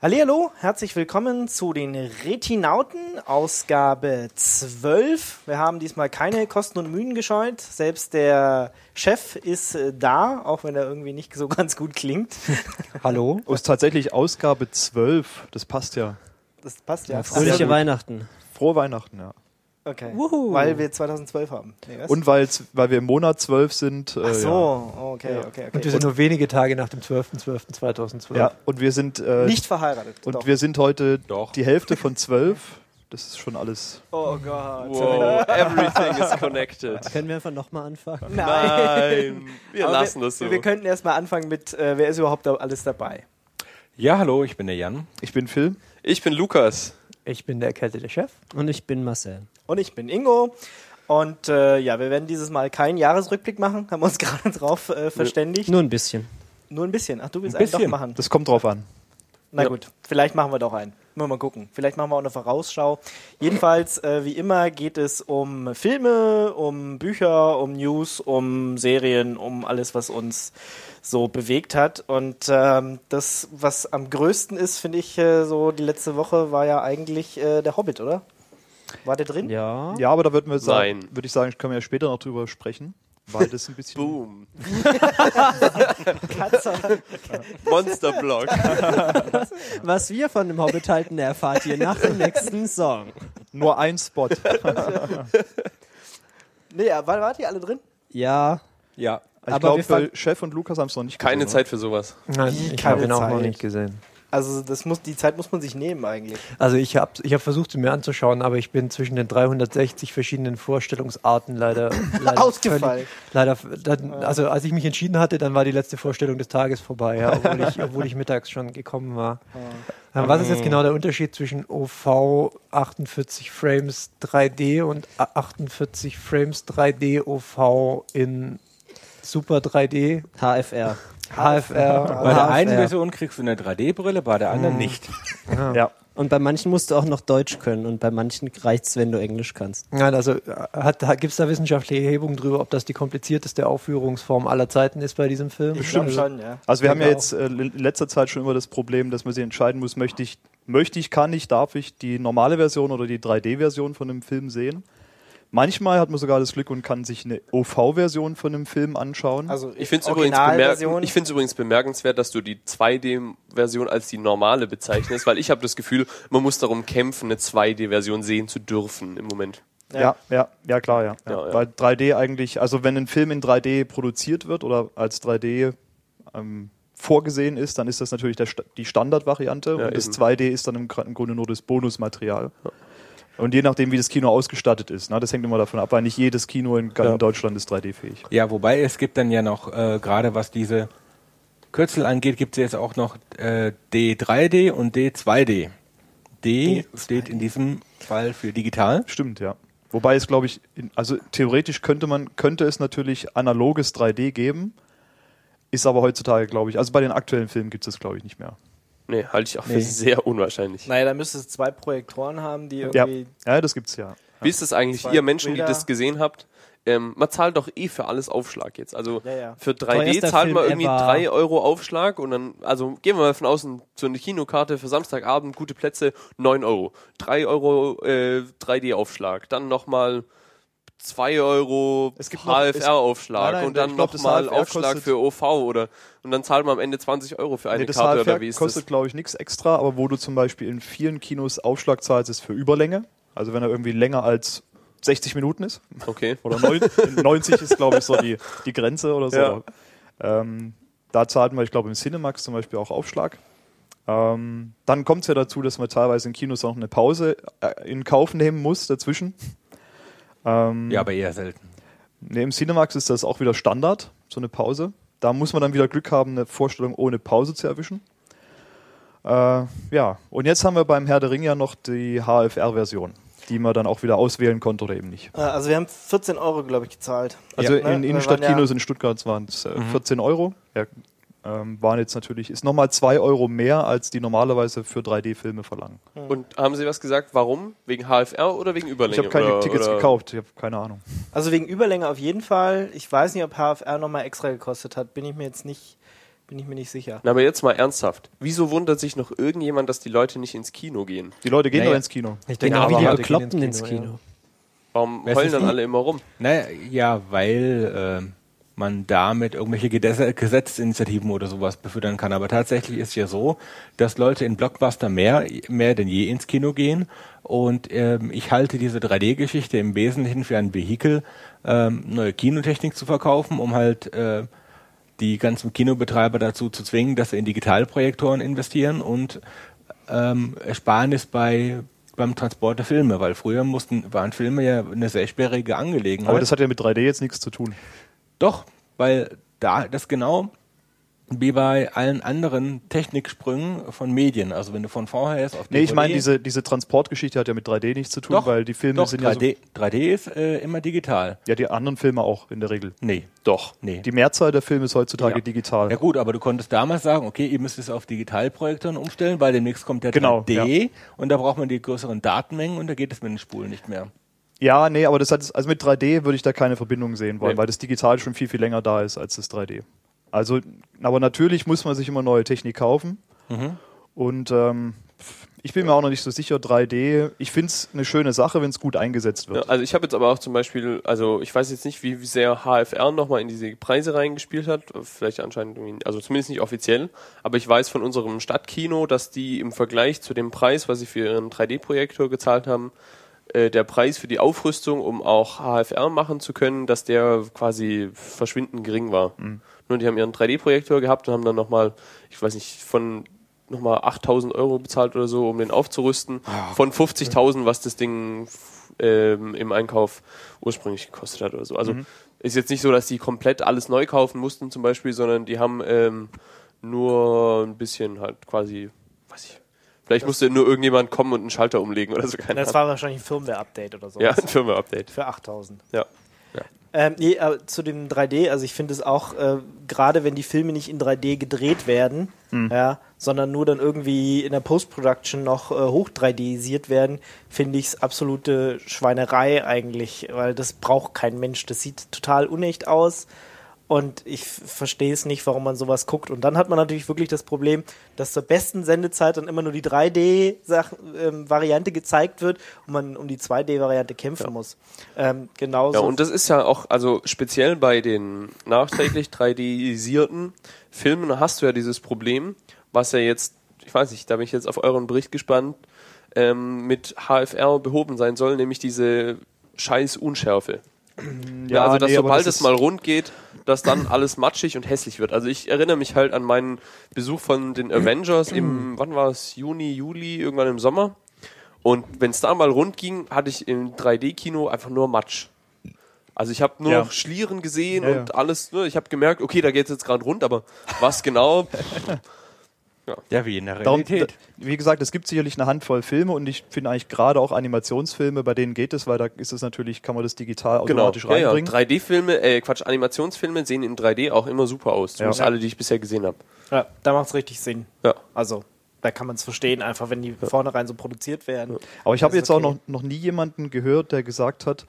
Hallo, herzlich willkommen zu den Retinauten, Ausgabe 12. Wir haben diesmal keine Kosten und Mühen gescheut. Selbst der Chef ist äh, da, auch wenn er irgendwie nicht so ganz gut klingt. Hallo? Oh, ist tatsächlich Ausgabe 12. Das passt ja. Das passt ja. Ja, fröhliche. Weihnachten. Frohe Weihnachten, ja. Okay. Wuhu. Weil wir 2012 haben. Nee? Und weil's, weil wir im Monat 12 sind. Äh, Ach so, Ja. okay, okay, okay. Und wir sind nur wenige Tage nach dem 12.12.2012. ja. Und wir sind. Äh, nicht verheiratet. und Doch. wir sind heute Doch. die Hälfte von 12. Das ist schon alles. oh Gott. Wow, everything is connected. Können wir einfach nochmal anfangen? Nein, wir Aber lassen wir, das so. Wir könnten erstmal anfangen mit, äh, wer ist überhaupt da alles dabei? Ja, hallo, ich bin der Jan. Ich bin Phil. Ich bin Lukas. Ich bin der erkältete Chef. Und ich bin Marcel. Und ich bin Ingo. Und äh, ja, wir werden dieses Mal keinen Jahresrückblick machen, haben wir uns gerade drauf äh, verständigt. Nur ein bisschen. Nur ein bisschen. Ach, du willst Ein einen doch bisschen. machen. Das kommt drauf an. Na Ja. gut, vielleicht machen wir doch einen. Müssen wir mal gucken. Vielleicht machen wir auch eine Vorausschau. Jedenfalls, äh, wie immer, geht es um Filme, um Bücher, um News, um Serien, um alles, was uns so bewegt hat. Und ähm, das, was am größten ist, finde ich, äh, so die letzte Woche, war ja eigentlich äh, der Hobbit, oder? War der drin? Ja. Ja, aber da würden wir sagen, würde ich sagen, können wir ja später noch drüber sprechen. Weil das ein bisschen. Boom. Katze. Monsterblock. Was wir von dem Hobbit halten, erfahrt ihr nach dem nächsten Song. Nur ein Spot. Nee, ja, war, wart ihr alle drin? Ja. Ja. Ich Aber glaube, Chef und Lukas haben es noch nicht Keine gesehen, Zeit für sowas. Nein, Wie, ich habe ihn auch noch nicht gesehen. Also das muss, die Zeit muss man sich nehmen eigentlich. Also ich habe ich hab versucht, sie mir anzuschauen, aber ich bin zwischen den 360 verschiedenen Vorstellungsarten leider, leider Ausgefallen. völlig- Leider, dann, also als ich mich entschieden hatte, dann war die letzte Vorstellung des Tages vorbei, ja, obwohl, ich, obwohl ich mittags schon gekommen war. Ähm, Was ist jetzt genau der Unterschied zwischen OV 48 Frames 3D und 48 Frames 3D OV in Super 3D, HFR. HFR? Bei der einen. Version kriegst du eine 3D-Brille, bei der anderen nicht. oder? Ja. Und bei manchen musst du auch noch Deutsch können und bei manchen reicht's, wenn du Englisch kannst. Nein, also hat, hat, gibt es da wissenschaftliche Erhebungen drüber, ob das die komplizierteste Aufführungsform aller Zeiten ist bei diesem Film? Also- schon, ja. Also wir haben ja denke jetzt äh, in letzter Zeit schon immer das Problem, dass man sich entscheiden muss, möchte ich, möchte ich, kann ich, darf ich die normale Version oder die 3D-Version von einem Film sehen. Manchmal hat man sogar das Glück und kann sich eine OV-Version von einem Film anschauen. Also Ich finde es übrigens, bemerk ich übrigens bemerkenswert, dass du die 2D-Version als die normale bezeichnest, weil ich habe das Gefühl, man muss darum kämpfen, eine 2D-Version sehen zu dürfen im Moment. ja, ja, ja, klar, ja. ja. Ja, ja. Weil 3D eigentlich, also wenn ein Film in 3D produziert wird oder als 3D ähm, vorgesehen ist, dann ist das natürlich der, die Standardvariante Ja, und das eben. 2D ist dann im, im Grunde nur das Bonusmaterial. Und je nachdem, wie das Kino ausgestattet ist, ne, das hängt immer davon ab, weil nicht jedes Kino in, Ja. in Deutschland ist 3D-fähig. Ja, wobei es gibt dann ja noch, äh, gerade was diese Kürzel angeht, gibt es jetzt auch noch äh, D3D und D2D. D steht in diesem Fall für digital. Stimmt, ja. Wobei es, glaube ich, in, also theoretisch könnte man, könnte es natürlich analoges 3D geben, ist aber heutzutage, glaube ich, also bei den aktuellen Filmen gibt es das, glaube ich, nicht mehr. Nee, halte ich auch für Nee. sehr unwahrscheinlich. Naja, da müsste es zwei Projektoren haben, die Ja, irgendwie. ja das gibt's ja. Wie ist das eigentlich, Zwei ihr Menschen, die Bilder. das gesehen habt? Ähm, man zahlt doch eh für alles Aufschlag jetzt. Also Ja, ja. für 3D Teuerster zahlt man Film irgendwie ever. 3 Euro Aufschlag und dann, also gehen wir mal von außen, so eine Kinokarte für Samstagabend, gute Plätze, 9 Euro. 3 Euro äh, 3D-Aufschlag, dann nochmal 2 Euro HFR-Aufschlag und dann nochmal Aufschlag für OV oder und dann zahlt man am Ende 20 Euro für eine Nee, das Karte HFR oder wie ist kostet, das? glaube ich, nichts extra, aber wo du zum Beispiel in vielen Kinos Aufschlag zahlst, ist für Überlänge. Also wenn er irgendwie länger als 60 Minuten ist Okay. oder neun, 90 ist, glaube ich, so die, die Grenze oder so. Ja. Ähm, da zahlt man, ich glaube, im Cinemax zum Beispiel auch Aufschlag. Ähm, dann kommt es ja dazu, dass man teilweise in Kinos auch eine Pause äh, in Kauf nehmen muss dazwischen. Ähm, Ja, aber eher selten. Nee, im Cinemax ist das auch wieder Standard, so eine Pause. Da muss man dann wieder Glück haben, eine Vorstellung ohne Pause zu erwischen. Äh, ja, und jetzt haben wir beim Herr der Ringe ja noch die HFR-Version, die man dann auch wieder auswählen konnte oder eben nicht. Äh, Also wir haben 14 Euro, glaube ich, gezahlt. Also ne? in Wir Innenstadtkinos waren in Stuttgart waren es äh, Mhm. 14 Euro. Ja, ähm, waren jetzt natürlich, ist nochmal 2 Euro mehr, als die normalerweise für 3D-Filme verlangen. Und haben Sie was gesagt, warum? Wegen HFR oder wegen Überlänge? Ich habe keine oder, Tickets oder? gekauft, ich habe keine Ahnung. Also wegen Überlänge auf jeden Fall. Ich weiß nicht, ob HFR nochmal extra gekostet hat. Bin ich mir jetzt nicht Bin ich mir nicht sicher. Na, aber jetzt mal ernsthaft. Wieso wundert sich noch irgendjemand, dass die Leute nicht ins Kino gehen? Die Leute gehen Naja. doch ins Kino. Ich Genau aber wie die Bekloppten ins Kino. Warum Wer ist heulen das dann alle immer rum? Naja, ja, weil äh, man damit irgendwelche Gesetzesinitiativen oder sowas befüttern kann. Aber tatsächlich ist ja so, dass Leute in Blockbuster mehr, mehr denn je ins Kino gehen. Und ähm, ich halte diese 3D-Geschichte im Wesentlichen für ein Vehikel, ähm, neue Kinotechnik zu verkaufen, um halt äh, die ganzen Kinobetreiber dazu zu zwingen, dass sie in Digitalprojektoren investieren und ähm, Ersparnis bei beim Transport der Filme, weil früher mussten, waren Filme ja eine sehr sperrige Angelegenheit. Aber das hat ja mit 3D jetzt nichts zu tun. Doch, weil da das genau wie bei allen anderen Techniksprüngen von Medien. Also wenn du von VHS auf Nee, ich meine, DVD diese, diese Transportgeschichte hat ja mit 3D nichts zu tun, Doch, weil die Filme doch, sind 3D, 3D ist äh, immer digital. ja so. Ja, die anderen Filme auch in der Regel. Nee, Doch. nee. Die Mehrzahl der Filme ist heutzutage Ja. digital. Ja gut, aber du konntest damals sagen, okay, ihr müsst es auf Digitalprojektoren umstellen, weil demnächst kommt der Genau, 3D und da braucht man die größeren Datenmengen und da geht es mit den Spulen nicht mehr. Ja, nee, aber das hat, also mit 3D würde ich da keine Verbindung sehen wollen, Nee. weil das Digital schon viel, viel länger da ist als das 3D. Also, aber natürlich muss man sich immer neue Technik kaufen. Und ähm, ich bin mir auch noch nicht so sicher, 3D, ich finde es eine schöne Sache, wenn es gut eingesetzt Ja, wird. also ich habe jetzt aber auch zum Beispiel, also ich weiß jetzt nicht, wie, wie sehr HFR nochmal in diese Preise reingespielt hat. Vielleicht anscheinend, also zumindest nicht offiziell. Aber ich weiß von unserem Stadtkino, dass die im Vergleich zu dem Preis, was sie für ihren 3D-Projektor gezahlt haben, äh, der Preis für die Aufrüstung, um auch HFR machen zu können, dass der quasi verschwindend gering war. Nur die haben ihren 3D-Projektor gehabt und haben dann nochmal, ich weiß nicht, von nochmal 8000 Euro bezahlt oder so, um den aufzurüsten. Von 50.000, was das Ding ähm, im Einkauf ursprünglich gekostet hat oder so. Also ist jetzt nicht so, dass die komplett alles neu kaufen mussten zum Beispiel, sondern die haben ähm, nur ein bisschen halt quasi, weiß ich, vielleicht musste nur irgendjemand kommen und einen Schalter umlegen oder so. Keine Das Ahnung. war wahrscheinlich ein Firmware-Update oder so. Ja, ein Firmware-Update. Für 8000. Ja. Ähm, nee, aber zu dem 3D, also ich finde es auch, äh, gerade wenn die Filme nicht in 3D gedreht werden, ja, sondern nur dann irgendwie in der Post-Production noch äh, hoch 3Disiert werden, finde ich es absolute Schweinerei eigentlich, weil das braucht kein Mensch. Das sieht total unecht aus. Und ich verstehe es nicht, warum man sowas guckt. Und dann hat man natürlich wirklich das Problem, dass zur besten Sendezeit dann immer nur die 3D-Variante gezeigt wird und man um die 2D-Variante kämpfen muss. Ähm, genauso. Ja, und das ist ja auch, also speziell bei den nachträglich 3D-isierten Filmen hast du ja dieses Problem, was ja jetzt, ich weiß nicht, da bin ich jetzt auf euren Bericht gespannt, ähm, mit HFR behoben sein soll, nämlich diese scheiß Unschärfe. Ja, also dass nee, sobald das es mal rund geht, dass dann alles matschig und hässlich wird. Also ich erinnere mich halt an meinen Besuch von den Avengers im, wann war es, Juni, Juli, irgendwann im Sommer. Und wenn es da mal rund ging, hatte ich im 3D-Kino einfach nur Matsch. Also ich habe nur Ja. noch Schlieren gesehen Ja, und ja. alles. Ne, ich habe gemerkt, okay, da geht es jetzt gerade rund, aber was genau? Ja, wie in der Darum, Realität. da- wie gesagt, es gibt sicherlich eine Handvoll Filme und ich finde eigentlich gerade auch Animationsfilme, bei denen geht es, weil da ist es natürlich, kann man das digital Genau. automatisch Ja, ja. reinbringen. 3D-Filme, äh, Quatsch, Animationsfilme sehen in 3D auch immer super aus. Zumindest Ja. alle, die ich bisher gesehen habe. Ja, da macht es richtig Sinn. Ja. Also, da kann man es verstehen, einfach wenn die vornherein so produziert werden. Aber ich habe jetzt ist auch okay. noch, noch nie jemanden gehört, der gesagt hat,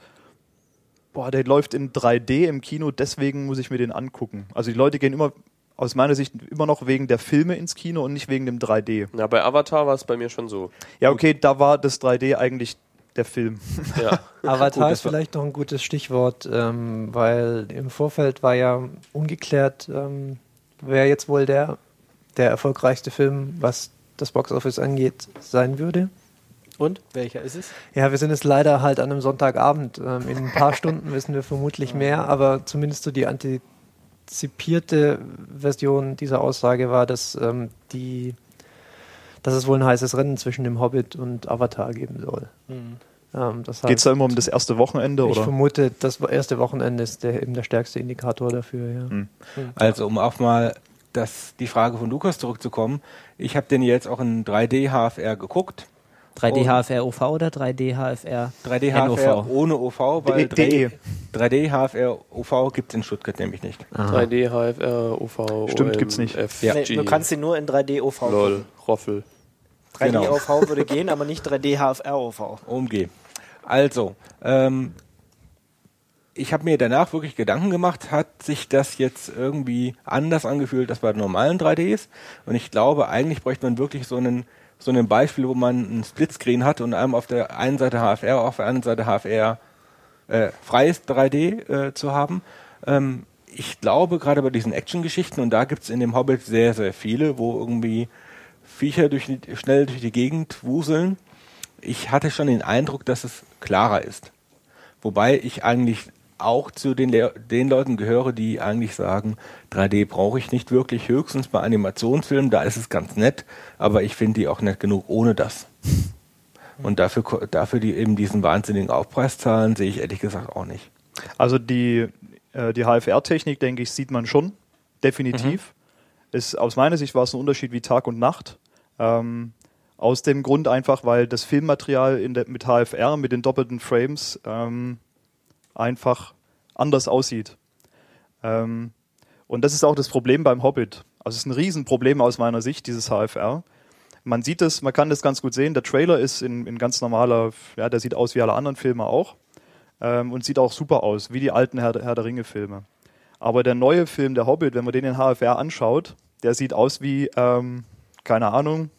boah, der läuft in 3D im Kino, deswegen muss ich mir den angucken. Also die Leute gehen immer, aus meiner Sicht, immer noch wegen der Filme ins Kino und nicht wegen dem 3D. Ja, bei Avatar war es bei mir schon so. Ja, okay, da war das 3D eigentlich der Film. Ja. Avatar Gut, ist vielleicht noch ein gutes Stichwort, ähm, weil im Vorfeld war ja ungeklärt, ähm, wer jetzt wohl der, der erfolgreichste Film, was das Boxoffice angeht, sein würde. Und? Welcher ist es? Ja, wir sind jetzt leider halt an einem Sonntagabend. Ähm, in ein paar Stunden wissen wir vermutlich mehr, aber zumindest so die antizipierte Version dieser Aussage war, dass ähm, die dass es wohl ein heißes Rennen zwischen dem Hobbit und Avatar geben soll. Ähm, das Geht es da immer um das erste Wochenende ich oder? vermute, das erste Wochenende ist der, eben der stärkste Indikator dafür. Ja. Hm. Also um auch mal das, die Frage von Lukas zurückzukommen. Ich habe den jetzt auch in 3D HFR geguckt. 3D Und- HFR OV oder 3D HFR 3D HFR ohne OV, weil DE. 3D HFR OV gibt es in Stuttgart nämlich nicht. Aha. 3D, HFR, OV, Stimmt, OM, gibt's nicht. F, Ja. Nee, du kannst ihn nur in 3D OV LOL, Roffel. 3D Genau. OV würde gehen, aber nicht 3D HFR OV. OMG. Also, ähm, ich habe mir danach wirklich Gedanken gemacht, hat sich das jetzt irgendwie anders angefühlt als bei normalen 3Ds? Und ich glaube, eigentlich bräuchte man wirklich so einen so ein Beispiel, wo man einen Splitscreen hat und einem auf der einen Seite HFR, auf der anderen Seite HFR äh, freies 3D äh, zu haben. Ähm, ich glaube, gerade bei diesen Action-Geschichten, und da gibt's in dem Hobbit sehr, sehr viele, wo irgendwie Viecher durch die, schnell durch die Gegend wuseln. Ich hatte schon den Eindruck, dass es klarer ist. Wobei ich eigentlich auch zu den, Le den Leuten gehöre, die eigentlich sagen, 3D brauche ich nicht wirklich, höchstens bei Animationsfilmen, da ist es ganz nett, aber ich finde die auch nett genug ohne das. Und dafür, dafür die eben diesen wahnsinnigen Aufpreis zahlen, sehe ich ehrlich gesagt auch nicht. Also die, äh, die HFR-Technik, denke ich, sieht man schon. Definitiv. Ist, aus meiner Sicht war es ein Unterschied wie Tag und Nacht. Ähm, aus dem Grund einfach, weil das Filmmaterial in der, mit HFR, mit den doppelten Frames, ähm, einfach anders aussieht. Ähm, und das ist auch das Problem beim Hobbit. Also es ist ein Riesenproblem aus meiner Sicht, dieses HFR. Man sieht es, man kann das ganz gut sehen. Der Trailer ist in, in ganz normaler, ja, der sieht aus wie alle anderen Filme auch. Ähm, und sieht auch super aus, wie die alten Herr, Herr der Ringe-Filme. Aber der neue Film, der Hobbit, wenn man den in HFR anschaut, der sieht aus wie, ähm, keine Ahnung,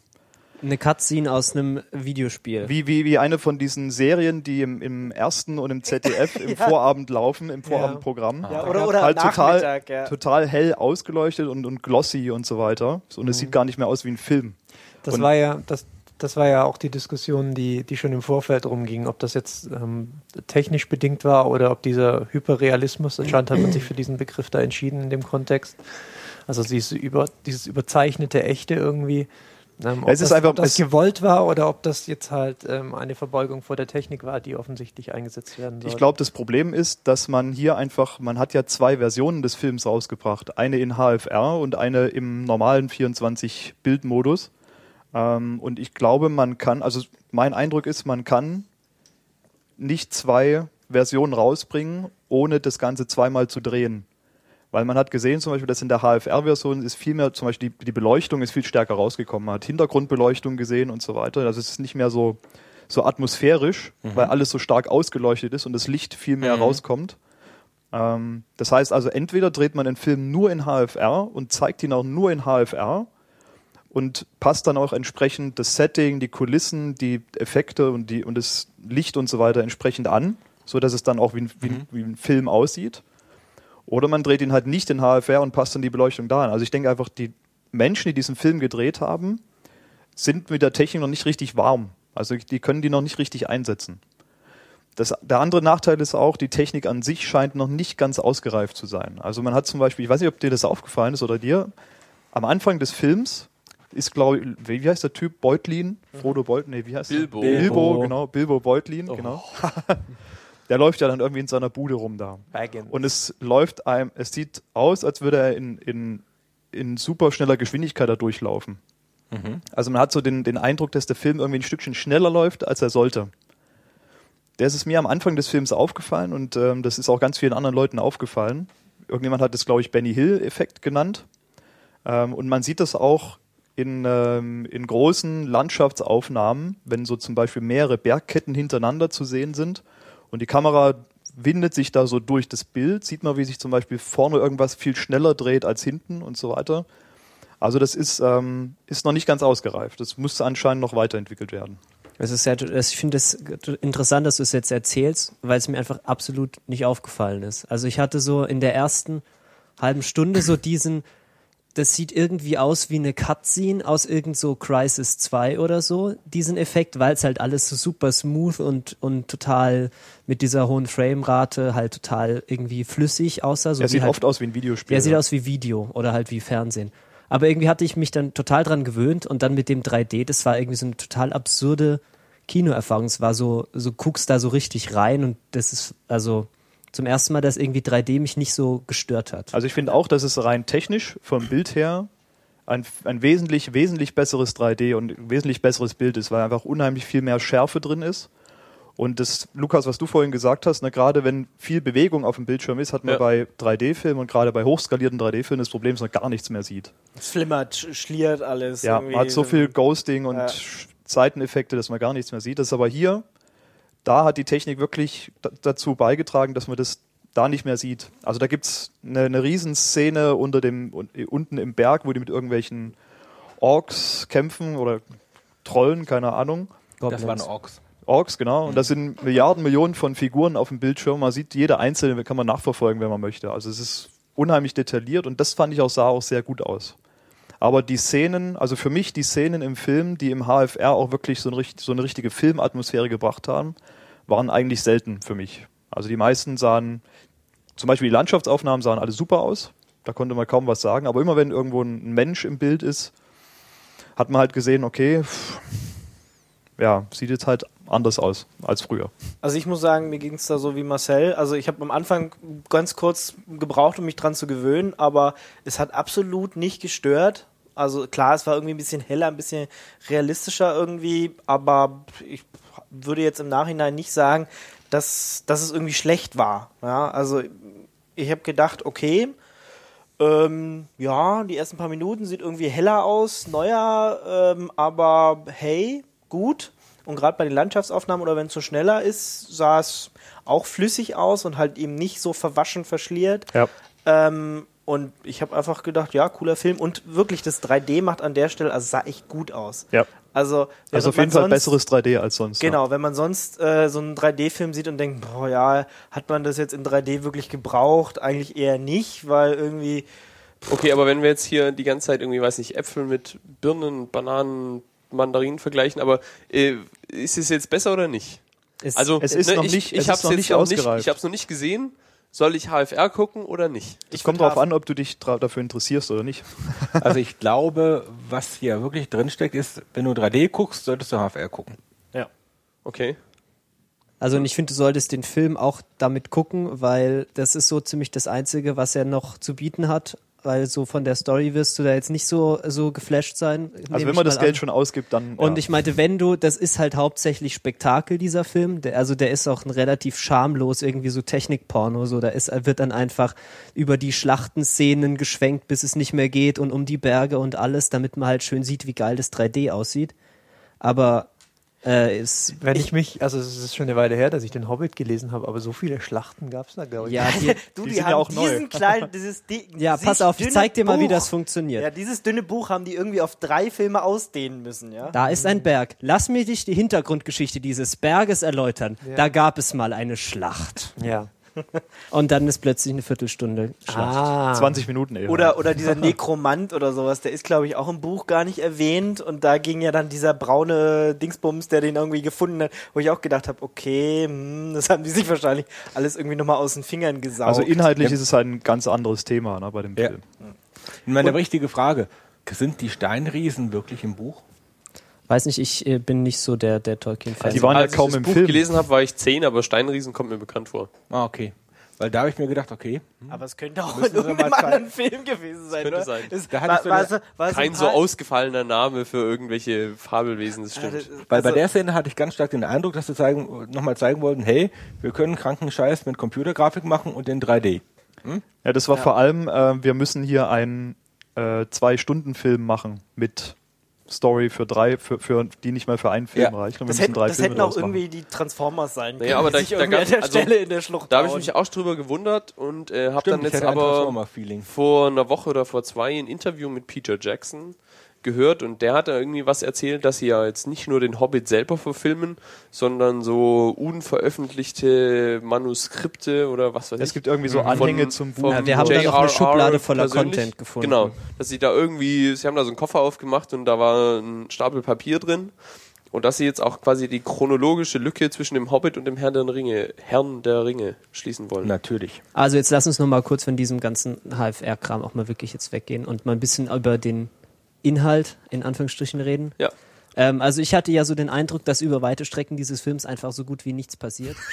Eine Cutscene aus einem Videospiel. wie, wie, wie eine von diesen Serien, die im, im ersten und im ZDF im Vorabend laufen, im Vorabendprogramm. Ja, oder oder halt total, ja. total hell ausgeleuchtet und, und glossy und so weiter. Und es sieht gar nicht mehr aus wie ein Film. Das Und- war ja, das, das war ja auch die Diskussion, die, die schon im Vorfeld rumging, ob das jetzt ähm, technisch bedingt war oder ob dieser Hyperrealismus, anscheinend hat man sich für diesen Begriff da entschieden in dem Kontext. Also dieses, über, dieses überzeichnete Echte irgendwie. Ähm, ob, Es ist das, einfach- ob das gewollt war oder ob das jetzt halt ähm, eine Verbeugung vor der Technik war, die offensichtlich eingesetzt werden soll. Ich glaube, das Problem ist, dass man hier einfach, man hat ja zwei Versionen des Films rausgebracht. Eine in HFR und eine im normalen 24-Bild-Modus. Ähm, und ich glaube, man kann, also mein Eindruck ist, man kann nicht zwei Versionen rausbringen, ohne das Ganze zweimal zu drehen. Weil man hat gesehen, zum Beispiel, dass in der HFR-Version ist viel mehr, zum Beispiel die, die Beleuchtung ist viel stärker rausgekommen. Man hat Hintergrundbeleuchtung gesehen und so weiter. Also es ist nicht mehr so, so atmosphärisch, weil alles so stark ausgeleuchtet ist und das Licht viel mehr rauskommt. Ähm, das heißt also, entweder dreht man den Film nur in HFR und zeigt ihn auch nur in HFR und passt dann auch entsprechend das Setting, die Kulissen, die Effekte und, die, und das Licht und so weiter entsprechend an, so dass es dann auch wie ein, wie, ein- wie ein Film aussieht. Oder man dreht ihn halt nicht in HFR und passt dann die Beleuchtung da an. Also ich denke einfach, die Menschen, die diesen Film gedreht haben, sind mit der Technik noch nicht richtig warm. Also die können die noch nicht richtig einsetzen. Das, der andere Nachteil ist auch, die Technik an sich scheint noch nicht ganz ausgereift zu sein. Also man hat zum Beispiel, ich weiß nicht, ob dir das aufgefallen ist oder dir, am Anfang des Films ist, glaube ich, wie heißt der Typ? Beutlin? Frodo Beutlin? Nee, wie heißt Bilbo. der? Bilbo, Bilbo. genau. Bilbo Beutlin, genau. der läuft ja dann irgendwie in seiner Bude rum da. Baggins. Und es läuft einem, es sieht aus, als würde er in, in, in super schneller Geschwindigkeit da durchlaufen. Also man hat so den, den Eindruck, dass der Film irgendwie ein Stückchen schneller läuft, als er sollte. Das ist mir am Anfang des Films aufgefallen und ähm, das ist auch ganz vielen anderen Leuten aufgefallen. Irgendjemand hat das, glaube ich, Benny Hill-Effekt genannt. Ähm, und man sieht das auch in, ähm, in großen Landschaftsaufnahmen, wenn so zum Beispiel mehrere Bergketten hintereinander zu sehen sind und die Kamera windet sich da so durch das Bild, sieht man, wie sich zum Beispiel vorne irgendwas viel schneller dreht als hinten und so weiter. Also das ist, ähm, ist noch nicht ganz ausgereift. Das muss anscheinend noch weiterentwickelt werden. Es ist das, ich finde es interessant, dass du es jetzt erzählst, weil es mir einfach absolut nicht aufgefallen ist. Also ich hatte so in der ersten halben Stunde so diesen, das sieht irgendwie aus wie eine Cutscene aus irgend so Crisis 2 oder so, diesen Effekt, weil es halt alles so super smooth und, und total mit dieser hohen Framerate halt total irgendwie flüssig aussah. So er wie sieht halt oft aus wie ein Videospiel. der sieht ja. aus wie Video oder halt wie Fernsehen. Aber irgendwie hatte ich mich dann total dran gewöhnt und dann mit dem 3D, das war irgendwie so eine total absurde Kinoerfahrung. Es war so, so guckst da so richtig rein und das ist also zum ersten Mal, dass irgendwie 3D mich nicht so gestört hat. Also ich finde auch, dass es rein technisch vom Bild her ein, ein wesentlich, wesentlich besseres 3D und ein wesentlich besseres Bild ist, weil einfach unheimlich viel mehr Schärfe drin ist. Und das, Lukas, was du vorhin gesagt hast, ne, gerade wenn viel Bewegung auf dem Bildschirm ist, hat man Ja. bei 3D-Filmen und gerade bei hochskalierten 3D-Filmen das Problem, dass man gar nichts mehr sieht. Es flimmert, sch- schliert alles. Ja, man hat so viel Ghosting und Ja. Seiteneffekte, dass man gar nichts mehr sieht. Das ist aber hier, da hat die Technik wirklich da- dazu beigetragen, dass man das da nicht mehr sieht. Also da gibt es eine, eine Riesenszene unter dem, un- unten im Berg, wo die mit irgendwelchen Orks kämpfen oder Trollen, keine Ahnung. Das waren Orks. Orks, genau. Und das sind Milliarden, Millionen von Figuren auf dem Bildschirm. Man sieht jede einzelne, kann man nachverfolgen, wenn man möchte. Also es ist unheimlich detailliert und das fand ich auch, sah auch sehr gut aus. Aber die Szenen, also für mich die Szenen im Film, die im HFR auch wirklich so eine, richt- so eine richtige Filmatmosphäre gebracht haben, waren eigentlich selten für mich. Also die meisten sahen, zum Beispiel die Landschaftsaufnahmen sahen alle super aus. Da konnte man kaum was sagen. Aber immer wenn irgendwo ein Mensch im Bild ist, hat man halt gesehen, okay, ja, sieht jetzt halt anders aus als früher. Also ich muss sagen, mir ging es da so wie Marcel. Also ich habe am Anfang ganz kurz gebraucht, um mich dran zu gewöhnen, aber es hat absolut nicht gestört. Also klar, es war irgendwie ein bisschen heller, ein bisschen realistischer irgendwie, aber ich würde jetzt im Nachhinein nicht sagen, dass, dass es irgendwie schlecht war. Ja, also ich habe gedacht, okay, ähm, ja, die ersten paar Minuten sieht irgendwie heller aus, neuer, ähm, aber hey, gut. Und gerade bei den Landschaftsaufnahmen oder wenn es so schneller ist, sah es auch flüssig aus und halt eben nicht so verwaschen, verschliert. Ja. Ähm, und ich habe einfach gedacht, ja, cooler Film. Und wirklich, das 3D macht an der Stelle, also sah echt gut aus. Ja. Also, Also auf jeden Fall man besseres 3D als sonst. Genau, wenn man sonst äh, so einen 3D-Film sieht und denkt, boah, ja, hat man das jetzt in 3D wirklich gebraucht? Eigentlich eher nicht, weil irgendwie, Okay, aber wenn wir jetzt hier die ganze Zeit irgendwie, weiß nicht, Äpfel mit Birnen, Bananen, Mandarinen vergleichen, aber äh, ist es jetzt besser oder nicht? Es- Also es ist ne, noch ich, nicht- ich es hab's ist noch jetzt nicht noch nicht, ausgereift. ich habe es noch nicht gesehen. Soll ich HFR gucken oder nicht? Es kommt darauf an, ob du dich dafür interessierst oder nicht. Also ich glaube, was hier wirklich drinsteckt, ist, wenn du 3D guckst, solltest du HFR gucken. ja. Okay. Also und ich finde, du solltest den Film auch damit gucken, weil das ist so ziemlich das Einzige, was er noch zu bieten hat. Weil so von der Story wirst du da jetzt nicht so, so geflasht sein. Also wenn man das Geld an. schon ausgibt, dann. Und ja. ich meinte, wenn du, das ist halt hauptsächlich Spektakel, dieser Film. Der, also der ist auch ein relativ schamlos, irgendwie so Technikporno. So, da ist, wird dann einfach über die Schlachtenszenen geschwenkt, bis es nicht mehr geht und um die Berge und alles, damit man halt schön sieht, wie geil das 3D aussieht. Aber äh, es, Wenn ich, mich, also es ist schon eine Weile her, dass ich den Hobbit gelesen habe, aber so viele Schlachten gab es da, glaube ich. ja, die, Du, Die die, haben ja auch neu. diesen kleinen, dieses di ja, pass auf, ich zeig dir mal, wie Buch- das funktioniert. Ja, dieses dünne Buch haben die irgendwie auf drei Filme ausdehnen müssen, ja? Da ist ein Berg. Lass mir dich die Hintergrundgeschichte dieses Berges erläutern. Da gab es mal eine Schlacht. Ja. Und dann ist plötzlich eine Viertelstunde Schlacht. Ah. 20 Minuten eher. Oder, oder dieser Nekromant oder sowas, der ist, glaube ich, auch im Buch gar nicht erwähnt. Und da ging ja dann dieser braune Dingsbums, der den irgendwie gefunden hat, wo ich auch gedacht habe, okay, hm, das haben die sich wahrscheinlich alles irgendwie nochmal aus den Fingern gesaugt. also inhaltlich ist es halt ein ganz anderes Thema ne, bei dem Ja. Film. Und meine richtige Frage, sind die Steinriesen wirklich im Buch? Weiß nicht, ich äh, bin nicht so der, der Tolkien-Fan. Die waren ja Als kaum ich das im Buch Film. gelesen habe, war ich zehn, aber Steinriesen kommt mir bekannt vor. Ah, okay. Weil da habe ich mir gedacht, okay, Aber es könnte auch in irgendeinem anderen Film gewesen sein, könnte oder? sein. Es Da war, hattest du war, ja es Kein ein so ausgefallener Name für irgendwelche Fabelwesen, das Ja, stimmt. das- Weil bei also- der Szene hatte ich ganz stark den Eindruck, dass sie zeigen, nochmal zeigen wollten, hey, wir können kranken Scheiß mit Computergrafik machen und in 3D. Ja, das war vor allem, äh, wir müssen hier einen äh, Zwei-Stunden-Film machen mit Story für drei, für, für die nicht mal für einen Film Ja. reicht. Und wir Das, müssen hätten, drei das Filme hätten auch irgendwie die Transformers sein können, Naja, aber die da- sich da gab- an der also, Stelle in der Schlucht Da habe ich mich auch drüber gewundert und äh, habe dann jetzt aber vor einer Woche oder vor zwei ein Interview mit Peter Jackson gehört und der hat da irgendwie was erzählt, dass sie ja jetzt nicht nur den Hobbit selber verfilmen, sondern so unveröffentlichte Manuskripte oder was weiß ich. Es gibt irgendwie so Anhänge zum Buch. Ja, wir haben da noch eine Schublade voller persönlich. Content gefunden. Genau, dass sie da irgendwie, sie haben da so einen Koffer aufgemacht und da war ein Stapel Papier drin und dass sie jetzt auch quasi die chronologische Lücke zwischen dem Hobbit und dem Herrn der Ringe, Herrn der Ringe schließen wollen. Natürlich. Also jetzt lass uns noch mal kurz von diesem ganzen HFR-Kram auch mal wirklich jetzt weggehen und mal ein bisschen über den Inhalt in Anführungsstrichen reden. Ja. Ähm, also ich hatte ja so den Eindruck, dass über weite Strecken dieses Films einfach so gut wie nichts passiert.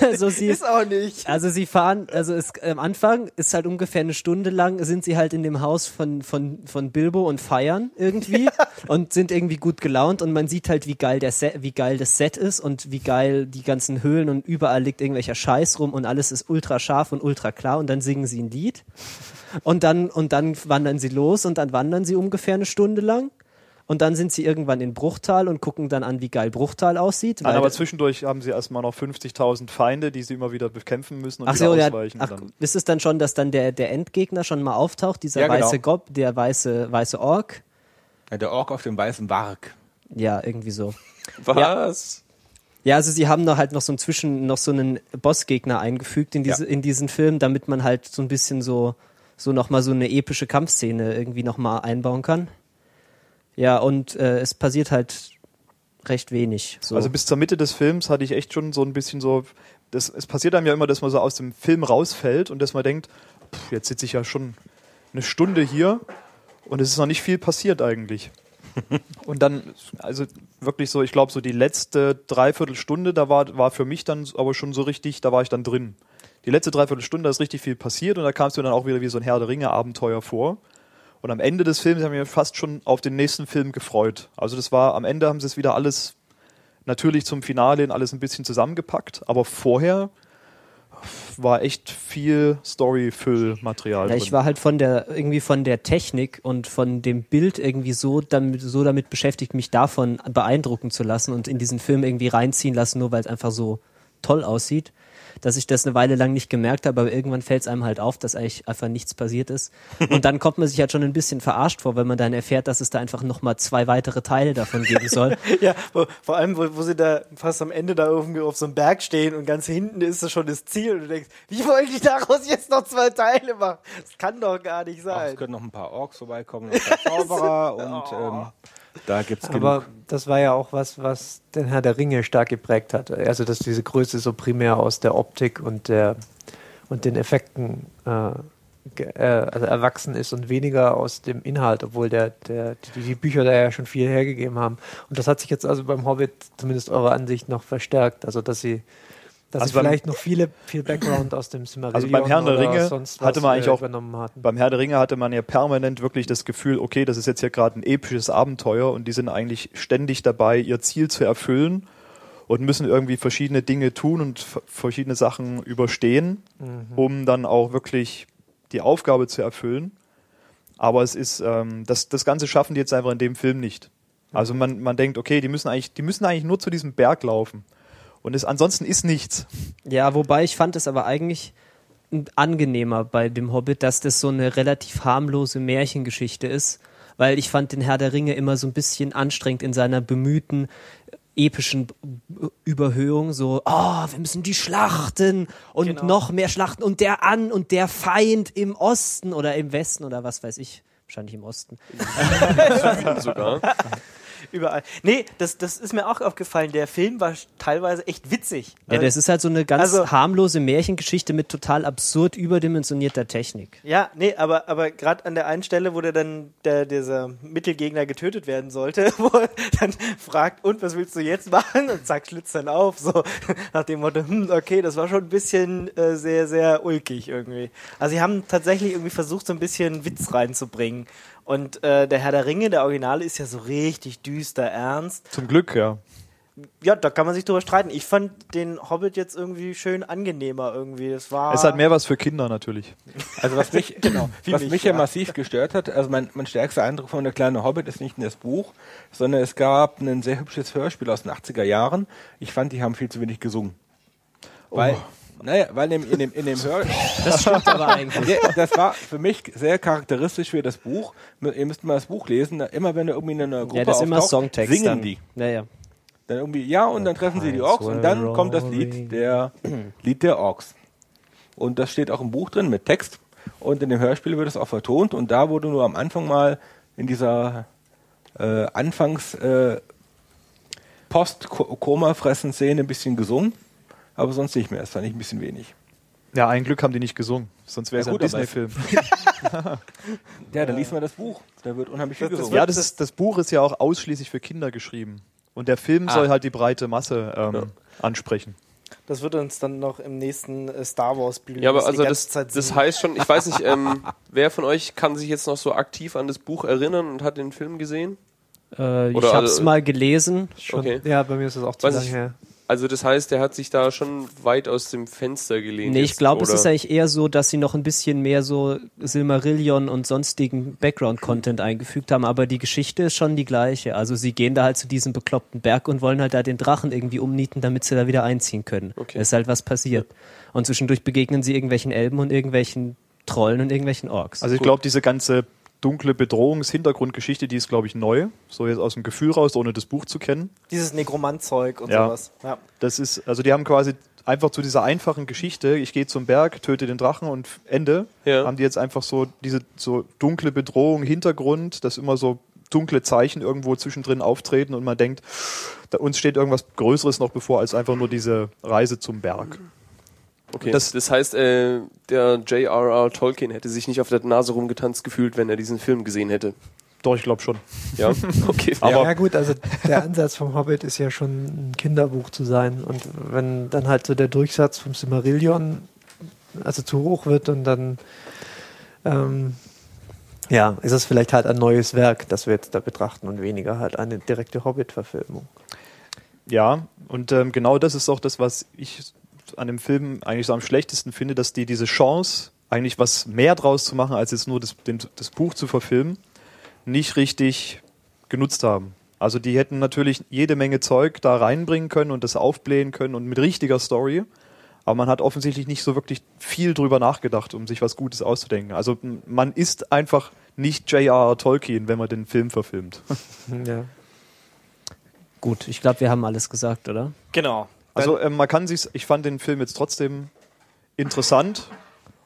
Also sie Ist auch nicht. also sie fahren, also es, am Anfang ist halt ungefähr eine Stunde lang, sind sie halt in dem Haus von, von, von Bilbo und feiern irgendwie und sind irgendwie gut gelaunt und man sieht halt, wie geil, der Set, wie geil das Set ist und wie geil die ganzen Höhlen und überall liegt irgendwelcher Scheiß rum und alles ist ultra scharf und ultra klar und dann singen sie ein Lied und dann, und dann wandern sie los und dann wandern sie ungefähr eine Stunde lang Und dann sind sie irgendwann in Bruchtal und gucken dann an, wie geil Bruchtal aussieht. Nein, weil- aber zwischendurch haben sie erstmal noch 50.000 Feinde, die sie immer wieder bekämpfen müssen und Ach wieder so, ja. ausweichen. Ach, Dann- ist es dann schon, dass dann der, der Endgegner schon mal auftaucht, dieser Ja, genau. weiße Gob, der weiße, weiße Ork? Ja, der Ork auf dem weißen Warg. Ja, irgendwie so. Was? Ja, also sie haben da halt noch so einen Zwischen, noch so einen Bossgegner eingefügt in diese, Ja. in diesen Film, damit man halt so ein bisschen so, so nochmal so eine epische Kampfszene irgendwie nochmal einbauen kann. Ja, und äh, es passiert halt recht wenig. So. Also bis zur Mitte des Films hatte ich echt schon so ein bisschen so, das, es passiert einem ja immer, dass man so aus dem Film rausfällt und dass man denkt, pff, jetzt sitze ich ja schon eine Stunde hier und es ist noch nicht viel passiert eigentlich. und dann, also wirklich so, ich glaube so die letzte Dreiviertelstunde, da war, war für mich dann aber schon so richtig, da war ich dann drin. Die letzte Dreiviertelstunde ist richtig viel passiert und da kam es mir dann auch wieder wie so ein Herr der Ringe Abenteuer vor. Und am Ende des Films haben wir fast schon auf den nächsten Film gefreut. Also das war, am Ende haben sie es wieder alles natürlich zum Finale hin alles ein bisschen zusammengepackt, aber vorher war echt viel Story-Füllmaterial Ja, ich war halt von der, irgendwie von der Technik und von dem Bild irgendwie so damit, so damit beschäftigt, mich davon beeindrucken zu lassen und in diesen Film irgendwie reinziehen lassen, nur weil es einfach so toll aussieht, dass ich das eine Weile lang nicht gemerkt habe, aber irgendwann fällt es einem halt auf, dass eigentlich einfach nichts passiert ist. Und dann kommt man sich halt schon ein bisschen verarscht vor, wenn man dann erfährt, dass es da einfach nochmal zwei weitere Teile davon geben soll. Ja, wo, vor allem, wo, wo sie da fast am Ende da irgendwie auf so einem Berg stehen und ganz hinten ist das schon das Ziel und du denkst, wie wollen die daraus jetzt noch zwei Teile machen? Das kann doch gar nicht sein. es können noch ein paar Orks vorbeikommen, noch ein paar Zauberer und ähm, da gibt's Aber genug. das war ja auch was, was den Herr der Ringe stark geprägt hat. Also, dass diese Größe so primär aus der Optik und der und den Effekten äh, äh, also erwachsen ist und weniger aus dem Inhalt, obwohl der, der, die, die Bücher da ja schon viel hergegeben haben. Und das hat sich jetzt also beim Hobbit zumindest eurer Ansicht noch verstärkt. Also dass sie dass Also vielleicht noch viele, viel Background aus dem Silmarillion Also beim Herrn der Ringe sonst hatte man eigentlich äh, auch- übernommen hatten. Beim Herr der Ringe hatte man ja permanent wirklich das Gefühl, okay, das ist jetzt hier gerade ein episches Abenteuer und die sind eigentlich ständig dabei, ihr Ziel zu erfüllen und müssen irgendwie verschiedene Dinge tun und verschiedene Sachen überstehen, um dann auch wirklich die Aufgabe zu erfüllen. Aber es ist, ähm, das, das Ganze schaffen die jetzt einfach in dem Film nicht. Also man, man denkt, okay, die müssen eigentlich, die müssen eigentlich nur zu diesem Berg laufen. Und es, ansonsten ist nichts. Ja, wobei ich fand es aber eigentlich angenehmer bei dem Hobbit, dass das so eine relativ harmlose Märchengeschichte ist, weil ich fand den Herr der Ringe immer so ein bisschen anstrengend in seiner bemühten epischen Überhöhung, so, oh, wir müssen die Schlachten und Genau. noch mehr Schlachten und der An und der Feind im Osten oder im Westen oder was weiß ich, wahrscheinlich im Osten. sogar. Überall. Nee, das, das ist mir auch aufgefallen. Der Film war teilweise echt witzig. Ja, das ist halt so eine ganz Also- harmlose Märchengeschichte mit total absurd überdimensionierter Technik. Ja, nee, aber, aber gerade an der einen Stelle, wo der dann der, dieser Mittelgegner getötet werden sollte, wo er dann fragt, und was willst du jetzt machen? Und zack, schlitzt dann auf, so nach dem Motto, hm, okay, das war schon ein bisschen äh, sehr, sehr ulkig irgendwie. Also sie haben tatsächlich irgendwie versucht, so ein bisschen Witz reinzubringen. Und äh, der Herr der Ringe, der Originale, ist ja so richtig düster, ernst. Zum Glück, ja. Ja, da kann man sich drüber streiten. Ich fand den Hobbit jetzt irgendwie schön angenehmer irgendwie. Das war. Es hat mehr was für Kinder natürlich. Also was mich, Genau, was mich, mich ja ja. massiv gestört hat, also mein, mein stärkster Eindruck von der kleine Hobbit ist nicht in das Buch, sondern es gab ein sehr hübsches Hörspiel aus den 80er Jahren. Ich fand, die haben viel zu wenig gesungen. Weil, naja, weil in dem, in dem, in dem Hör Das stimmt aber eigentlich. Das war für mich sehr charakteristisch für das Buch. Ihr müsst mal das Buch lesen. Immer wenn er irgendwie in einer Gruppe Ja, das immer Songtext. singen dann. die. Naja. Dann irgendwie, ja, und dann treffen sie die Orks und dann kommt das Lied der, Lied der Orks. Und das steht auch im Buch drin mit Text. Und in dem Hörspiel wird es auch vertont. Und da wurde nur am Anfang mal in dieser äh, Anfangs äh, Post-Koma-Fressen-Szene ein bisschen gesungen. Aber sonst nicht mehr. Das fand ich ein bisschen wenig. Ja, ein Glück haben die nicht gesungen, sonst wäre es Ja, ein Disney-Film. Ja, dann liest man das Buch. Da wird unheimlich viel Das- gesungen. Ja, das, ist, das Buch ist ja auch ausschließlich für Kinder geschrieben. Und der Film soll halt die breite Masse ähm, ansprechen. Das wird uns dann noch im nächsten äh, Star Wars blühen. Ja, aber also ganze das, Zeit das heißt schon, ich weiß nicht, ähm, wer von euch kann sich jetzt noch so aktiv an das Buch erinnern und hat den Film gesehen? Äh, ich Oder hab's also- mal gelesen. Schon, Okay. Ja, bei mir ist das auch zu Weiß lange her. Also das heißt, der hat sich da schon weit aus dem Fenster gelehnt. Nee, ich glaube, es ist eigentlich eher so, dass sie noch ein bisschen mehr so Silmarillion und sonstigen Background-Content eingefügt haben, aber die Geschichte ist schon die gleiche. Also sie gehen da halt zu diesem bekloppten Berg und wollen halt da den Drachen irgendwie umnieten, damit sie da wieder einziehen können. Okay. Es ist halt was passiert. Und zwischendurch begegnen sie irgendwelchen Elben und irgendwelchen Trollen und irgendwelchen Orks. Also ich glaube, diese ganze dunkle Bedrohungs-Hintergrundgeschichte, die ist, glaube ich, neu. So jetzt aus dem Gefühl raus, ohne das Buch zu kennen. Dieses Negromant-Zeug und Ja. sowas. Ja. Das ist, also die haben quasi einfach zu dieser einfachen Geschichte, ich gehe zum Berg, töte den Drachen und Ende, Ja. haben die jetzt einfach so diese so dunkle Bedrohung, Hintergrund, dass immer so dunkle Zeichen irgendwo zwischendrin auftreten und man denkt, da uns steht irgendwas Größeres noch bevor als einfach nur diese Reise zum Berg. Okay. Das- Das, heißt, äh, der J.R.R. Tolkien hätte sich nicht auf der Nase rumgetanzt gefühlt, wenn er diesen Film gesehen hätte. Doch, ich glaube schon. Ja, okay. Aber- ja gut, also der Ansatz vom Hobbit ist ja schon ein Kinderbuch zu sein. Und wenn dann halt so der Durchsatz vom Silmarillion also zu hoch wird und dann ähm, ja, ist es vielleicht halt ein neues Werk, das wir jetzt da betrachten und weniger halt eine direkte Hobbit-Verfilmung. Ja, und ähm, genau das ist auch das, was ich an dem Film eigentlich so am schlechtesten finde, dass die diese Chance, eigentlich was mehr draus zu machen, als jetzt nur das, den, das Buch zu verfilmen, nicht richtig genutzt haben. Also die hätten natürlich jede Menge Zeug da reinbringen können und das aufblähen können und mit richtiger Story. Aber man hat offensichtlich nicht so wirklich viel drüber nachgedacht, um sich was Gutes auszudenken. Also man ist einfach nicht J.R.R. Tolkien, wenn man den Film verfilmt. Ja. Gut, ich glaube, wir haben alles gesagt, oder? Genau. Also ähm, man kann sich, ich fand den Film jetzt trotzdem interessant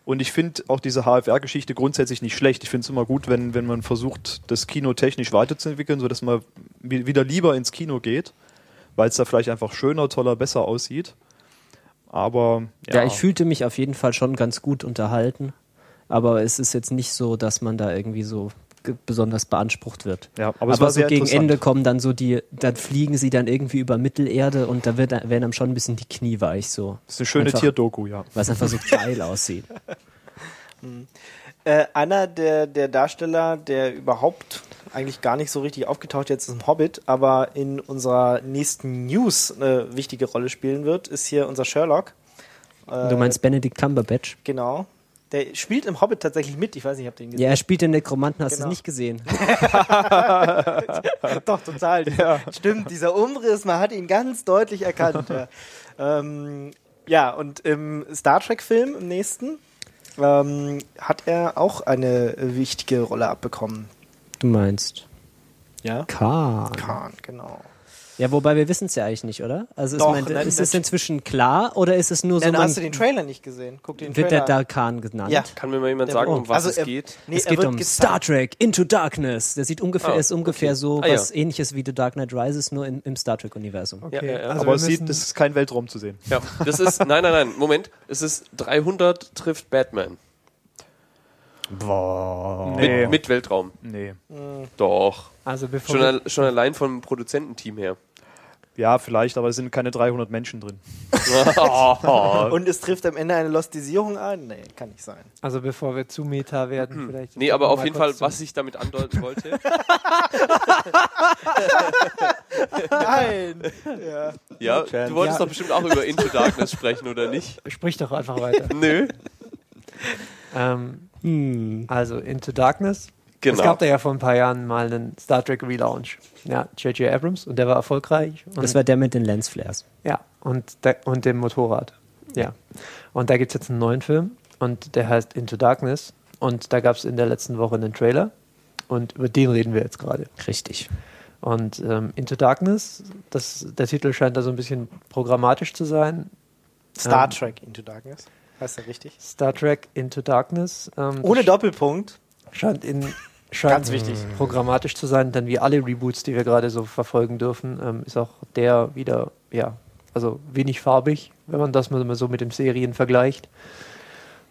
und ich finde auch diese HFR-Geschichte grundsätzlich nicht schlecht. Ich finde es immer gut, wenn, wenn man versucht, das Kino technisch weiterzuentwickeln, sodass man wi- wieder lieber ins Kino geht, weil es da vielleicht einfach schöner, toller, besser aussieht. Aber Ja. ich fühlte mich auf jeden Fall schon ganz gut unterhalten, aber es ist jetzt nicht so, dass man da irgendwie so besonders beansprucht wird. ja, aber, Aber, so gegen. Ende kommen dann so die, dann fliegen sie dann irgendwie über Mittelerde und da wird, werden einem schon ein bisschen die Knie weich so. Das ist eine schöne Einfach- Tierdoku, ja. Weil es einfach so geil aussieht. Äh, einer der, der Darsteller, der überhaupt eigentlich gar nicht so richtig aufgetaucht jetzt im Hobbit, aber in unserer nächsten News eine wichtige Rolle spielen wird, ist hier unser Sherlock. Äh, Du meinst Benedict Cumberbatch? Genau. Der spielt im Hobbit tatsächlich mit. Ich weiß nicht, habt ihr ihn gesehen? Ja, er spielt den Nekromanten, hast du Genau. es nicht gesehen. Doch, total. Stimmt, dieser Umriss, man hat ihn ganz deutlich erkannt. ja. Ähm, ja, und im Star Trek-Film, im nächsten, ähm, hat er auch eine wichtige Rolle abbekommen. Du meinst Ja? Khan. Khan, genau. Ja, wobei wir wissen es ja eigentlich nicht, oder? Also ist, Doch, mein, nein, ist es das- inzwischen klar oder ist es nur so, Dann hast du den Trailer nicht gesehen. Guck dir den wird Trailer der da Khan genannt? Ja. Kann mir mal jemand Der- sagen, oh. um was Also, es er- geht? Nee, es geht wird um gezeigt. Star Trek Into Darkness. Der sieht ungefähr, Ah, ist ungefähr okay. so Ah, ja. was ähnliches wie The Dark Knight Rises, nur in, im Star Trek-Universum. Ja, ja, ja. Also aber es sieht, es ist kein Weltraum zu sehen. Ja, das ist, nein, nein, nein, Moment. Es ist 300 trifft Batman. Boah. Mit, mit Weltraum. nee. Doch. Also bevor Schon, al schon allein vom Produzententeam her. Ja, vielleicht, aber es sind keine 300 Menschen drin. Und es trifft am Ende eine Lostisierung ein? Nee, kann nicht sein. also bevor wir zu Meta werden, vielleicht. Nee, aber auf jeden Fall, zum- was ich damit andeuten wollte. Nein! ja. ja, du wolltest Ja. doch bestimmt auch über Into Darkness sprechen, oder nicht? Sprich doch einfach weiter. Nö. ähm, Hm. also Into Darkness. Genau. Es gab da ja vor ein paar Jahren mal einen Star Trek Relaunch. Ja, J.J. Abrams und der war erfolgreich. Und, Das war der mit den Lensflares. ja, und, der, und dem Motorrad. Ja. Und da gibt es jetzt einen neuen Film und der heißt Into Darkness. Und da gab es in der letzten Woche einen Trailer und über den reden wir jetzt gerade. Richtig. Und ähm, Into Darkness, das, der Titel scheint da so ein bisschen programmatisch zu sein. Star Ähm, Trek Into Darkness. Heißt der richtig? Star Trek Into Darkness. Ähm, Ohne Doppelpunkt. scheint in scheint Ganz wichtig. programmatisch zu sein, denn wie alle Reboots, die wir gerade so verfolgen dürfen, ähm, ist auch der wieder, ja, also wenig farbig, wenn man das mal so mit den Serien vergleicht.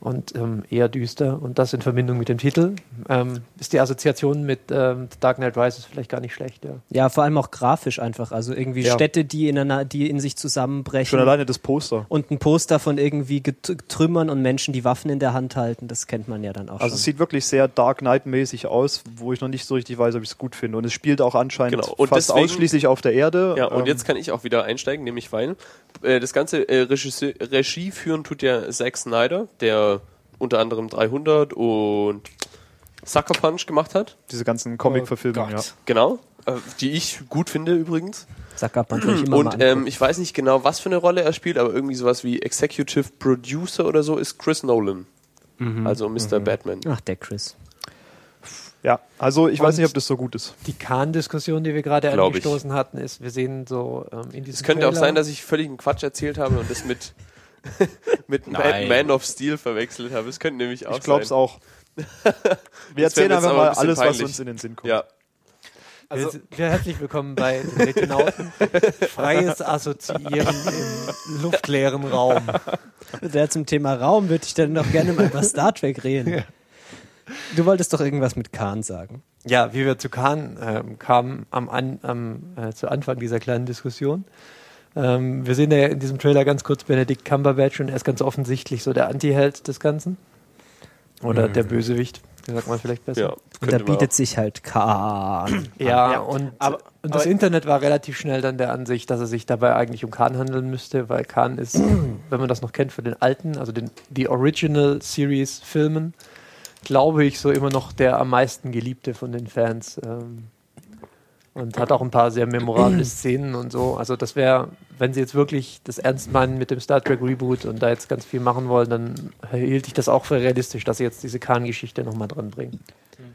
Und ähm, eher düster. Und das in Verbindung mit dem Titel. Ähm, ist die Assoziation mit ähm, The Dark Knight Rises vielleicht gar nicht schlecht, ja. Ja, vor allem auch grafisch einfach. Also irgendwie Ja. Städte, die in, einer, die in sich zusammenbrechen. Schon alleine das Poster. und ein Poster von irgendwie Trümmern und Menschen, die Waffen in der Hand halten. Das kennt man ja dann auch Also es schon. sieht wirklich sehr Dark Knight-mäßig aus, wo ich noch nicht so richtig weiß, ob ich es gut finde. Und es spielt auch anscheinend Genau. Und fast deswegen- ausschließlich auf der Erde. Ja, und Ähm, jetzt kann ich auch wieder einsteigen, nämlich weil äh, das ganze äh, Regisseur, Regie führen tut ja Zack Snyder, der unter anderem 300 und Sucker Punch gemacht hat. diese ganzen Comic-Verfilmungen, ja. Genau. Äh, die ich gut finde übrigens. Suckerpunch will ich immer Und ähm, ich weiß nicht genau, was für eine Rolle er spielt, aber irgendwie sowas wie Executive Producer oder so ist Chris Nolan. Mhm. Also Mr. Batman. Ach, der Chris. Ja, also ich weiß Und- nicht, ob das so gut ist. Die Kahn-Diskussion, die wir gerade ich. angestoßen hatten, ist, wir sehen so ähm, in diesem Es könnte auch Trailer- sein, dass ich völligen Quatsch erzählt habe und das mit, mit Man, Nein. Man of Steel verwechselt habe. Es könnte nämlich auch Ich glaube es auch. Wir erzählen einfach aber mal ein alles, was peinlich. uns in den Sinn kommt. Ja, sind- wir herzlich willkommen bei den Retinauten. Freies Assoziieren im luftleeren Raum. Der zum Thema Raum würde ich dann noch gerne mal über Star Trek reden. Du wolltest doch irgendwas mit Khan sagen. Ja, wie wir zu Kahn ähm, kamen am, an, am äh, zu Anfang dieser kleinen Diskussion. Ähm, wir sehen ja in diesem Trailer ganz kurz Benedict Cumberbatch und er ist ganz offensichtlich so der Anti-Held des Ganzen. Oder der Bösewicht, sagt man vielleicht besser. ja. Und da bietet sich halt Khan. Ja, Ja, und, aber- und das aber- Internet war relativ schnell dann der Ansicht, dass es sich dabei eigentlich um Khan handeln müsste, weil Khan ist, wenn man das noch kennt, für den alten, also den, die Original Series Filmen, glaube ich, so immer noch der am meisten geliebte von den Fans. Ähm, und hat auch ein paar sehr memorable Szenen und so. Also das wäre, wenn sie jetzt wirklich das ernst meinen mit dem Star Trek Reboot und da jetzt ganz viel machen wollen, dann hielt ich das auch für realistisch, dass sie jetzt diese Khan-Geschichte nochmal dran bringen.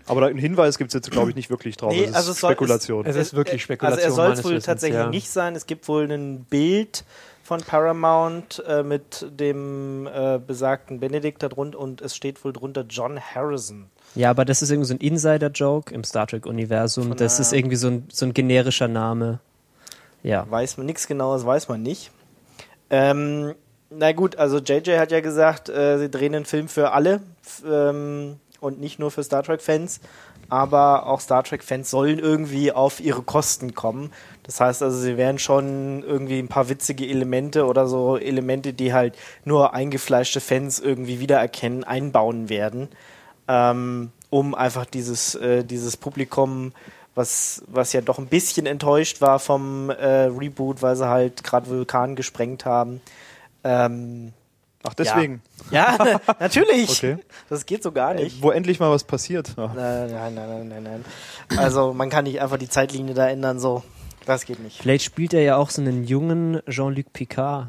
Aber da einen Hinweis gibt es jetzt, glaube ich, nicht wirklich drauf. Nee, das ist also es soll- Spekulation. Es ist wirklich Spekulation. Also er soll es wohl Wissens, tatsächlich ja. nicht sein. Es gibt wohl ein Bild von Paramount äh, mit dem äh, besagten Benedikt darunter und es steht wohl drunter John Harrison. Ja, aber das ist irgendwie so ein Insider-Joke im Star Trek-Universum. Das ist irgendwie so ein, so ein generischer Name. Ja. Weiß man nichts genaues, weiß man nicht. Ähm, na gut, also JJ hat ja gesagt, äh, sie drehen einen Film für alle ähm, und nicht nur für Star Trek-Fans. Aber auch Star Trek-Fans sollen irgendwie auf ihre Kosten kommen. Das heißt also, sie werden schon irgendwie ein paar witzige Elemente oder so Elemente, die halt nur eingefleischte Fans irgendwie wiedererkennen, einbauen werden, ähm, um einfach dieses, äh, dieses Publikum, was, was ja doch ein bisschen enttäuscht war vom äh, Reboot, weil sie halt gerade Vulkan gesprengt haben. Ähm, Ach, deswegen. ja, na, natürlich. Okay. Das geht so gar nicht. Wo endlich mal was passiert. Ja. Nein, nein, nein, nein, nein, nein. Also man kann nicht einfach die Zeitlinie da ändern, so. Das geht nicht. Vielleicht spielt er ja auch so einen jungen Jean-Luc Picard.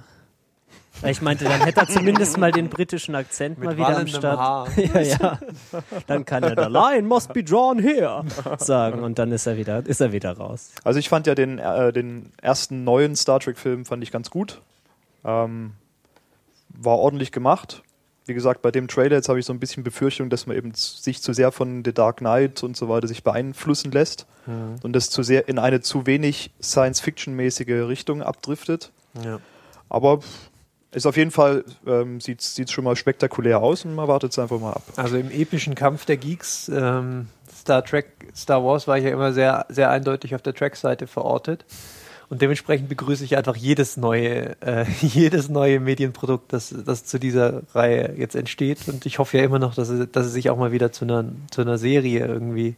Weil ich meinte, dann hätte er zumindest mal den britischen Akzent Mit mal wieder am Start. Ja, ja. Dann kann er The Lion must be drawn here sagen und dann ist er wieder, ist er wieder raus. Also ich fand ja den, äh, den ersten neuen Star Trek-Film fand ich ganz gut. Ähm, war ordentlich gemacht. Wie gesagt, bei dem Trailer jetzt habe ich so ein bisschen Befürchtung, dass man eben sich zu sehr von The Dark Knight und so weiter sich beeinflussen lässt und das zu sehr in eine zu wenig Science-Fiction-mäßige Richtung abdriftet. Ja. Aber pff, ist auf jeden Fall, ähm, sieht es schon mal spektakulär aus und man wartet es einfach mal ab. Also im epischen Kampf der Geeks, ähm, Star Trek, Star Wars war ich ja immer sehr, sehr eindeutig auf der Track-Seite verortet. Und dementsprechend begrüße ich einfach jedes neue, äh, jedes neue Medienprodukt, das, das zu dieser Reihe jetzt entsteht. Und ich hoffe ja immer noch, dass es, dass es sich auch mal wieder zu einer, zu einer Serie irgendwie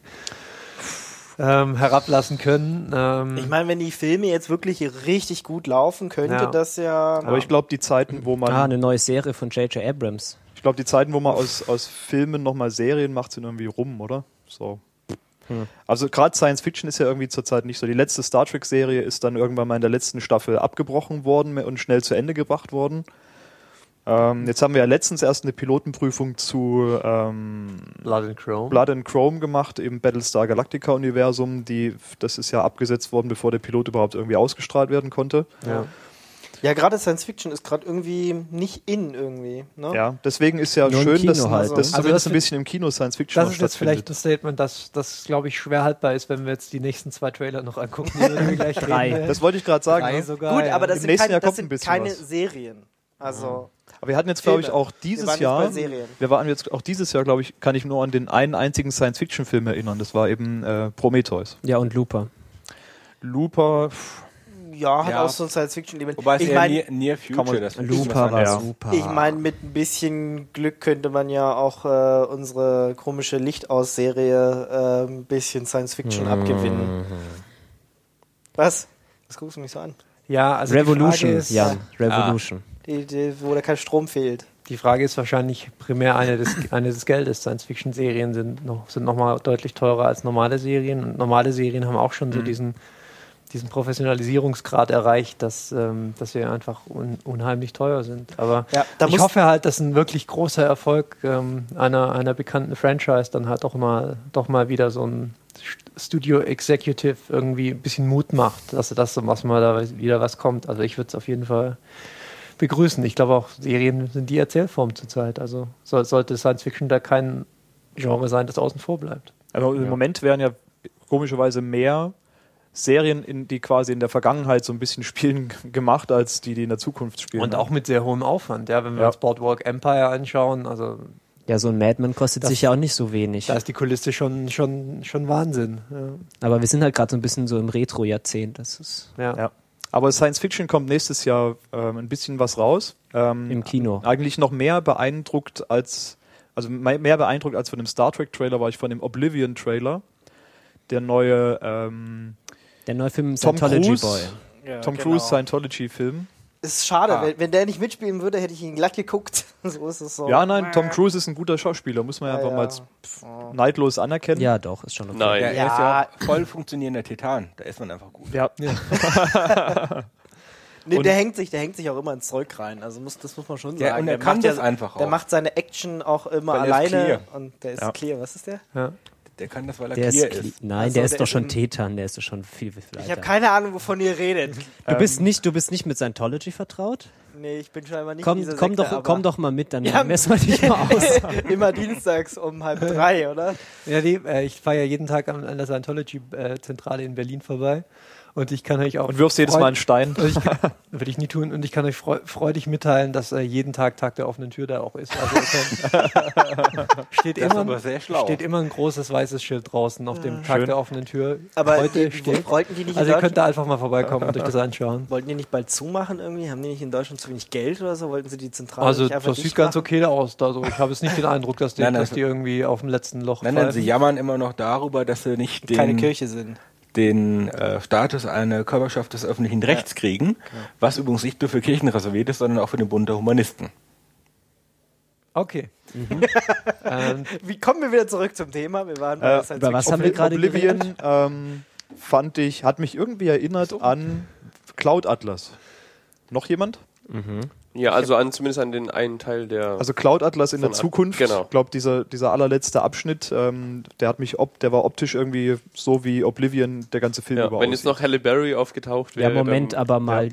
ähm, herablassen können. Ähm, Ich meine, wenn die Filme jetzt wirklich richtig gut laufen, könnte Ja. das ja. Aber ich glaube, die Zeiten, wo man Ah, eine neue Serie von J.J. Abrams. Ich glaube, die Zeiten, wo man aus, aus Filmen nochmal Serien macht, sind irgendwie rum, oder? So. Hm. Also gerade Science Fiction ist ja irgendwie zurzeit nicht so. Die letzte Star Trek-Serie ist dann irgendwann mal in der letzten Staffel abgebrochen worden und schnell zu Ende gebracht worden. Ähm, jetzt haben wir ja letztens erst eine Pilotenprüfung zu ähm, Blood and Chrome. Blood and Chrome gemacht, im Battlestar Galactica Universum. Die, das ist ja abgesetzt worden, bevor der Pilot überhaupt irgendwie ausgestrahlt werden konnte. Ja. Ja, gerade Science Fiction ist gerade irgendwie nicht in irgendwie. Ne? Ja, deswegen ist ja Nur schön, dass, halt, dass? Also zumindest das ein bisschen im Kino Science Fiction Das ist jetzt vielleicht ein Statement, das, das glaube ich, schwer haltbar ist, wenn wir jetzt die nächsten zwei Trailer noch angucken, Drei. reden. Das wollte ich gerade sagen. Drei ne? sogar. Gut, ja. aber das Im sind, nächsten kein, Jahr das kommt sind ein bisschen keine was. Serien. Also, Aber wir hatten jetzt, glaube ich, auch wir dieses waren jetzt Jahr. Wir waren jetzt auch dieses Jahr, glaube ich, kann ich nur an den einen einzigen Science-Fiction-Film erinnern. Das war eben äh, Prometheus. Ja, und Looper. Looper, pff, Ja, hat Ja. auch so ein Science-Fiction-Element. Wobei es Ich meine, near, near Future, man- das Looper war anderes. super. Ich meine, mit ein bisschen Glück könnte man ja auch äh, unsere komische Lichtaus-Serie äh, ein bisschen Science-Fiction abgewinnen. Was? Das guckst du mich so an. Ja, also Revolution, ist, ja, Revolution. Die, die, wo da kein Strom fehlt. Die Frage ist wahrscheinlich primär eine des, eine des Geldes. Science-Fiction-Serien sind noch, sind noch mal deutlich teurer als normale Serien. Und normale Serien haben auch schon so diesen, diesen Professionalisierungsgrad erreicht, dass, ähm, dass sie einfach un, unheimlich teuer sind. Aber Ja, ich hoffe halt, dass ein wirklich großer Erfolg ähm, einer, einer bekannten Franchise dann halt doch mal, doch mal wieder so ein Studio Executive irgendwie ein bisschen Mut macht, dass das was mal da wieder was kommt. Also ich würde es auf jeden Fall begrüßen. Ich glaube auch, Serien sind die Erzählform zurzeit. Also soll, sollte Science Fiction da kein Genre sein, das außen vor bleibt. aber im Moment werden ja komischerweise mehr Serien, in, die quasi in der Vergangenheit so ein bisschen spielen, gemacht, als die, die in der Zukunft spielen. Und ne? auch mit sehr hohem Aufwand. Ja, wenn wir Ja. uns Boardwalk Empire anschauen, also Ja, so ein Madman kostet Das- sich ja auch nicht so wenig. da ist die Kulisse schon, schon, schon Wahnsinn. Aber wir sind halt gerade so ein bisschen so im Retro-Jahrzehnt. Das ist Ja. Ja. Aber Science Fiction kommt nächstes Jahr ähm, ein bisschen was raus. Ähm, im Kino. Eigentlich noch mehr beeindruckt als, also me- mehr beeindruckt als von dem Star Trek Trailer war ich von dem Oblivion Trailer. Der neue ähm, Der neue Film Tom Scientology Cruise, Boy. Ja, Tom genau. Cruise Scientology Film. Ist schade, Ah. wenn, wenn der nicht mitspielen würde, hätte ich ihn glatt geguckt. so ist es so. Ja, nein, Tom Cruise ist ein guter Schauspieler, muss man Ja, einfach ja. mal neidlos anerkennen. Ja, doch, ist schon okay. Nein. Ja, er ist Ja. ja voll funktionierender Titan. Da ist man einfach gut. Ja. Nee, Und- der hängt sich, der hängt sich auch immer ins Zeug rein. Also muss, das muss man schon Der- sagen. und er Der kann macht das ja, einfach Der auch. macht seine Action auch immer Weil alleine und der ist Ja. clear. Was ist der? Der kann das, weil er Der ist, ist. Nein, Also, der ist der doch ist schon Tetan, der ist doch schon viel, viel Ich weiter. habe keine Ahnung, wovon ihr redet. du bist nicht, du bist nicht mit Scientology vertraut? Nee, ich bin scheinbar nicht in Komm, dieser komm Sekte, doch, aber komm doch mal mit, dann Ja. messen wir dich mal aus. immer dienstags um halb drei, oder? Ja, nee, äh, ich fahre ja jeden Tag an, an der Scientology-Zentrale in Berlin vorbei. Und ich kann euch auch. Und wirfst jedes Mal einen Stein. Ich würde ich nie tun. Und ich kann euch freu freudig mitteilen, dass äh, jeden Tag Tag der offenen Tür da auch ist. Also steht, Das ist immer, aber sehr schlau. steht immer ein großes weißes Schild draußen auf dem Tag Schön. der offenen Tür. Aber heute die, steht. wollten die nicht Also ihr könnt da einfach mal vorbeikommen und euch das anschauen. wollten die nicht bald zumachen irgendwie? Haben die nicht in Deutschland zu wenig Geld oder so? Wollten sie die Zentrale Also nicht das sieht ganz machen? okay aus. Also ich habe jetzt nicht den Eindruck, dass die, Nein, nein, dass die irgendwie auf dem letzten Loch Nein, nein, pfeifen. sie jammern immer noch darüber, dass sie nicht den, Keine Kirche sind. Den äh, Status einer Körperschaft des öffentlichen Rechts kriegen, was übrigens nicht nur für Kirchen reserviert ist, sondern auch für den Bund der Humanisten. Okay. Mhm. ähm, Wie kommen wir wieder zurück zum Thema? Wir waren bei Äh, Science über was haben wir gerade Oblivion ähm, fand ich, hat mich irgendwie erinnert an Cloud Atlas. Noch jemand? Ja, also an, zumindest an den einen Teil der. Also Cloud Atlas in der Zukunft. genau. Ich glaube, dieser, dieser allerletzte Abschnitt, ähm, der hat mich, ob, der war optisch irgendwie so wie Oblivion der ganze Film ja, über wenn jetzt noch Halle Berry aufgetaucht Ja, wäre. Moment, dann, aber mal.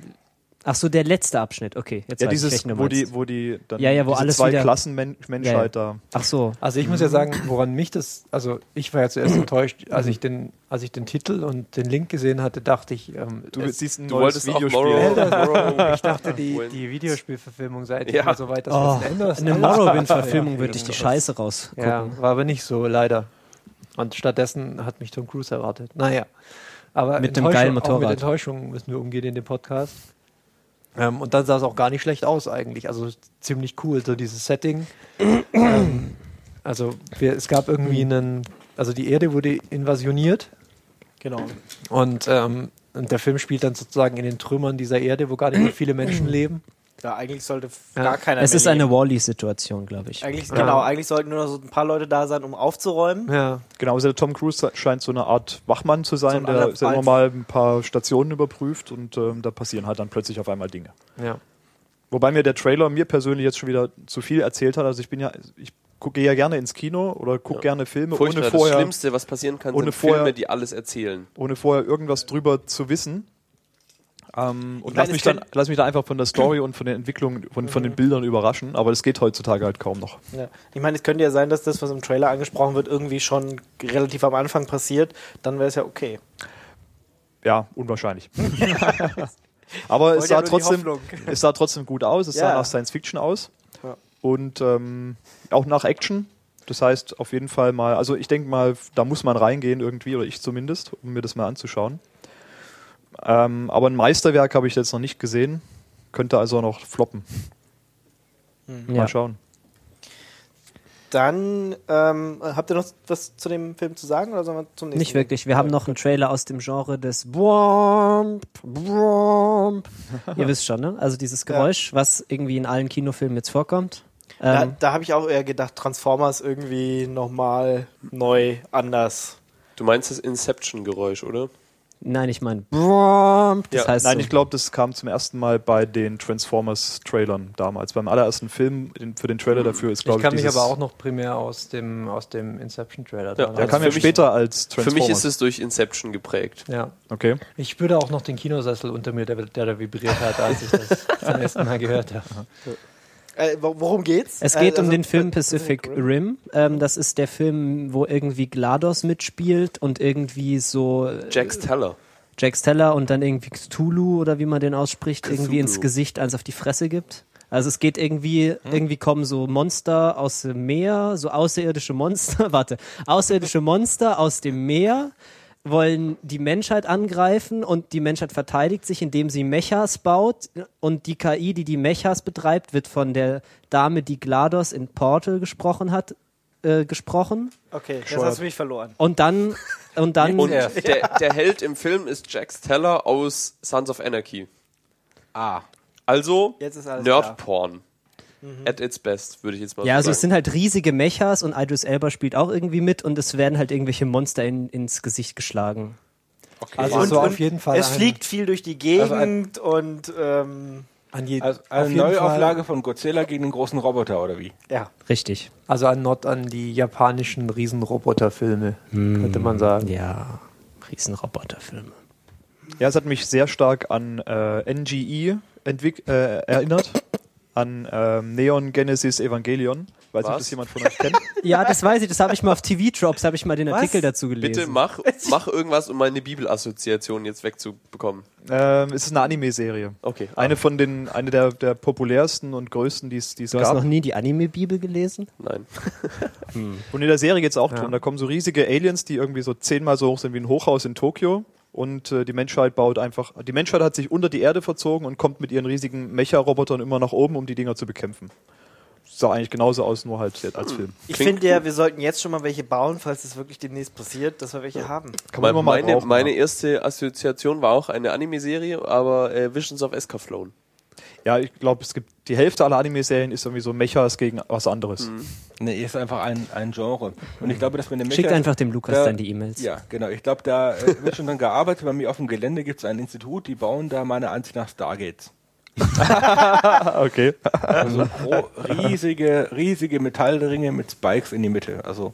Ach so, der letzte Abschnitt. Okay, jetzt Ja, weiß ich, dieses, du wo meinst. die, wo die dann Ja, ja, wo diese alles zwei wieder- Klassen Men Menschheit da. Ach so. Also ich muss ja sagen, woran mich das, also ich war ja zuerst enttäuscht, als ich den, als ich den Titel und den Link gesehen hatte, dachte ich, ähm, Du es, siehst ein Du neues wolltest auch Videospiel. Morrow, Morrow ich dachte, die, die Videospielverfilmung sei Ja. ja. so weit, dass Oh, ändern. eine Morrowind-Verfilmung würde ich die Scheiße rausgucken. Ja, war aber nicht so, leider. Und stattdessen hat mich Tom Cruise erwartet. Naja. Aber Mit Enttäuschung- geilen Auch Motorrad. mit Enttäuschung müssen wir umgehen in dem Podcast. Ähm, und dann sah es auch gar nicht schlecht aus eigentlich. Also ziemlich cool, so dieses Setting. ähm, also wir, es gab irgendwie einen, also die Erde wurde invasioniert Genau. und, ähm, und der Film spielt dann sozusagen in den Trümmern dieser Erde, wo gar nicht mehr viele Menschen leben. Ja, eigentlich sollte Ja. gar keiner Es mehr ist eine leben. Wall-E-Situation, glaube ich. Eigentlich, Ja. Genau, eigentlich sollten nur noch so ein paar Leute da sein, um aufzuräumen. Ja. Genau, also der Tom Cruise scheint so eine Art Wachmann zu sein, ein der sehr immer mal ein paar Stationen überprüft und ähm, da passieren halt dann plötzlich auf einmal Dinge. ja. Wobei mir der Trailer mir persönlich jetzt schon wieder zu viel erzählt hat. Also ich bin ja, ich gucke ja gerne ins Kino oder gucke gerne Filme, Furchtbar, ohne das vorher, Schlimmste, was passieren kann, ohne sind vorher- Filme, die alles erzählen. ohne vorher irgendwas drüber zu wissen. Ähm, und meine, lass, mich dann, lass mich da einfach von der Story und von den Entwicklungen und von den Bildern überraschen, aber das geht heutzutage halt kaum noch. Ja. Ich meine, es könnte ja sein, dass das, was im Trailer angesprochen wird, irgendwie schon relativ am Anfang passiert. Dann wäre es ja okay. Ja, unwahrscheinlich. Aber es ja sah, die trotzdem, es sah trotzdem gut aus. Es Ja. sah nach Science Fiction aus. Ja. Und ähm, auch nach Action. Das heißt, auf jeden Fall mal, also ich denke mal, da muss man reingehen irgendwie, oder ich zumindest, um mir das mal anzuschauen. Ähm, aber ein Meisterwerk habe ich jetzt noch nicht gesehen. Könnte also noch floppen. Ja. Mal schauen. Dann ähm, habt ihr noch was zu dem Film zu sagen oder sollen wir zum nächsten? Nicht wirklich. Wir haben noch einen Trailer aus dem Genre des Womp, Womp. Ihr wisst schon, ne? Also dieses Geräusch, was irgendwie in allen Kinofilmen jetzt vorkommt. Da, Ähm, da habe ich auch eher gedacht, Transformers irgendwie nochmal neu, anders. Du meinst das Inception-Geräusch, oder? Nein, ich meine. Das Ja, heißt Nein, so, ich glaube, das kam zum ersten Mal bei den Transformers-Trailern damals. Beim allerersten Film für den Trailer dafür ist, Ich glaube ich, kann mich aber auch noch primär aus dem, aus dem Inception-Trailer Ja, Der Also kam für ja mich- später als Für Transformers. mich ist es durch Inception geprägt. Ja. Okay. Ich spürte auch noch den Kinosessel unter mir, der, der da vibriert hat, als ich das zum ersten Mal gehört habe. Äh, wo- worum geht's? Es geht Äh, um also- den Film Pacific Rim. Ähm, das ist der Film, wo irgendwie GLaDOS mitspielt und irgendwie so äh, Jax Teller. Jack Steller und dann irgendwie Cthulhu oder wie man den ausspricht, irgendwie Cthulhu. ins Gesicht eins auf die Fresse gibt. Also es geht irgendwie, irgendwie kommen so Monster aus dem Meer, so außerirdische Monster, warte, außerirdische Monster aus dem Meer wollen die Menschheit angreifen und die Menschheit verteidigt sich, indem sie Mechas baut und die KI, die die Mechas betreibt, wird von der Dame, die GLaDOS in Portal gesprochen hat, äh, gesprochen. Okay, jetzt hast du mich verloren. Und dann, und dann, Und der, der Held im Film ist Jax Teller aus Sons of Anarchy. Ah. Also Jetzt Nerd-Porn. At its best, würde ich jetzt mal Ja, also sagen. es sind halt riesige Mechas und Idris Elba spielt auch irgendwie mit und es werden halt irgendwelche Monster in, ins Gesicht geschlagen. Also Und- so auf jeden Fall. Es ein- fliegt viel durch die Gegend und ähm, an je, Also eine Neuauflage von Godzilla gegen den großen Roboter, oder wie? ja. Richtig. Fall, also an Not an die japanischen Riesenroboterfilme, könnte man sagen. Ja, Riesenroboterfilme. Ja, es hat mich sehr stark an äh, NGE äh, erinnert. An ähm, Neon Genesis Evangelion. Weiß nicht, ob Was? das jemand von euch kennt. Ja, das weiß ich, das habe ich mal auf TV-Drops, habe ich mal den Artikel dazu gelesen. Bitte mach, mach irgendwas, um meine Bibelassoziation jetzt wegzubekommen. ähm, es ist eine Anime-Serie. Okay. Eine von den, eine der, der populärsten und größten, die es die es Du hast gab. noch nie die Anime-Bibel gelesen? Nein. Und in der Serie geht es auch drum. Da kommen so riesige Aliens, die irgendwie so zehnmal so hoch sind wie ein Hochhaus in Tokio. Und äh, die Menschheit baut einfach. Die Menschheit hat sich unter die Erde verzogen und kommt mit ihren riesigen Mecha-Robotern immer nach oben, um die Dinger zu bekämpfen. Sah eigentlich genauso aus, nur halt jetzt als Film. Ich Klingt finde ja, wir sollten jetzt schon mal welche bauen, falls es wirklich demnächst passiert, dass wir welche haben. Kann man immer mal meine, brauchen, meine ja. erste Assoziation war auch eine Anime-Serie, aber äh, Visions of Escaflown. Ja, ich glaube, es gibt die Hälfte aller Anime-Serien ist irgendwie so Mechas gegen was anderes. Nee, ist einfach ein, ein Genre. Und ich glaube, dass wir eine Schickt Mecha- einfach dem Lukas da- dann die E-Mails. Ja, genau. Ich glaube, da äh, wird schon dran gearbeitet. Bei mir auf dem Gelände gibt es ein Institut, die bauen da meiner Ansicht nach Stargates. Okay. Also riesige, riesige Metallringe mit Spikes in die Mitte. Also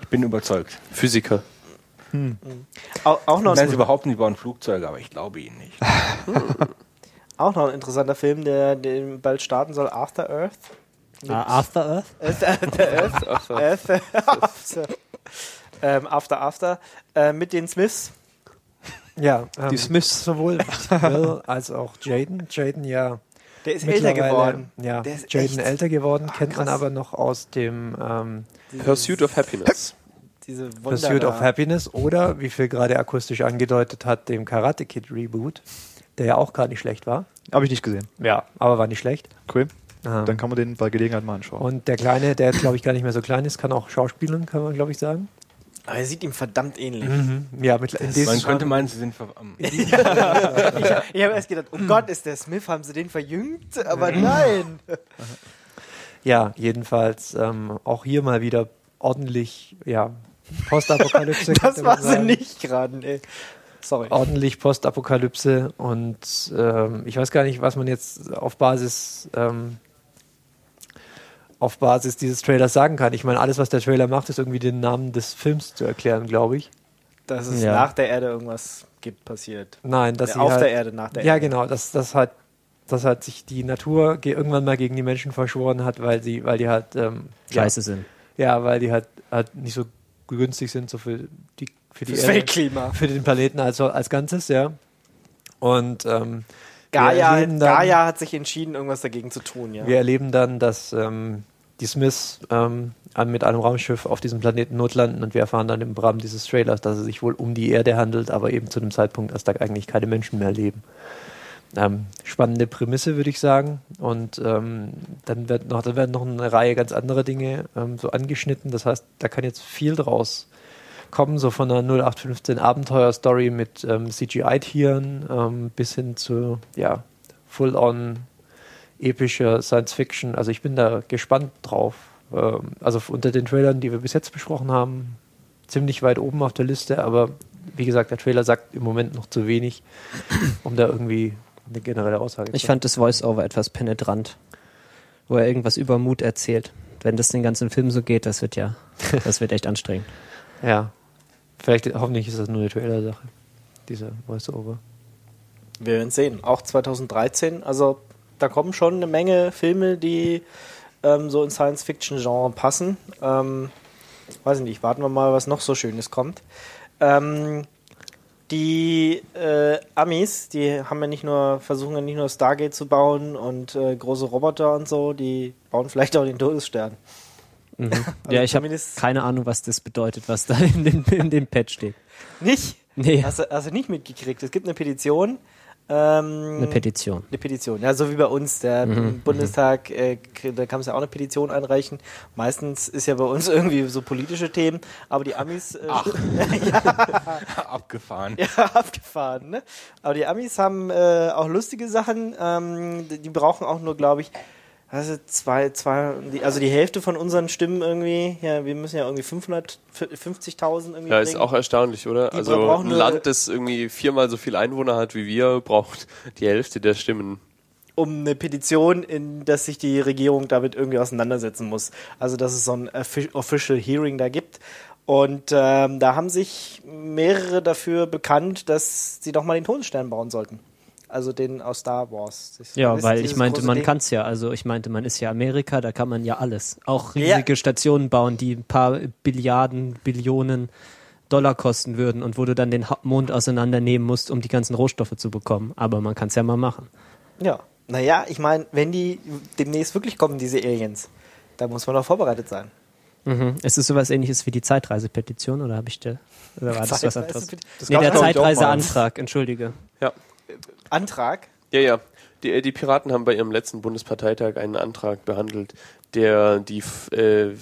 ich bin überzeugt. Physiker. Au auch, noch Nein, sie behaupten, sie bauen Flugzeuge, aber ich glaube ihnen nicht. auch noch ein interessanter Film, der, der bald starten soll, After Earth. Ah, After Earth? After Earth. Earth. After, ähm, After After. Äh, mit den Smiths. Ja, ähm, Die Smiths. sowohl Will als auch Jaden. Jaden ja Der ist älter geworden. Ja, Der ist Jaden echt- älter geworden, kennt man krass. aber noch aus dem ähm, Pursuit of Happiness. Diese Wunder Pursuit of Happiness oder, wie Phil gerade akustisch angedeutet hat, dem Karate Kid Reboot, der ja auch gar nicht schlecht war. Habe ich nicht gesehen. Ja, aber war nicht schlecht. Cool. Ähm, Dann kann man den bei Gelegenheit mal anschauen. und der Kleine, der jetzt glaube ich gar nicht mehr so klein ist, kann auch schauspielen, kann man glaube ich sagen. Aber er sieht ihm verdammt ähnlich. Ja, mit, diesem Man könnte meinen, sie sind ver ähm, Ich, ich habe erst gedacht, oh Gott, ist der Smith, haben sie den verjüngt? Aber nein. Ja, jedenfalls ähm, auch hier mal wieder ordentlich, ja, Postapokalypse. Das war sie sagen. nicht gerade, ey. Sorry. Ordentlich Postapokalypse und ähm, ich weiß gar nicht, was man jetzt auf Basis ähm, auf Basis dieses Trailers sagen kann. Ich meine, alles, was der Trailer macht, ist irgendwie den Namen des Films zu erklären, glaube ich. Dass es Ja. nach der Erde irgendwas gibt, passiert. Nein, dass Ja, sie auf halt, der Erde, nach der Ja, Erde. genau, dass das halt, dass halt sich die Natur ge- irgendwann mal gegen die Menschen verschworen hat, weil sie, weil die halt ähm, Scheiße sind. Ja, ja, weil die halt, halt nicht so günstig sind so für die für die Fürs Erde, Weltklima. für den Planeten als als Ganzes, ja. Und ähm, Gaia, dann- Gaia hat sich entschieden, irgendwas dagegen zu tun, ja. Wir erleben dann, dass ähm, die Smiths ähm, mit einem Raumschiff auf diesem Planeten notlanden und wir erfahren dann im Rahmen dieses Trailers, dass es sich wohl um die Erde handelt, aber eben zu einem Zeitpunkt, als da eigentlich keine Menschen mehr leben. Ähm, spannende Prämisse, würde ich sagen. Und ähm, dann, wird noch, dann werden noch eine Reihe ganz anderer Dinge ähm, so angeschnitten. Das heißt, da kann jetzt viel draus kommen, so von einer 0815 Abenteuer-Story mit ähm, CGI-Tieren ähm, bis hin zu ja, full-on epischer Science Fiction. Also ich bin da gespannt drauf. Ähm, also unter den Trailern, die wir bis jetzt besprochen haben, ziemlich weit oben auf der Liste, aber wie gesagt, der Trailer sagt im Moment noch zu wenig, um da irgendwie eine generelle Aussage Ich zu fand das Voice-Over etwas penetrant, wo er irgendwas über Mut erzählt. Wenn das den ganzen Film so geht, das wird ja, das wird echt anstrengend. Ja. Vielleicht, hoffentlich ist das nur eine Trailer-Sache. Dieser Voice-Over. Wir werden sehen. Auch 2013. Also da kommen schon eine Menge Filme, die ähm, so in Science-Fiction-Genre passen. Ähm, weiß ich nicht, warten wir mal, was noch so Schönes kommt. Ähm, die äh, Amis, die haben ja nicht nur, versuchen ja nicht nur Stargate zu bauen und äh, große Roboter und so, die bauen vielleicht auch den Todesstern. Mhm. ja, ich habe keine Ahnung, was das bedeutet, was da in dem, in dem Pad steht. Nicht? Nee, Hast du, hast du nicht mitgekriegt? Es gibt eine Petition. Ähm, eine Petition. Eine Petition, ja, so wie bei uns. Der Bundestag, äh, da kann man ja auch eine Petition einreichen. Meistens ist ja bei uns irgendwie so politische Themen, aber die Amis. Äh, Abgefahren. ja, abgefahren, ne? Aber die Amis haben äh, auch lustige Sachen. Ähm, die brauchen auch nur, glaube ich, also zwei, zwei, die, also die Hälfte von unseren Stimmen irgendwie. Ja, wir müssen ja irgendwie 550.000 irgendwie Ja, ist auch erstaunlich, oder? Die Also ein Land, das irgendwie viermal so viele Einwohner hat wie wir, braucht die Hälfte der Stimmen. um eine Petition, in dass sich die Regierung damit irgendwie auseinandersetzen muss. Also dass es so ein offi- Official Hearing da gibt. Und ähm, da haben sich mehrere dafür bekannt, dass sie doch mal den Todesstern bauen sollten. Also den aus Star Wars. Das Ja, weil ich meinte, man kann es ja. Also ich meinte, man ist ja Amerika, da kann man ja alles. Auch Ja. riesige Stationen bauen, die ein paar Billiarden, Billionen Dollar kosten würden und wo du dann den Mond auseinandernehmen musst, um die ganzen Rohstoffe zu bekommen. Aber man kann es ja mal machen. Ja. Naja, ich meine, wenn die demnächst wirklich kommen, diese Aliens, da muss man doch vorbereitet sein. Mhm. Ist es sowas ähnliches wie die Zeitreisepetition oder habe ich da oder war das was anderes? Nee, der ich. Zeitreiseantrag, entschuldige. Ja. Antrag. Ja, ja. Die, äh, die Piraten haben bei ihrem letzten Bundesparteitag einen Antrag behandelt, der die F- äh,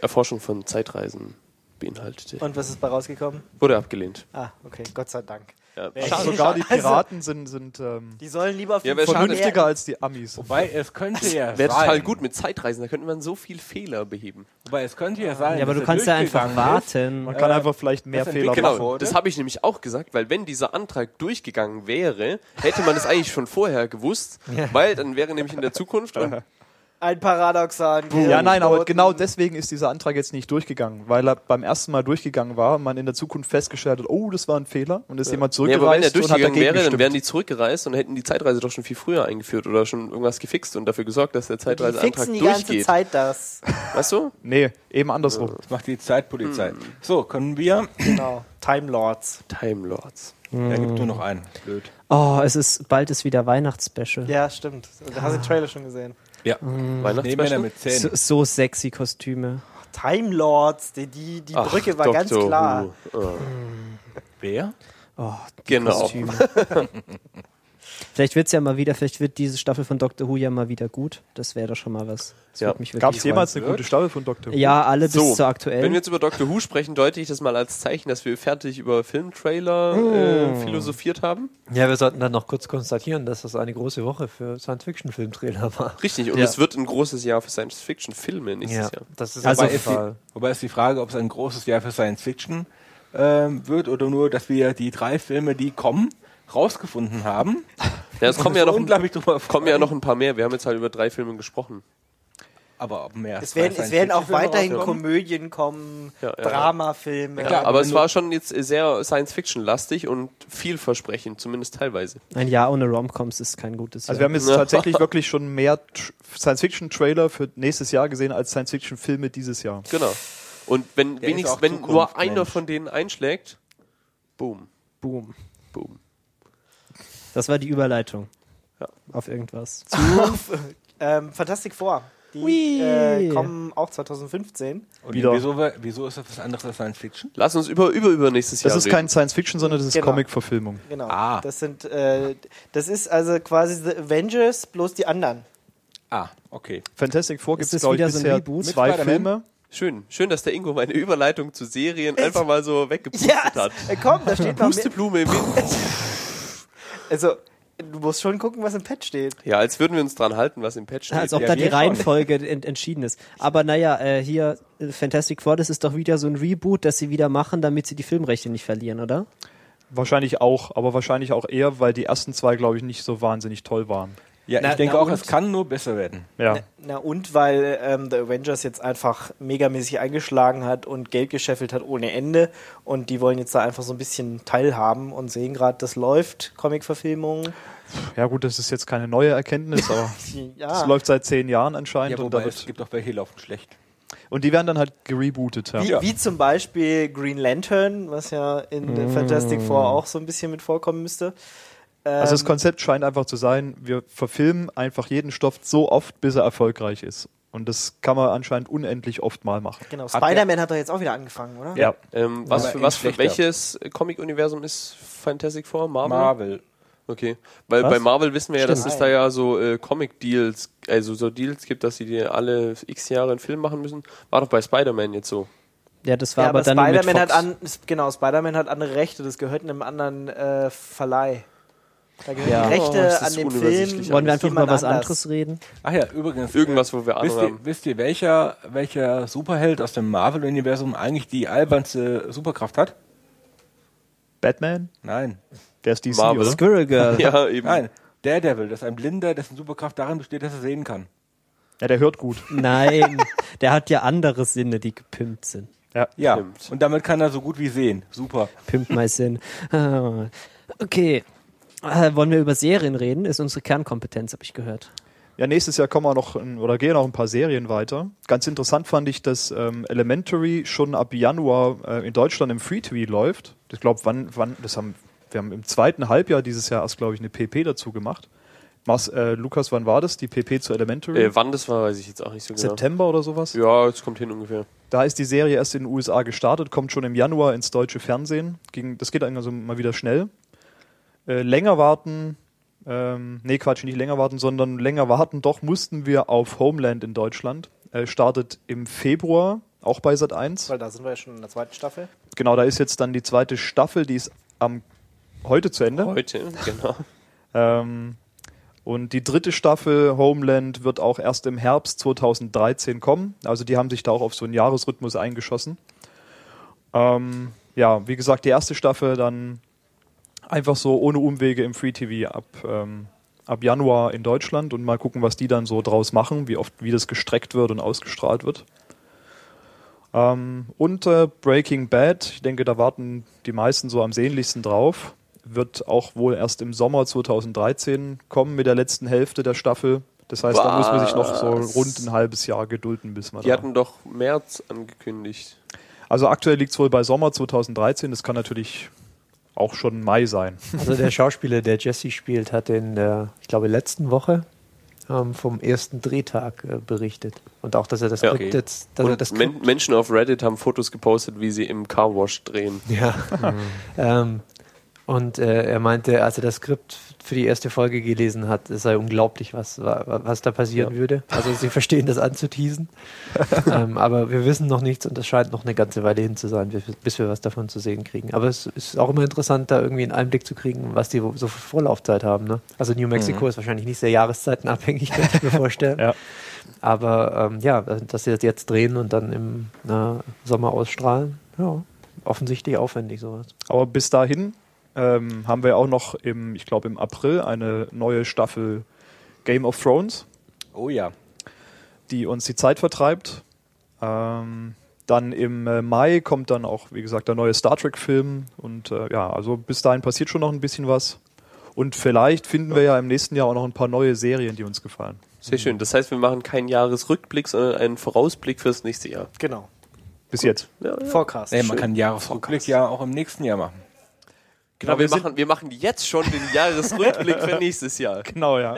Erforschung von Zeitreisen beinhaltete. Und was ist bei rausgekommen? Wurde abgelehnt. Ah, okay, Gott sei Dank. Ja. Sogar die Also- Piraten sind, sind ähm, Die sollen lieber auf Ja, vernünftiger als die Amis. Wobei, es könnte ja Wäre total gut mit Zeitreisen, da könnte man so viel Fehler beheben. Wobei, es könnte ja sein. Ja, aber du kannst ja einfach warten. Man kann Äh, einfach vielleicht mehr Fehler machen. Genau, das habe ich nämlich auch gesagt, weil wenn dieser Antrag durchgegangen wäre, hätte man es eigentlich schon vorher gewusst, weil dann wäre nämlich in der Zukunft und Ein Paradoxon. Ja, nein, aber genau deswegen ist dieser Antrag jetzt nicht durchgegangen, weil er beim ersten Mal durchgegangen war, man in der Zukunft festgestellt hat, oh, das war ein Fehler und ist jemand ja, aber wenn er zurückgereist und hat durchgegangen wäre, dann gestimmt. wären die zurückgereist und hätten die Zeitreise doch schon viel früher eingeführt oder schon irgendwas gefixt und dafür gesorgt, dass der Die Zeitreiseantrag fixen die ganze durchgeht. Zeit das. Weißt du? nee, eben andersrum. Das macht die Zeitpolizei. Hm. So, können wir. Genau. Time Lords. Time Lords. Da gibt nur noch einen. Blöd. Oh, es ist bald ist wieder Weihnachtsspecial. Ja, stimmt. Da hast du den Trailer schon gesehen. Ja. Nehmen wir mit So, 10. so sexy Kostüme. Time Lords, die, die, die Ach, Brücke war Dr. ganz klar. Ah, Wer? Oh, die Genau. Vielleicht wird's ja mal wieder, vielleicht wird diese Staffel von Doctor Who ja mal wieder gut. Das wäre doch schon mal was. Das Ja. mich Gab es jemals eine gute Staffel von Dr. Who? Ja, alle bis So, zur aktuellen. Wenn wir jetzt über Doctor Who sprechen, deute ich das mal als Zeichen, dass wir fertig über Filmtrailer äh, Mm. philosophiert haben. Ja, wir sollten dann noch kurz konstatieren, dass das eine große Woche für Science-Fiction-Filmtrailer war. Richtig, und Ja. es wird ein großes Jahr für Science-Fiction-Filme nächstes Jahr. das ist Also jeden ist die, wobei ist die Frage, ob es ein großes Jahr für Science Fiction ähm, wird oder nur, dass wir die drei Filme, die kommen, rausgefunden haben. Ja, es kommen ja, noch, unglaublich drüber kommen ja noch ein paar mehr. Wir haben jetzt halt über drei Filme gesprochen. Aber mehr Es werden, es werden auch weiterhin? Komödien kommen, Ja, ja. Dramafilme. Ja. Aber es war schon jetzt sehr Science-Fiction-lastig und vielversprechend, zumindest teilweise. Ein Jahr ohne Romcoms ist kein gutes Also Jahr. wir haben jetzt tatsächlich wirklich schon mehr Tr- Science-Fiction-Trailer für nächstes Jahr gesehen als Science-Fiction-Filme dieses Jahr. Genau. Und wenn wenigstens, wenn Zukunft, nur einer Mensch. von denen einschlägt, boom, Boom. Das war die Überleitung. auf irgendwas. Ähm, Fantastic Four. Die äh, kommen auch 2015. Und Wieder. Wieso, wieso ist das was anderes als Science Fiction? Lass uns über, über, über nächstes Das Jahr ist reden. kein Science Fiction, sondern das ist Genau. Comic-Verfilmung. Genau. Ah. Das sind, äh, das ist also quasi The Avengers, bloß die anderen. Ah, okay. Fantastic Four gibt Ist es, das glaube ich, wieder so ein bisher Reboot? Mit zwei? Filme. Schön, schön, dass der Ingo meine Überleitung zu Serien einfach mal so weggepustet Ja, hat. äh, komm, da steht noch mehr. Pusteblume im Wind. Also, du musst schon gucken, was im Pad steht. Ja, als würden wir uns dran halten, was im Patch steht. Als ob Ja, da die. Reihenfolge ent entschieden ist. Aber naja, äh, hier äh, Fantastic Four, das ist doch wieder so ein Reboot, das sie wieder machen, damit sie die Filmrechte nicht verlieren, oder? Wahrscheinlich auch, aber wahrscheinlich auch eher, weil die ersten zwei, glaube ich, nicht so wahnsinnig toll waren. Ja, Na- ich denke na auch, und? es kann nur besser werden. Ja. Na, na und weil ähm, The Avengers jetzt einfach megamäßig eingeschlagen hat und Geld gescheffelt hat ohne Ende und die wollen jetzt da einfach so ein bisschen teilhaben und sehen gerade, das läuft, Comic-Verfilmung. ja, gut, das ist jetzt keine neue Erkenntnis, aber Ja, das läuft seit zehn Jahren Ja, anscheinend und, da wobei es wird, gibt auch welche, die laufen schlecht. und die werden dann halt gerebootet. Ja. wie, Ja. wie zum Beispiel Green Lantern, was ja in Fantastic Four auch so ein bisschen mit vorkommen müsste. Also das Ähm, Konzept scheint einfach zu sein, wir verfilmen einfach jeden Stoff so oft, bis er erfolgreich ist. Und das kann man anscheinend unendlich oft mal machen. Genau, Spider-Man hat doch jetzt auch wieder angefangen, oder? Ja. ähm, was für, was für welches Comic-Universum ist Fantastic Four? Marvel? Marvel. Okay. Weil Was? bei Marvel wissen wir ja, dass es da ja so äh, Comic-Deals, also so Deals gibt, dass sie dir alle x Jahre einen Film machen müssen. War doch bei Spider-Man jetzt so. Ja, das war Ja, aber, aber dann Spider-Man hat Fox. an, genau, Spider-Man hat andere Rechte, das gehört einem anderen äh, Verleih. Da gehören Ja. die Rechte Oh, an dem Film. Wollen wir einfach über was anders. anderes reden? Ach ja, übrigens. Irgendwas, wo wir Wisst Ahnung ihr, haben. wisst ihr welcher, welcher Superheld aus dem Marvel-Universum eigentlich die albernste Superkraft hat? Batman, Nein. der ist DC, Marvel. Squirrel Girl. Ja, eben. Nein. Daredevil, das ist ein Blinder, dessen Superkraft darin besteht, dass er sehen kann. Ja, der hört gut. Nein, der hat ja andere Sinne, die gepimpt sind. Ja. Ja. Stimmt. Und damit kann er so gut wie sehen. Super. Pimp my Sinn. Ah, Okay. Äh, wollen wir über Serien reden? Ist unsere Kernkompetenz, habe ich gehört. Ja, nächstes Jahr kommen wir noch oder gehen noch ein paar Serien weiter. Ganz interessant fand ich, dass ähm, Elementary schon ab Januar äh, in Deutschland im Free TV läuft. Ich glaube, wann, wann, das haben wir haben im zweiten Halbjahr dieses Jahr erst, glaube ich, eine PP dazu gemacht. Mas, äh, Lukas, wann war das? Die PP zu Elementary? Äh, wann das war, weiß ich jetzt auch nicht so genau. September oder sowas? Ja, es kommt hin ungefähr. Da ist die Serie erst in den USA gestartet, kommt schon im Januar ins deutsche Fernsehen. Ging, das geht also mal wieder schnell. Äh, länger warten, ähm, nee Quatsch, nicht länger warten, sondern länger warten, doch mussten wir auf Homeland in Deutschland. Äh, startet im Februar, auch bei Sat 1. Weil da sind wir ja schon in der zweiten Staffel. Genau, da ist jetzt dann die zweite Staffel, die ist am heute zu Ende. Heute, genau. Ähm, und die dritte Staffel Homeland wird auch erst im Herbst 2013 kommen. Also die haben sich da auch auf so einen Jahresrhythmus eingeschossen. Ähm, ja, wie gesagt, die erste Staffel dann einfach so ohne Umwege im Free TV ab, ähm, ab Januar in Deutschland und mal gucken, was die dann so draus machen, wie oft, wie das gestreckt wird und ausgestrahlt wird. Ähm, und äh, Breaking Bad, ich denke, da warten die meisten so am sehnlichsten drauf. Wird auch wohl erst im Sommer 2013 kommen mit der letzten Hälfte der Staffel. Das heißt, da muss man sich noch so Was? rund ein halbes Jahr gedulden, bis man Die hatten doch März angekündigt. Also aktuell liegt es wohl bei Sommer 2013. Das kann natürlich auch schon Mai sein. Also der Schauspieler, der Jesse spielt, hat in der, ich glaube, letzten Woche ähm, vom ersten Drehtag äh, berichtet. Und auch, dass er das Ja, Skript okay. jetzt, dass er Und das Men Menschen auf Reddit haben Fotos gepostet, wie sie im Carwash drehen. Ja. ähm, und äh, er meinte, als er das Skript für die erste Folge gelesen hat, es sei unglaublich, was, wa- was da passieren Ja. würde. Also sie verstehen das anzuteasen. ähm, aber wir wissen noch nichts und es scheint noch eine ganze Weile hin zu sein, bis, wir was davon zu sehen kriegen. Aber es ist auch immer interessant, da irgendwie einen Einblick zu kriegen, was die so für Vorlaufzeit haben. Ne? Also New Mexico ist wahrscheinlich nicht sehr jahreszeitenabhängig, kann ich mir vorstellen. Ja. Aber ähm, ja, dass sie das jetzt drehen und dann im äh, Sommer ausstrahlen, ja, offensichtlich aufwendig sowas. Aber bis dahin ähm, haben wir auch noch im, ich glaube im April eine neue Staffel Game of Thrones. Oh ja. die uns die Zeit vertreibt. Ähm, dann im äh, Mai kommt dann auch, wie gesagt, der neue Star Trek-Film. Und äh, ja, also bis dahin passiert schon noch ein bisschen was. Und vielleicht finden wir ja im nächsten Jahr auch noch ein paar neue Serien, die uns gefallen. Sehr schön. Das heißt, wir machen keinen Jahresrückblick, sondern einen Vorausblick fürs nächste Jahr. Genau. Bis jetzt. Ja, ja. Forecast. Ey, man Schön. kann Jahresrückblick ja auch im nächsten Jahr machen. Genau, wir, wir machen, wir machen jetzt schon den Jahresrückblick für nächstes Jahr. Genau, ja.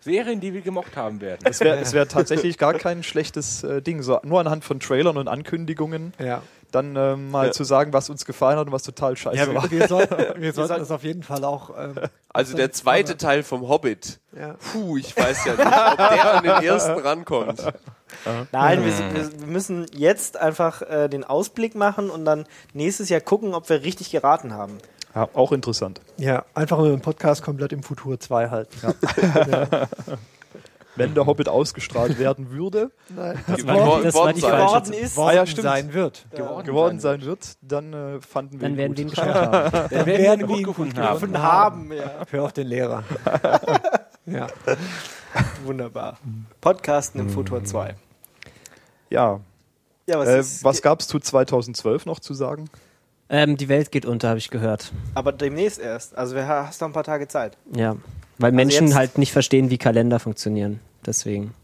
Serien, die wir gemocht haben werden. Es wäre wär tatsächlich gar kein schlechtes äh, Ding. So, nur anhand von Trailern und Ankündigungen Ja. dann ähm, mal Ja. zu sagen, was uns gefallen hat und was total scheiße Ja, war. wir, wir sollten, wir sollten das auf jeden Fall auch. Ähm, Also der zweite Teil vom Hobbit. Ja. Puh, ich weiß ja nicht, ob der an den ersten rankommt. Nein, wir, wir, wir müssen jetzt einfach äh, den Ausblick machen und dann nächstes Jahr gucken, ob wir richtig geraten haben. Ja, auch interessant. ja, einfach nur den Podcast komplett im Futur 2 halten. Wenn der Hobbit ausgestrahlt werden würde, Nein, Das war- das war die falsche- Geworden ist, Ah, ja, stimmt. sein wird. geworden sein wird, dann äh, fanden wir Dann ihn werden wir ihn gut. haben. Dann werden wir ihn gefunden haben. haben. Ja. Hör auf den Lehrer. ja. Wunderbar. Podcasten im Futur 2. Ja, Ja, was äh, was gab es zu 2012 noch zu sagen? Ähm, die Welt geht unter, habe ich gehört. Aber demnächst erst. Also wir hast noch ein paar Tage Zeit. Ja. Weil Menschen jetzt- halt nicht verstehen, wie Kalender funktionieren. Deswegen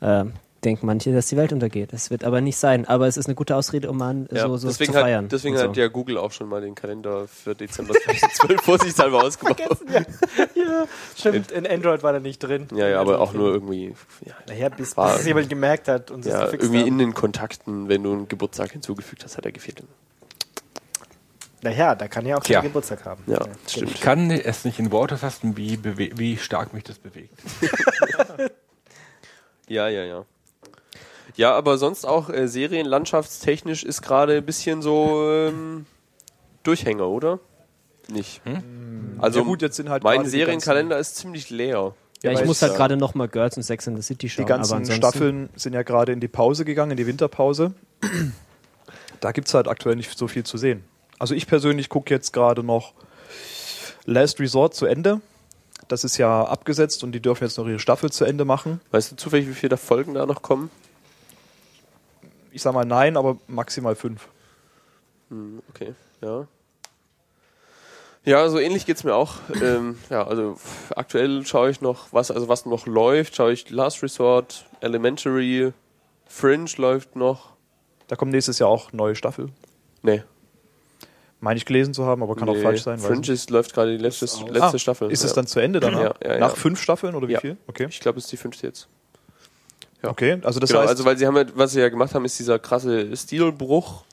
äh, denken manche, dass die Welt untergeht. Das wird aber nicht sein. Aber es ist eine gute Ausrede, um mal Ja, so, so deswegen zu feiern. hat, deswegen so. hat ja Google auch schon mal den Kalender für Dezember 2012 vorsichtshalber ausgebaut. ja, stimmt. In Android war der nicht drin. Ja, ja, aber auch nur irgendwie, ja, Naja, bis, bis es jemand gemerkt hat und es ja irgendwie haben. in den Kontakten, wenn du einen Geburtstag hinzugefügt hast, hat er gefehlt. Naja, da kann ja auch Tja. keinen Geburtstag haben. Ja, genau. stimmt. Ich kann es nicht in Worte fassen, wie, wie stark mich das bewegt. Ja, ja, ja. Ja, aber sonst auch äh, serienlandschaftstechnisch ist gerade ein bisschen so ähm, Durchhänger, oder? Nicht. Also Ja gut, jetzt sind halt mein Serienkalender ist ziemlich leer. ja, ich muss halt äh, gerade noch mal Girls und Sex in the City schauen. Die ganzen Staffeln sind ja gerade in die Pause gegangen, in die Winterpause. Da gibt es halt aktuell nicht so viel zu sehen. Also ich persönlich gucke jetzt gerade noch Last Resort zu Ende. Das ist ja abgesetzt und die dürfen jetzt noch ihre Staffel zu Ende machen. Weißt du zufällig, wie viele Folgen da noch kommen? Ich sag mal nein, aber maximal fünf. Hm, okay, ja. Ja, so ähnlich geht's mir auch. ähm, ja, also aktuell schaue ich noch, was, also was noch läuft, schaue ich Last Resort, Elementary, Fringe läuft noch. Da kommt nächstes Jahr auch neue Staffel. Nee. Meine ich gelesen zu haben, aber kann auch nee, falsch sein. Fringe ist, läuft gerade die letzte, letzte Ah, Staffel. Ist ja. es dann zu Ende danach? Ja, ja, Nach fünf Staffeln oder wie viel? Okay. Ich glaube, es ist die fünfte jetzt. Okay, also das genau, heißt, also weil sie haben ja, was sie ja gemacht haben, ist dieser krasse Stilbruch.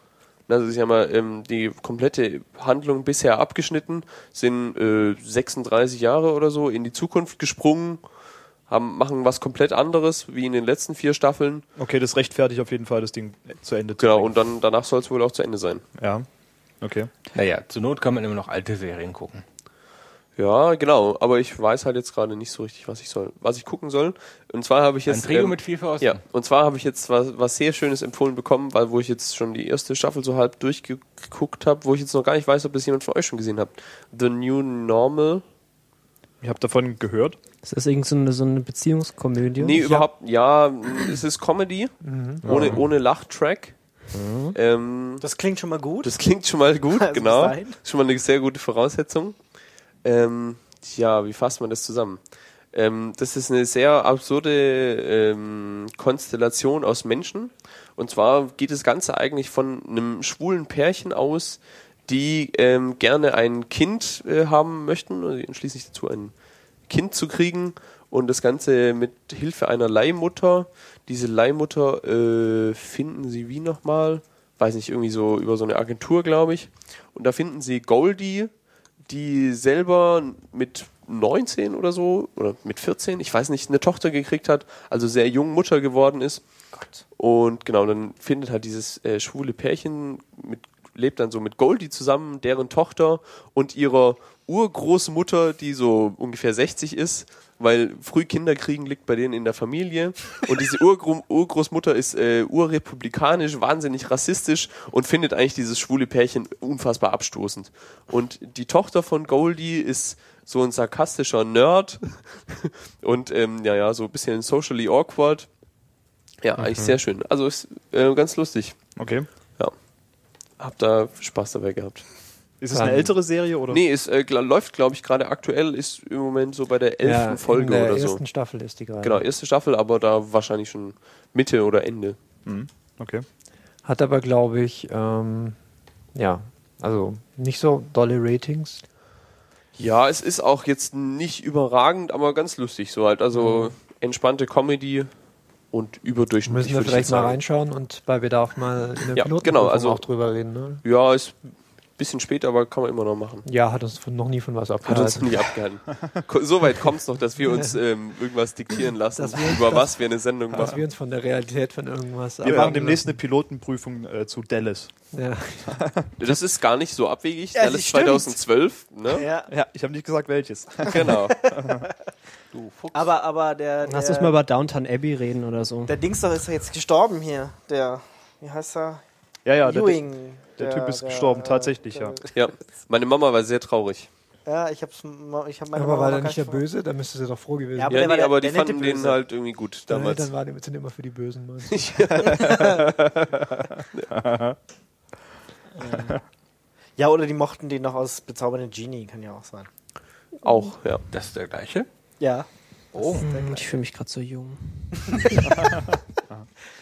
Also sie haben ja ähm, die komplette Handlung bisher abgeschnitten, sind äh, 36 Jahre oder so in die Zukunft gesprungen, haben, machen was komplett anderes wie in den letzten vier Staffeln. okay, das rechtfertigt auf jeden Fall, das Ding zu Ende zu Genau, bringen. und dann danach soll es wohl auch zu Ende sein. Ja, okay. Naja, zur Not kann man immer noch alte Serien gucken. Ja, genau, aber ich weiß halt jetzt gerade nicht so richtig, was ich soll, was ich gucken soll. Und zwar habe ich Ein jetzt Trio ähm, mit viel Faust. Ja, und zwar habe ich jetzt was, was sehr Schönes empfohlen bekommen, weil wo ich jetzt schon die erste Staffel so halb durchgeguckt habe, wo ich jetzt noch gar nicht weiß, ob das jemand von euch schon gesehen hat. The New Normal. Ich habe davon gehört. Ist das irgend so eine, so eine Beziehungskomödie? Nee, überhaupt, ja, es ist Comedy, Mhm. ohne, ohne Lachtrack. Ähm, Das klingt schon mal gut. das klingt schon mal gut, Also genau. Schon mal eine sehr gute Voraussetzung. Ähm, ja, wie fasst man das zusammen? Ähm, das ist eine sehr absurde ähm, Konstellation aus Menschen. Und zwar geht das Ganze eigentlich von einem schwulen Pärchen aus, die ähm, gerne ein Kind äh, haben möchten, entschließen sich dazu, ein Kind zu kriegen und das Ganze mit Hilfe einer Leihmutter. Diese Leihmutter äh, finden sie wie nochmal? Weiß nicht, irgendwie so über so eine Agentur, glaube ich. Und da finden sie Goldie, die selber mit 19 oder so, oder mit 14, ich weiß nicht, eine Tochter gekriegt hat, also sehr jung Mutter geworden ist. Und genau, dann findet halt dieses äh, schwule Pärchen mit, lebt dann so mit Goldie zusammen, deren Tochter und ihrer Urgroßmutter, die so ungefähr 60 ist, weil früh Kinder kriegen liegt bei denen in der Familie. Und diese Urgro Urgroßmutter ist äh, urrepublikanisch, wahnsinnig rassistisch und findet eigentlich dieses schwule Pärchen unfassbar abstoßend. Und die Tochter von Goldie ist so ein sarkastischer Nerd und ähm, ja, ja, so ein bisschen socially awkward. Ja, eigentlich sehr schön. Also ist äh, ganz lustig. Okay. Ja. Hab da Spaß dabei gehabt. Ist es eine ältere Serie oder? Nee, ist, äh, gl- läuft, glaube ich, gerade aktuell, ist im Moment so bei der elften Folge in der oder so. ersten Staffel ist die gerade. Genau, erste Staffel, aber da wahrscheinlich schon Mitte oder Ende. Okay. Hat aber, glaube ich, ähm, ja, Also nicht so dolle Ratings. Ja, es ist auch jetzt nicht überragend, aber ganz lustig so halt. Also entspannte Comedy und überdurchschnittlich. Müssen wir vielleicht mal reinschauen und bei Bedarf mal in der Ja, Piloten genau, also- auch drüber reden. Ne? Ja, ist bisschen spät, aber kann man immer noch machen. Ja, hat uns noch nie von was Hat uns abgehalten. nie abgehalten. So weit kommt es noch, dass wir uns ähm, irgendwas diktieren lassen, über was wir eine Sendung Dass wir machen. uns von der Realität von irgendwas Wir machen demnächst eine Pilotenprüfung äh, zu Dallas. Ja. Das ist gar nicht so abwegig. Ja, Dallas das stimmt. 2012, ne? Ja. Ja, ich habe nicht gesagt welches. Genau. Aber, aber der, Lass uns der, mal über Downtown Abbey reden oder so. der Dings doch ist doch jetzt gestorben hier. Der, wie heißt er? Ja, ja, der, Ewing. Der Typ ist gestorben, tatsächlich, ja. Ja. Meine Mama war sehr traurig. Ja, ich hab's, ich hab meine Aber Mama war der nicht der Böse? Da müsste sie doch froh gewesen Ja, sein. Aber ja, der war nee, der- aber der die fanden den halt irgendwie gut Ja, damals. dann waren die sind immer für die Bösen. Mann. Ja, oder die mochten den noch aus Bezaubernde Genie, kann ja auch sein. Auch, ja. Das ist der gleiche? Ja. Oh, ich fühle mich gerade so jung.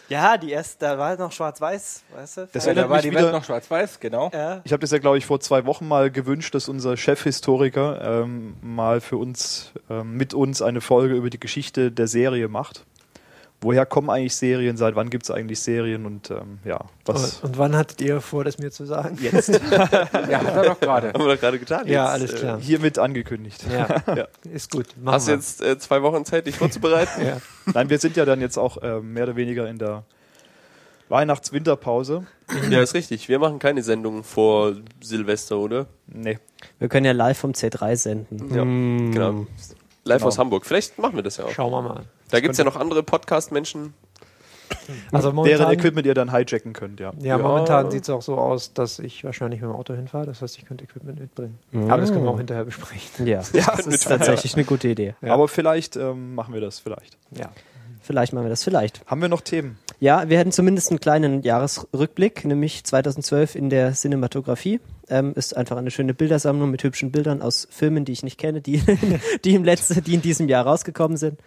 Ja, die erste, da war noch schwarz-weiß, weißt du? Das da war die Welt noch schwarz-weiß, genau. ja. Ich habe das ja, glaube ich, vor zwei Wochen mal gewünscht, dass unser Chefhistoriker ähm, mal für uns, ähm, mit uns eine Folge über die Geschichte der Serie macht. Woher kommen eigentlich Serien? Seit wann gibt es eigentlich Serien? Und ähm, ja, was Und, und wann hattet ihr vor, das mir zu sagen? jetzt Ja, hat er doch gerade. Haben wir doch gerade getan. Ja, Jetzt, alles äh, klar. hiermit angekündigt. Ja, Ja. ist gut. Machen Hast du jetzt äh, zwei Wochen Zeit, dich vorzubereiten? Ja. Nein, wir sind ja dann jetzt auch ähm, mehr oder weniger in der Weihnachts-Winterpause. ja, ist richtig. Wir machen keine Sendung vor Silvester, oder? Nee. Wir können ja live vom C3 senden. Ja, Mm. genau. Live Genau. aus Hamburg. Vielleicht machen wir das ja auch. Schauen wir mal. Da gibt es ja noch andere Podcast-Menschen. Also Deren momentan, Equipment ihr dann hijacken könnt, ja. ja, Ja. momentan sieht es auch so aus, dass ich wahrscheinlich mit dem Auto hinfahre. Das heißt, ich könnte Equipment mitbringen. Aber das können wir auch hinterher besprechen. Ja, das ist tatsächlich eine gute Idee. Ja. Aber vielleicht ähm, machen wir das, vielleicht. Ja. Vielleicht machen wir das, vielleicht. Haben wir noch Themen? Ja, wir hätten zumindest einen kleinen Jahresrückblick, nämlich 2012 in der Cinematografie. Ähm, ist einfach eine schöne Bildersammlung mit hübschen Bildern aus Filmen, die ich nicht kenne, die, die, im letzten, die in diesem Jahr rausgekommen sind.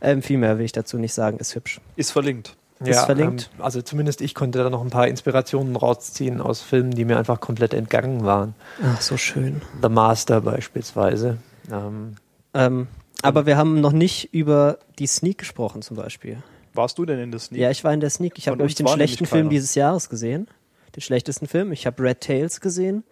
Ähm, viel mehr will ich dazu nicht sagen, ist hübsch. Ist verlinkt. Ist verlinkt. Ähm, also zumindest ich konnte da noch ein paar Inspirationen rausziehen aus Filmen, die mir einfach komplett entgangen waren. Ach, so schön. The Master beispielsweise. Ähm, Ähm, aber wir haben noch nicht über die Sneak gesprochen zum Beispiel. Warst du denn in der Sneak? Ja, ich war in der Sneak. Ich habe, Von glaube ich, uns den schlechten nämlich Film dieses Jahres gesehen. Den schlechtesten Film. Ich habe Red Tails gesehen.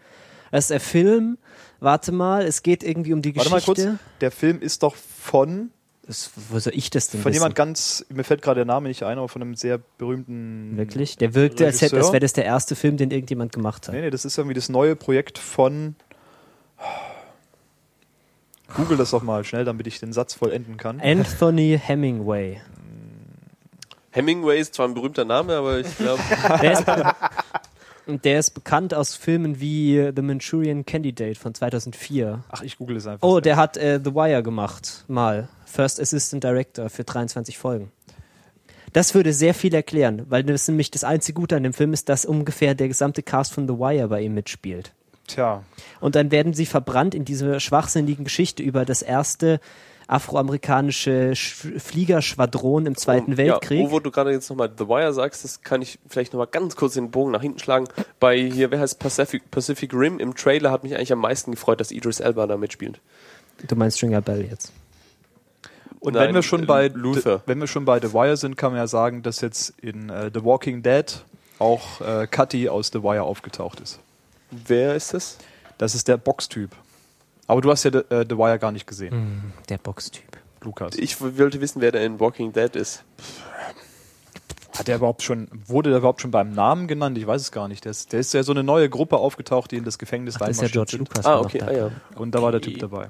Das ist der Film. Warte mal, es geht irgendwie um die Warte mal Geschichte. kurz. Der Film ist doch von, Das, wo soll ich das denn von wissen? jemand ganz, mir fällt gerade der Name nicht ein, aber von einem sehr berühmten. Wirklich? Der wirkte, als, hätte- als wäre das der erste Film, den irgendjemand gemacht hat. Nee, nee, das ist irgendwie das neue Projekt von. Google das doch mal schnell, damit ich den Satz vollenden kann. Anthony Hemingway. Hemingway ist zwar ein berühmter Name, aber ich glaube, Der ist, und der ist bekannt aus Filmen wie The Manchurian Candidate von 2004. Ach, ich google es einfach. Oh, der hat äh, The Wire gemacht, mal. First Assistant Director für 23 Folgen. Das würde sehr viel erklären, weil das nämlich das einzige Gute an dem Film ist, dass ungefähr der gesamte Cast von The Wire bei ihm mitspielt. Tja, Und dann werden sie verbrannt in dieser schwachsinnigen Geschichte über das erste afroamerikanische Sch Fliegerschwadron im Zweiten Weltkrieg. Ja, wo, wo du gerade jetzt nochmal The Wire sagst, das kann ich vielleicht nochmal ganz kurz den Bogen nach hinten schlagen. Bei hier, wer heißt Pacific, Pacific Rim im Trailer hat mich eigentlich am meisten gefreut, dass Idris Elba da mitspielt. Du meinst Stringer Bell jetzt. Und Nein, wenn wir schon bei Luther. wenn wir schon bei The Wire sind, kann man ja sagen, dass jetzt in äh, The Walking Dead auch äh, Cutty aus The Wire aufgetaucht ist. Wer ist das? Das ist der Box-Typ. Aber du hast ja The, äh, The Wire gar nicht gesehen, Der Boxtyp. Lukas. Ich wollte wissen, wer da in Walking Dead ist. Hat der überhaupt schon, wurde der überhaupt schon beim Namen genannt? Ich weiß es gar nicht. Der ist, der ist ja so eine neue Gruppe aufgetaucht, die in das Gefängnis Ach, das ist ja reinmarschiert George sind. Lucas. Ah, okay, ah ja. Und da war der Typ dabei.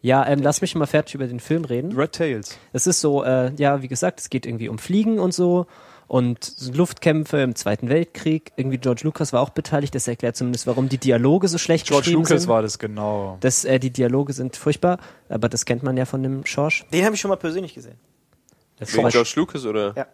Ja, ähm, lass mich mal fertig über den Film reden. Red Tails. Es ist so, äh, ja, wie gesagt, es geht irgendwie um Fliegen und so und Luftkämpfe im Zweiten Weltkrieg. Irgendwie George Lucas war auch beteiligt. Das erklärt zumindest, warum die Dialoge so schlecht George geschrieben Lucas sind. war das, genau. Das, äh, die Dialoge sind furchtbar, aber das kennt man ja von dem Schorsch. Den habe ich schon mal persönlich gesehen. Wegen. George Lucas oder? Ja.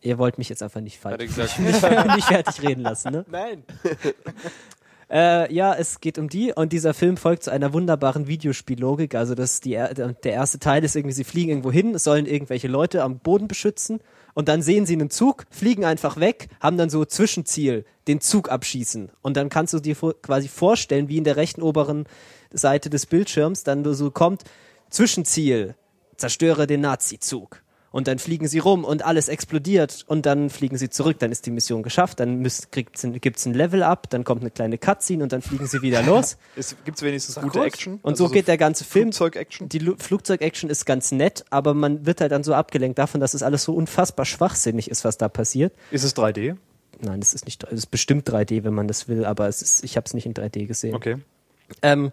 Ihr wollt mich jetzt einfach nicht, Hat er falsch, gesagt. nicht, nicht fertig reden lassen, ne? Nein. Äh, ja, es geht um die und dieser Film folgt zu einer wunderbaren Videospiellogik. Also das die, er- der erste Teil ist irgendwie, sie fliegen irgendwo hin, sollen irgendwelche Leute am Boden beschützen und dann sehen sie einen Zug, fliegen einfach weg, haben dann so Zwischenziel, den Zug abschießen. Und dann kannst du dir quasi vorstellen, wie in der rechten oberen Seite des Bildschirms dann so kommt, Zwischenziel, zerstöre den Nazi-Zug. Und dann fliegen sie rum und alles explodiert und dann fliegen sie zurück. Dann ist die Mission geschafft, dann gibt es ein Level-Up, dann kommt eine kleine Cutscene und dann fliegen sie wieder los. Gibt es wenigstens gute gut. Action? Und Also so geht der ganze Film. Flugzeug-Action? Die Lu- Flugzeug-Action ist ganz nett, aber man wird halt dann so abgelenkt davon, dass es alles so unfassbar schwachsinnig ist, was da passiert. Ist es 3D? Nein, es ist nicht, es ist bestimmt 3D, wenn man das will, aber es ist, ich habe es nicht in 3D gesehen. Okay. Ähm,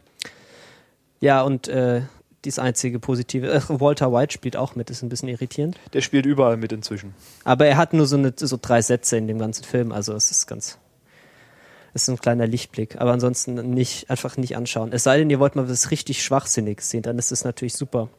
ja, und äh, das einzige positive, äh, Walter White spielt auch mit, ist ein bisschen irritierend. Der spielt überall mit inzwischen. Aber er hat nur so, eine, so drei Sätze in dem ganzen Film, also es ist ganz, es ist ein kleiner Lichtblick. Aber ansonsten nicht, einfach nicht anschauen. Es sei denn, ihr wollt mal was richtig Schwachsinniges sehen, dann ist es natürlich super.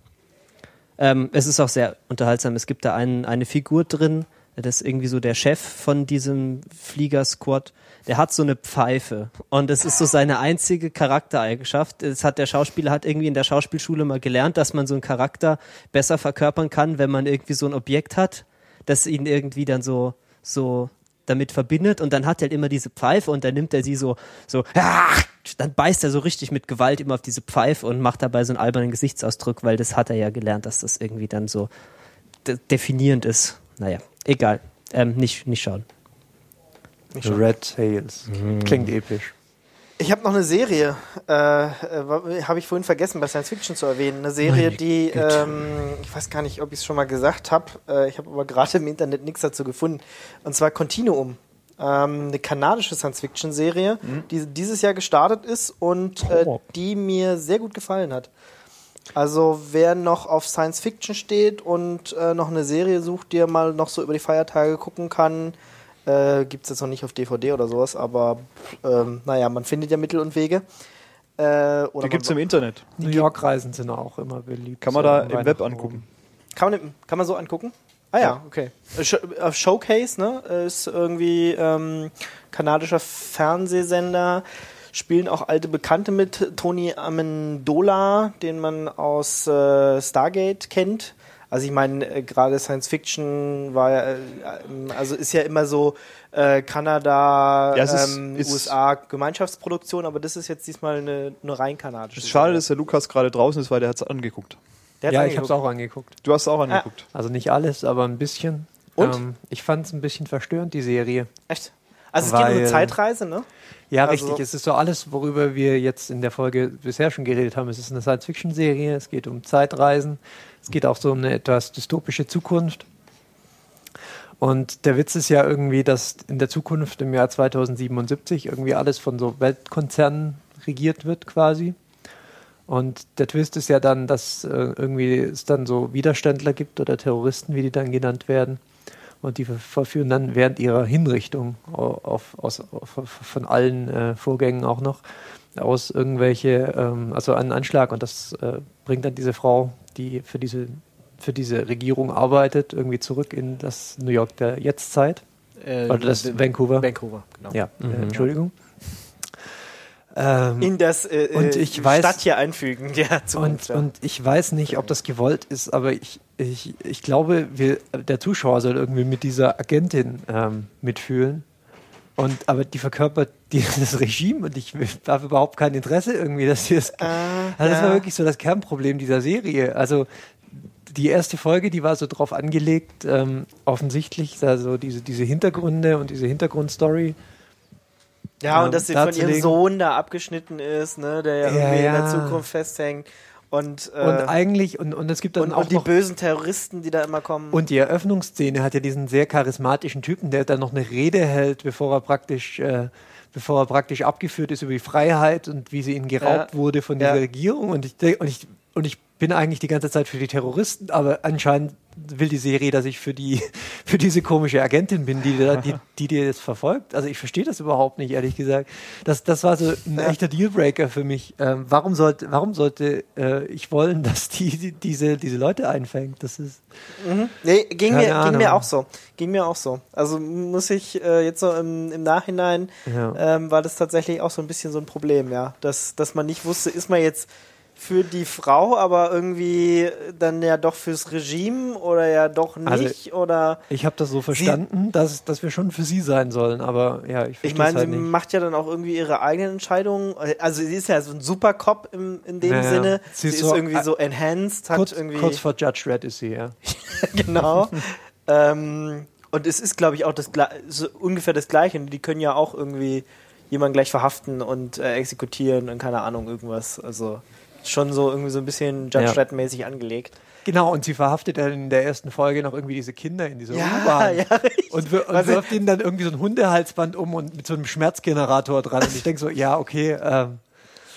Ähm, es ist auch sehr unterhaltsam. Es gibt da einen, eine Figur drin, das ist irgendwie so der Chef von diesem Fliegersquad. Der hat so eine Pfeife und das ist so seine einzige Charaktereigenschaft. Das hat der Schauspieler hat irgendwie in der Schauspielschule mal gelernt, dass man so einen Charakter besser verkörpern kann, wenn man irgendwie so ein Objekt hat, das ihn irgendwie dann so so damit verbindet und dann hat er halt immer diese Pfeife und dann nimmt er sie so so dann beißt er so richtig mit Gewalt immer auf diese Pfeife und macht dabei so einen albernen Gesichtsausdruck, weil das hat er ja gelernt, dass das irgendwie dann so de definierend ist. Naja, egal. Ähm, nicht, nicht schauen. Red Tails. Klingt episch. Ich habe noch eine Serie, äh, äh, habe ich vorhin vergessen, bei Science Fiction zu erwähnen. Eine Serie, Meine die, ähm, ich weiß gar nicht, ob ich es schon mal gesagt habe, äh, ich habe aber gerade im Internet nichts dazu gefunden. Und zwar Continuum. Ähm, eine kanadische Science-Fiction-Serie, die dieses Jahr gestartet ist und äh, die mir sehr gut gefallen hat. Also wer noch auf Science Fiction steht und äh, noch eine Serie sucht, die er mal noch so über die Feiertage gucken kann, äh, gibt es jetzt noch nicht auf DVD oder sowas, aber ähm, naja, man findet ja Mittel und Wege. Äh, oder Die gibt es im Internet. New York-Reisen sind auch immer beliebt. Kann man da im Web angucken. kann, man, kann man so angucken? Ah ja, okay. Äh, Sh äh, Showcase, ne? Ist irgendwie ähm, kanadischer Fernsehsender. Spielen auch alte Bekannte mit. Tony Amendola, den man aus äh, Stargate kennt. Also ich meine, äh, gerade Science Fiction war ja, äh, also ist ja immer so äh, Kanada, Ja, ist- ähm, ist- USA Gemeinschaftsproduktion, aber das ist jetzt diesmal eine, eine rein kanadische. Es ist schade, dass der Lukas gerade draußen ist, weil der hat es angeguckt. Der Ja, ich habe es angeguckt. auch angeguckt. Du hast es auch angeguckt. Also nicht alles, aber ein bisschen. Und? Ähm, ich fand es ein bisschen verstörend, die Serie. Echt? Also es geht um eine Zeitreise, ne? Ja, Also- richtig. Es ist so alles, worüber wir jetzt in der Folge bisher schon geredet haben. Es ist eine Science-Fiction-Serie, es geht um Zeitreisen, es geht auch so um eine etwas dystopische Zukunft. Und der Witz ist ja irgendwie, dass in der Zukunft im Jahr 2077 irgendwie alles von so Weltkonzernen regiert wird quasi. Und der Twist ist ja dann, dass äh, irgendwie es dann so Widerständler gibt oder Terroristen, wie die dann genannt werden. Und die ver- verführen dann während ihrer Hinrichtung au- auf, aus, auf, von allen äh, Vorgängen auch noch aus irgendwelche, ähm, also einen Anschlag. Und das äh, bringt dann diese Frau, die für diese, für diese Regierung arbeitet, irgendwie zurück in das New York der Jetztzeit. Äh, Oder das Vancouver. Vancouver, genau. Ja, äh, Entschuldigung. Ähm, In das äh, Und äh, ich weiß- Stadt hier einfügen, Zukunft. Und, ja. und ich weiß nicht, ob das gewollt ist, aber ich, ich, ich glaube, wir, der Zuschauer soll irgendwie mit dieser Agentin ähm, mitfühlen. Und, aber die verkörpert dieses Regime und ich habe überhaupt kein Interesse irgendwie, dass sie das. Ah, also das ja. war wirklich so das Kernproblem dieser Serie. Also die erste Folge, die war so drauf angelegt, ähm, offensichtlich, also diese, diese Hintergründe und diese Hintergrundstory. Ja, ähm, und dass sie von ihrem. Sohn da abgeschnitten ist, ne, der ja, Ja, irgendwie in der ja. Zukunft festhängt. Und, äh, Und eigentlich, und, und es gibt dann und, auch und die noch bösen Terroristen, die da immer kommen. Und die Eröffnungsszene hat ja diesen sehr charismatischen Typen, der dann noch eine Rede hält, bevor er praktisch, äh, bevor er praktisch abgeführt ist über die Freiheit und wie sie ihnen geraubt Ja. wurde von Ja. dieser Regierung. Und ich, und, ich, und ich bin eigentlich die ganze Zeit für die Terroristen, aber anscheinend will die Serie, dass ich für die für diese komische Agentin bin, die da- die, die dir jetzt verfolgt. Also ich verstehe das überhaupt nicht, ehrlich gesagt. Das, das war so ein echter Dealbreaker für mich. Ähm, warum sollte warum sollte äh, ich wollen, dass die, die diese diese Leute einfängt? Das ist Nee, ging, mir, ging Ahnung. mir auch so. Ging mir auch so. Also muss ich äh, jetzt so im, im Nachhinein Ja. ähm, war das tatsächlich auch so ein bisschen so ein Problem, ja. Dass, dass man nicht wusste, ist man jetzt für die Frau, aber irgendwie dann ja doch fürs Regime oder ja doch Also, nicht oder Ich habe das so verstanden, dass, dass wir schon für sie sein sollen, aber ja, ich ich meine, halt sie nicht. macht ja dann auch irgendwie ihre eigenen Entscheidungen. Also sie ist ja so ein Supercop im, in dem Ja, ja. Sinne. Sie Sie, ist ist so- irgendwie so enhanced, hat Kurz, irgendwie kurz vor Judge Red ist sie, ja. genau. ähm, und es ist, glaube ich, auch das, so ungefähr das Gleiche. Die können ja auch irgendwie jemanden gleich verhaften und äh, exekutieren und keine Ahnung, irgendwas. Also schon so irgendwie so ein bisschen Judge Ja. Dredd-mäßig angelegt. Genau, und sie verhaftet dann in der ersten Folge noch irgendwie diese Kinder in dieser Ja, U-Bahn. ja. Und, wir, und wirft ihnen dann irgendwie so ein Hundehalsband um und mit so einem Schmerzgenerator dran. Und ich denke so, ja, okay. Ähm,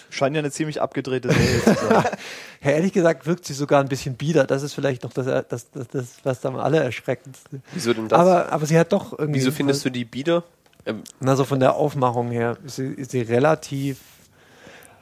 Scheint ja eine ziemlich abgedrehte Serie zu sein. ja, ehrlich gesagt wirkt sie sogar ein bisschen bieder. Das ist vielleicht noch das, das, das, das was dann alle erschreckendste. Wieso denn das? Aber, aber sie hat doch irgendwie. Wieso findest du die bieder? Ähm, Na, so von der Aufmachung her ist sie, ist sie relativ.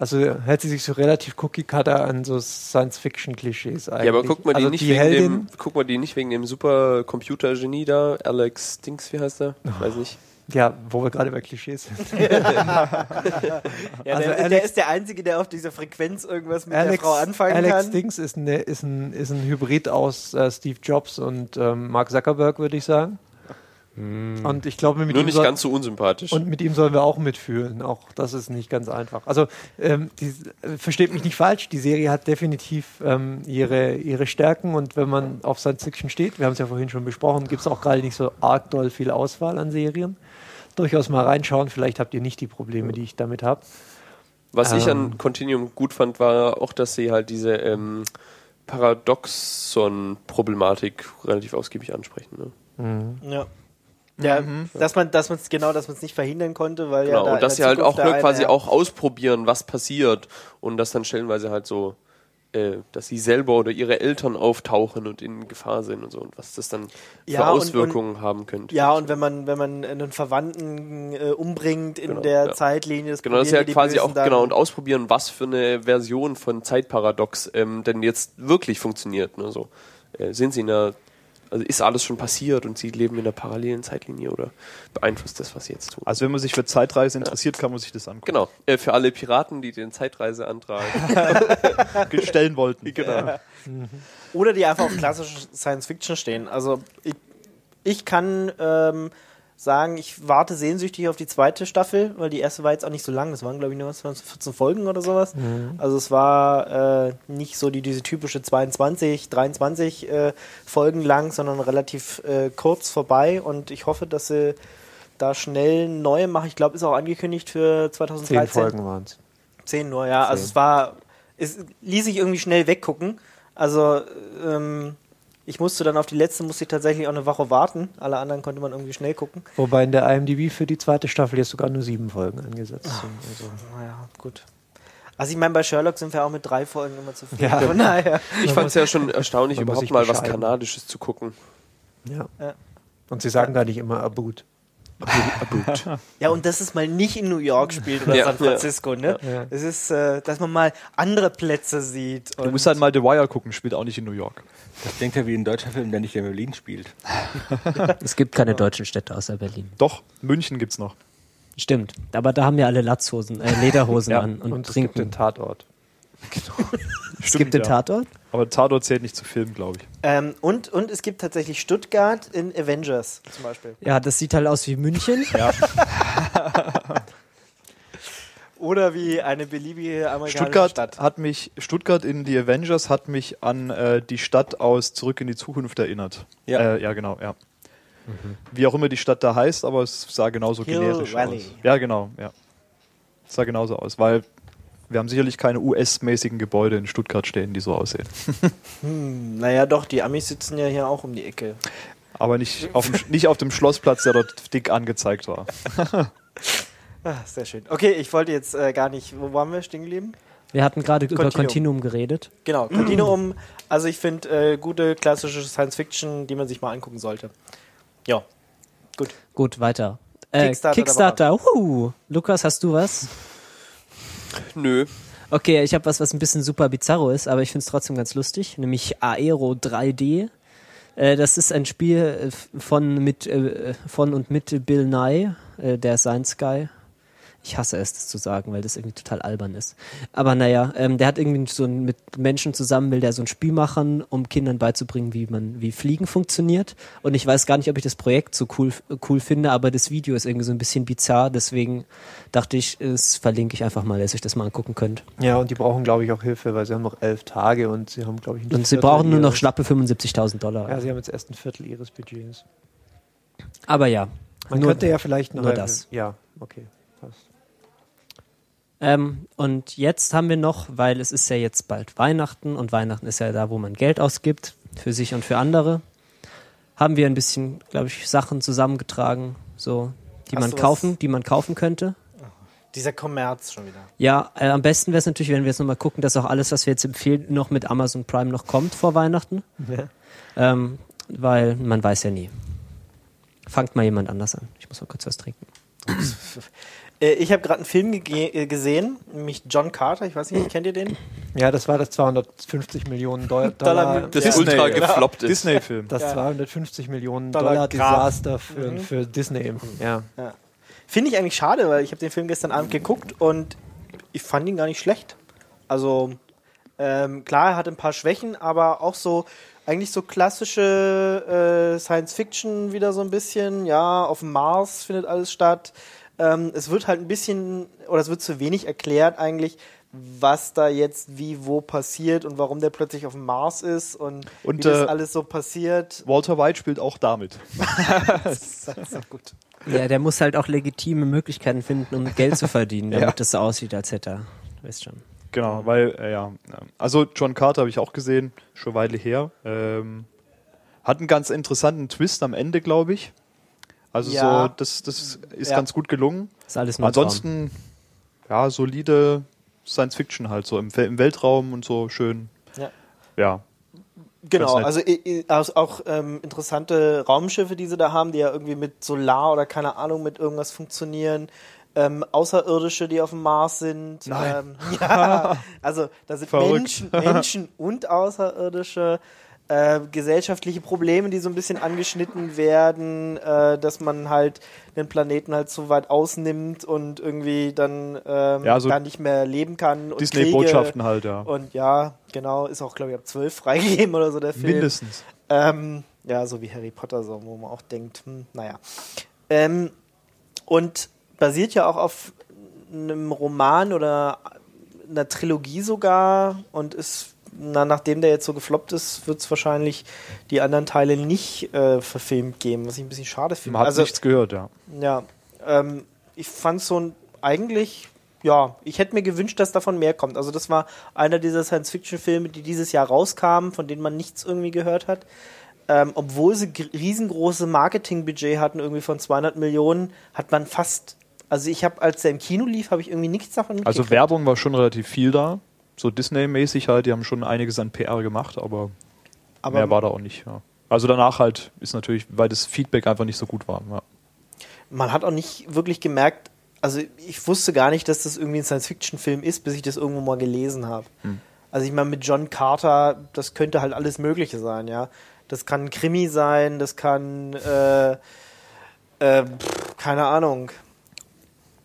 Also hält sie sich so relativ cookie-cutter an so Science-Fiction-Klischees eigentlich. ja, aber guck mal die also nicht die wegen Heldin, dem, guck mal die nicht wegen dem Supercomputer-Genie da, Alex Dings, wie heißt der? Weiß nicht. Ja, wo wir gerade bei Klischees sind. Ja, Also der, der Alex- ist der Einzige, der auf dieser Frequenz irgendwas mit Alex, der Frau anfangen Alex kann. Dings ist, eine, ist, ein, ist ein Hybrid aus äh, Steve Jobs und ähm, Mark Zuckerberg, würde ich sagen. Und ich glaube, mit Nur ihm nicht soll, ganz so unsympathisch. und mit ihm sollen wir auch mitfühlen. Auch das ist nicht ganz einfach. Also ähm, die, äh, versteht mich nicht falsch. Die Serie hat definitiv ähm, ihre, ihre Stärken und wenn man auf Science Fiction steht, wir haben es ja vorhin schon besprochen, gibt es auch gerade nicht so arg doll viel Auswahl an Serien. Durchaus mal reinschauen. Vielleicht habt ihr nicht die Probleme, die ich damit habe. Was ich Ähm. an Continuum gut fand, war auch, dass sie halt diese ähm, Paradoxon-Problematik relativ ausgiebig ansprechen. Ne? Ja. Ja, dass man, dass man es genau, dass man es nicht verhindern konnte, weil ja Genau, da und dass sie halt auch ne, der quasi eine- auch ausprobieren, was passiert und das dann stellenweise halt so, äh, dass sie selber oder ihre Eltern auftauchen und in Gefahr sind und so und was das dann für Ja, und- Auswirkungen haben könnte. Ja, und wenn man, wenn man einen Verwandten äh, umbringt in Genau, der ja. Zeitlinie, das Genau, das ist ja quasi Bösen auch, dann- genau, und ausprobieren, was für eine Version von Zeitparadox ähm, denn jetzt wirklich funktioniert. Ne, so. äh, sind sie in der, also ist alles schon passiert und sie leben in der parallelen Zeitlinie oder beeinflusst das, was sie jetzt tun? Also wenn man sich für Zeitreise interessiert, kann man sich das angucken. Genau, äh, für alle Piraten, die den Zeitreiseantrag. Stellen wollten. genau. Oder die einfach auf klassische Science Fiction stehen. Also ich, ich kann ähm, sagen, ich warte sehnsüchtig auf die zweite Staffel, weil die erste war jetzt auch nicht so lang. Das waren, glaube ich, nur was, waren es 14 Folgen oder sowas. Also es war äh, nicht so die, diese typische 22, 23 äh, Folgen lang, sondern relativ äh, kurz vorbei. Und ich hoffe, dass sie da schnell neue machen. Ich glaube, ist auch angekündigt für 2013. Zehn Folgen waren es. Zehn nur, ja. Also es war, es ließ sich irgendwie schnell weggucken. Also ähm, ich musste dann auf die letzte, musste ich tatsächlich auch eine Woche warten. Alle anderen konnte man irgendwie schnell gucken. Wobei in der IMDb für die zweite Staffel jetzt sogar nur sieben Folgen angesetzt Ah. sind. Also. Naja, gut. Also ich meine, bei Sherlock sind wir auch mit drei Folgen immer zufrieden. Ja. Von daher. Ich fand es ja schon erstaunlich, überhaupt sich mal was. Kanadisches zu gucken. Ja. Ja. Und sie sagen gar nicht immer Aboot. Ja, und dass es mal nicht in New York spielt oder Ja, San Francisco, ne? Ja. Es ist, äh, dass man mal andere Plätze sieht. Du musst halt mal The Wire gucken, spielt auch nicht in New York. Das klingt ja wie ein deutscher Film, der nicht in Berlin spielt. Es gibt keine deutschen Städte außer Berlin. Doch, München gibt's noch. Stimmt. Aber da haben ja alle Latzhosen, äh, Lederhosen Ja. an und, Und, es gibt den trinken. Tatort. Es gibt den ja. Tatort? Aber Tatort zählt nicht zu Film, glaube ich. ähm, und, und es gibt tatsächlich Stuttgart in Avengers zum Beispiel. Ja, das sieht halt aus wie München. Oder wie eine beliebige amerikanische Stuttgart Stadt. hat mich, Stuttgart in die Avengers hat mich an äh, die Stadt aus Zurück in die Zukunft erinnert. Ja. äh, ja genau, ja. Wie auch immer die Stadt da heißt, aber es sah genauso Hill generisch Valley. aus. Ja, genau, ja. Es sah genauso aus, weil wir haben sicherlich keine US-mäßigen Gebäude in Stuttgart stehen, die so aussehen. Hm, naja, doch, die Amis sitzen ja hier auch um die Ecke. Aber nicht auf dem, nicht auf dem Schlossplatz, der dort dick angezeigt war. Ah, sehr schön. Okay, ich wollte jetzt äh, gar nicht, wo waren wir stehen geblieben? Wir hatten gerade über Continuum. Geredet. Genau, Continuum. Also ich finde äh, gute klassische Science Fiction, die man sich mal angucken sollte. Ja, gut. Gut, weiter. Äh, Kickstarter Kickstarter. Uh, Lukas, hast du was? Nö. Okay, ich habe was, was ein bisschen super bizarro ist, aber ich finde es trotzdem ganz lustig, nämlich Aero 3D. Äh, das ist ein Spiel äh, von, mit, äh, von und mit Bill Nye, äh, der Science Guy. Ich hasse es, das zu sagen, weil das irgendwie total albern ist. Aber naja, ähm, der hat irgendwie so ein, mit Menschen zusammen, will der so ein Spiel machen, um Kindern beizubringen, wie man, wie Fliegen funktioniert. Und ich weiß gar nicht, ob ich das Projekt so cool, cool finde, aber das Video ist irgendwie so ein bisschen bizarr, deswegen dachte ich, es verlinke ich einfach mal, dass ihr euch das mal angucken könnt. Ja, und die brauchen, glaube ich, auch Hilfe, weil sie haben noch elf Tage und sie haben, glaube ich, ein Und sie Viertel brauchen nur noch schlappe 75.000 Dollar. Ja, sie haben jetzt erst ein Viertel ihres Budgets. Aber ja, Man nur, könnte ja vielleicht noch nur das. Ja, okay. Passt. Ähm, und jetzt haben wir noch, weil es ist ja jetzt bald Weihnachten und Weihnachten ist ja da, wo man Geld ausgibt, für sich und für andere, haben wir ein bisschen, glaube ich, Sachen zusammengetragen, so, die Hast man was? kaufen, die man kaufen könnte. Dieser Kommerz schon wieder. Ja, äh, am besten wäre es natürlich, wenn wir jetzt nochmal gucken, dass auch alles, was wir jetzt empfehlen, noch mit Amazon Prime noch kommt vor Weihnachten. Ja. Ähm, weil man weiß ja nie. Fangt mal jemand anders an. Ich muss mal kurz was trinken. Äh, ich habe gerade einen Film äh, gesehen, nämlich John Carter. Ich weiß nicht, kennt ihr den? ja, das war das 250 Millionen Dollar- Dollar. Das Ja. ultra Disney, gefloppt ist. Disney-Film. das Ja. 250 Millionen Dollar Dollar. Desaster für, Mhm. für Disney. Ja. Finde ich eigentlich schade, weil ich habe den Film gestern Abend geguckt und ich fand ihn gar nicht schlecht. Also ähm, klar, er hat ein paar Schwächen, aber auch so eigentlich so klassische äh, Science Fiction wieder so ein bisschen. Ja, auf dem Mars findet alles statt. Ähm, es wird halt ein bisschen oder es wird zu wenig erklärt eigentlich, was da jetzt wie wo passiert und warum der plötzlich auf dem Mars ist und, Und, wie das äh, alles so passiert. Walter White spielt auch damit. Das ist so gut. Ja, der muss halt auch legitime Möglichkeiten finden, um Geld zu verdienen, damit Ja. das so aussieht, als hätte er. Du weißt schon. Genau, weil, äh, ja. ähm, Also John Carter habe ich auch gesehen, schon eine Weile her. Ähm, hat einen ganz interessanten Twist am Ende, glaube ich. Also Ja. so, das, das ist Ja. ganz gut gelungen. Ist alles Traum. Ansonsten, ja, solide Science Fiction halt, so im, im Weltraum und so schön. Ja. Ja. Genau, also auch ähm, interessante Raumschiffe, die sie da haben, die ja irgendwie mit Solar oder keine Ahnung mit irgendwas funktionieren. Ähm, Außerirdische, die auf dem Mars sind. Nein. Ähm, ja, also da sind Verrückt. Menschen, Menschen und Außerirdische. Äh, gesellschaftliche Probleme, die so ein bisschen angeschnitten werden, äh, dass man halt den Planeten halt so weit ausnimmt und irgendwie dann ähm, Ja, so da nicht mehr leben kann. Disney-Botschaften halt, ja. und ja, genau, ist auch, glaube ich, ab 12 freigegeben oder so der Film. Mindestens. Ähm, ja, so wie Harry Potter, so, wo man auch denkt, hm, naja. Ähm, und basiert ja auch auf einem Roman oder einer Trilogie sogar und ist, na, nachdem der jetzt so gefloppt ist, wird es wahrscheinlich die anderen Teile nicht äh, verfilmt geben, was ich ein bisschen schade finde. Man hat also, nichts gehört, ja. ja, ähm, ich fand so ein, eigentlich, ja, ich hätte mir gewünscht, dass davon mehr kommt. Also das war einer dieser Science-Fiction-Filme, die dieses Jahr rauskamen, von denen man nichts irgendwie gehört hat. Ähm, obwohl sie gr- riesengroße Marketingbudget hatten, irgendwie von 200 Millionen, hat man fast, also ich habe, als der im Kino lief, habe ich irgendwie nichts davon Also mitgekriegt. Werbung war schon relativ viel da. So Disney-mäßig halt, die haben schon einiges an PR gemacht, aber, Aber mehr war da auch nicht. Ja. Also danach halt ist natürlich, weil das Feedback einfach nicht so gut war. Ja. man hat auch nicht wirklich gemerkt, also ich wusste gar nicht, dass das irgendwie ein Science-Fiction-Film ist, bis ich das irgendwo mal gelesen habe. Also ich meine, mit John Carter, das könnte halt alles Mögliche sein, ja. Das kann ein Krimi sein, das kann, äh, äh, pff, keine Ahnung.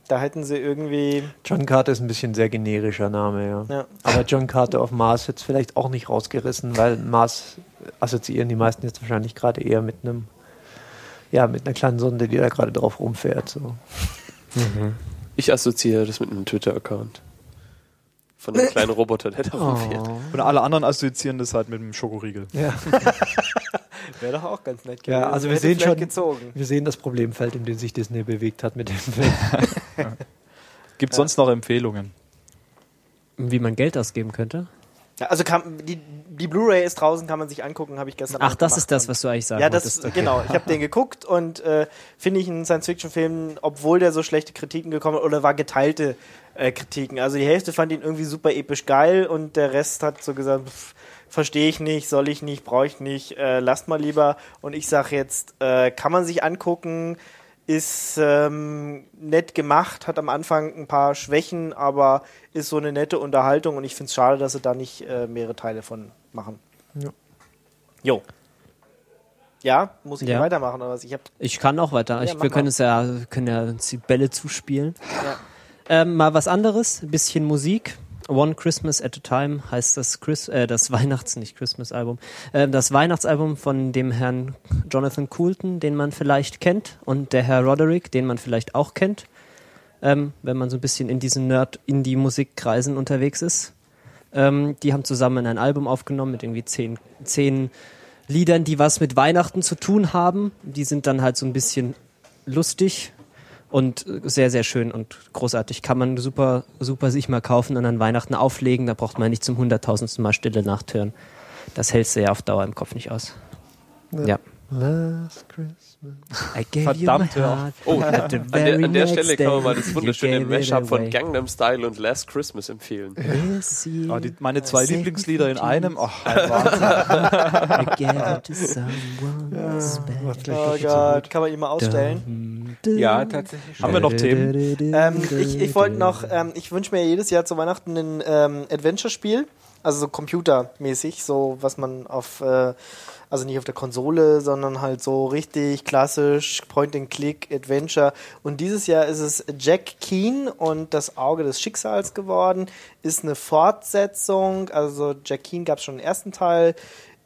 Da hätten sie irgendwie, John Carter ist ein bisschen sehr generischer Name, ja. ja. Aber John Carter auf Mars jetzt vielleicht auch nicht rausgerissen, weil Mars assoziieren die meisten jetzt wahrscheinlich gerade eher mit einem, ja, mit einer kleinen Sonde, die da gerade drauf rumfährt. So. Ich assoziiere das mit einem Twitter-Account. Von einem kleinen Roboter, der da rumfährt. Und alle anderen assoziieren das halt mit dem Schokoriegel. Ja. Wäre doch auch ganz nett Ja, also wir sehen vielleicht schon- gezogen. Wir sehen das Problemfeld, in dem sich Disney bewegt hat mit dem Film. Gibt sonst noch Empfehlungen? Wie man Geld ausgeben könnte. Also kann, die, die Blu-ray ist draußen, kann man sich angucken, habe ich gestern Ach, das ist das, was du eigentlich sagen Ja, das. Okay. genau. Ich habe den geguckt und äh, finde ich einen Science-Fiction-Film, obwohl der so schlechte Kritiken gekommen hat, oder war geteilte äh, Kritiken. Also die Hälfte fand ihn irgendwie super episch geil und der Rest hat so gesagt, verstehe ich nicht, soll ich nicht, brauche ich nicht, äh, lasst mal lieber. Und ich sage jetzt, äh, kann man sich angucken, ist ähm, nett gemacht, hat am Anfang ein paar Schwächen, aber ist so eine nette Unterhaltung und ich finde es schade, dass sie da nicht äh, mehrere Teile von machen. Ja. Jo. Ja, muss ich Ja. weitermachen oder was? Ich hab, Ich kann auch weiter. Ich, mach wir können es ja, können ja uns die Bälle zuspielen. ja. Ähm, mal was anderes, ein bisschen Musik. One Christmas at a Time heißt das Chris, äh, das Weihnachts, nicht Christmas-Album, ähm, das Weihnachtsalbum von dem Herrn Jonathan Coulton, den man vielleicht kennt, und der Herr Roderick, den man vielleicht auch kennt, ähm, wenn man so ein bisschen in diesen Nerd-Indie-Musikkreisen unterwegs ist. Ähm, die haben zusammen ein Album aufgenommen mit irgendwie zehn, zehn Liedern, die was mit Weihnachten zu tun haben. Die sind dann halt so ein bisschen lustig und sehr, sehr schön und großartig. Kann man super, super sich mal kaufen und an Weihnachten auflegen. Da braucht man nicht zum hunderttausendsten Mal Stille Nacht hören. Das hältst du ja auf Dauer im Kopf nicht aus. Ja. Last Christmas. I gave Verdammt, you my ja. heart. Oh, at the An der, very an der next Stelle kann man mal day das you wunderschöne gave it Mashup von away. Gangnam Style und Last Christmas empfehlen. Ah, die, meine zwei Lieblingslieder in einem. Ach, ein Wahnsinn. I gave it to someone special. Macht gleich Oh Gott, kann man ihn mal ausstellen? Ja, tatsächlich schon. Haben wir noch Themen? Ähm, ich ich wollte noch, ähm, ich wünsche mir jedes Jahr zu Weihnachten ein ähm, Adventure-Spiel, also so computermäßig, so was man auf, äh, also nicht auf der Konsole, sondern halt so richtig klassisch Point-and-Click-Adventure. Und dieses Jahr ist es Jack Keen und das Auge des Schicksals geworden, ist eine Fortsetzung, also Jack Keen gab es schon den ersten Teil,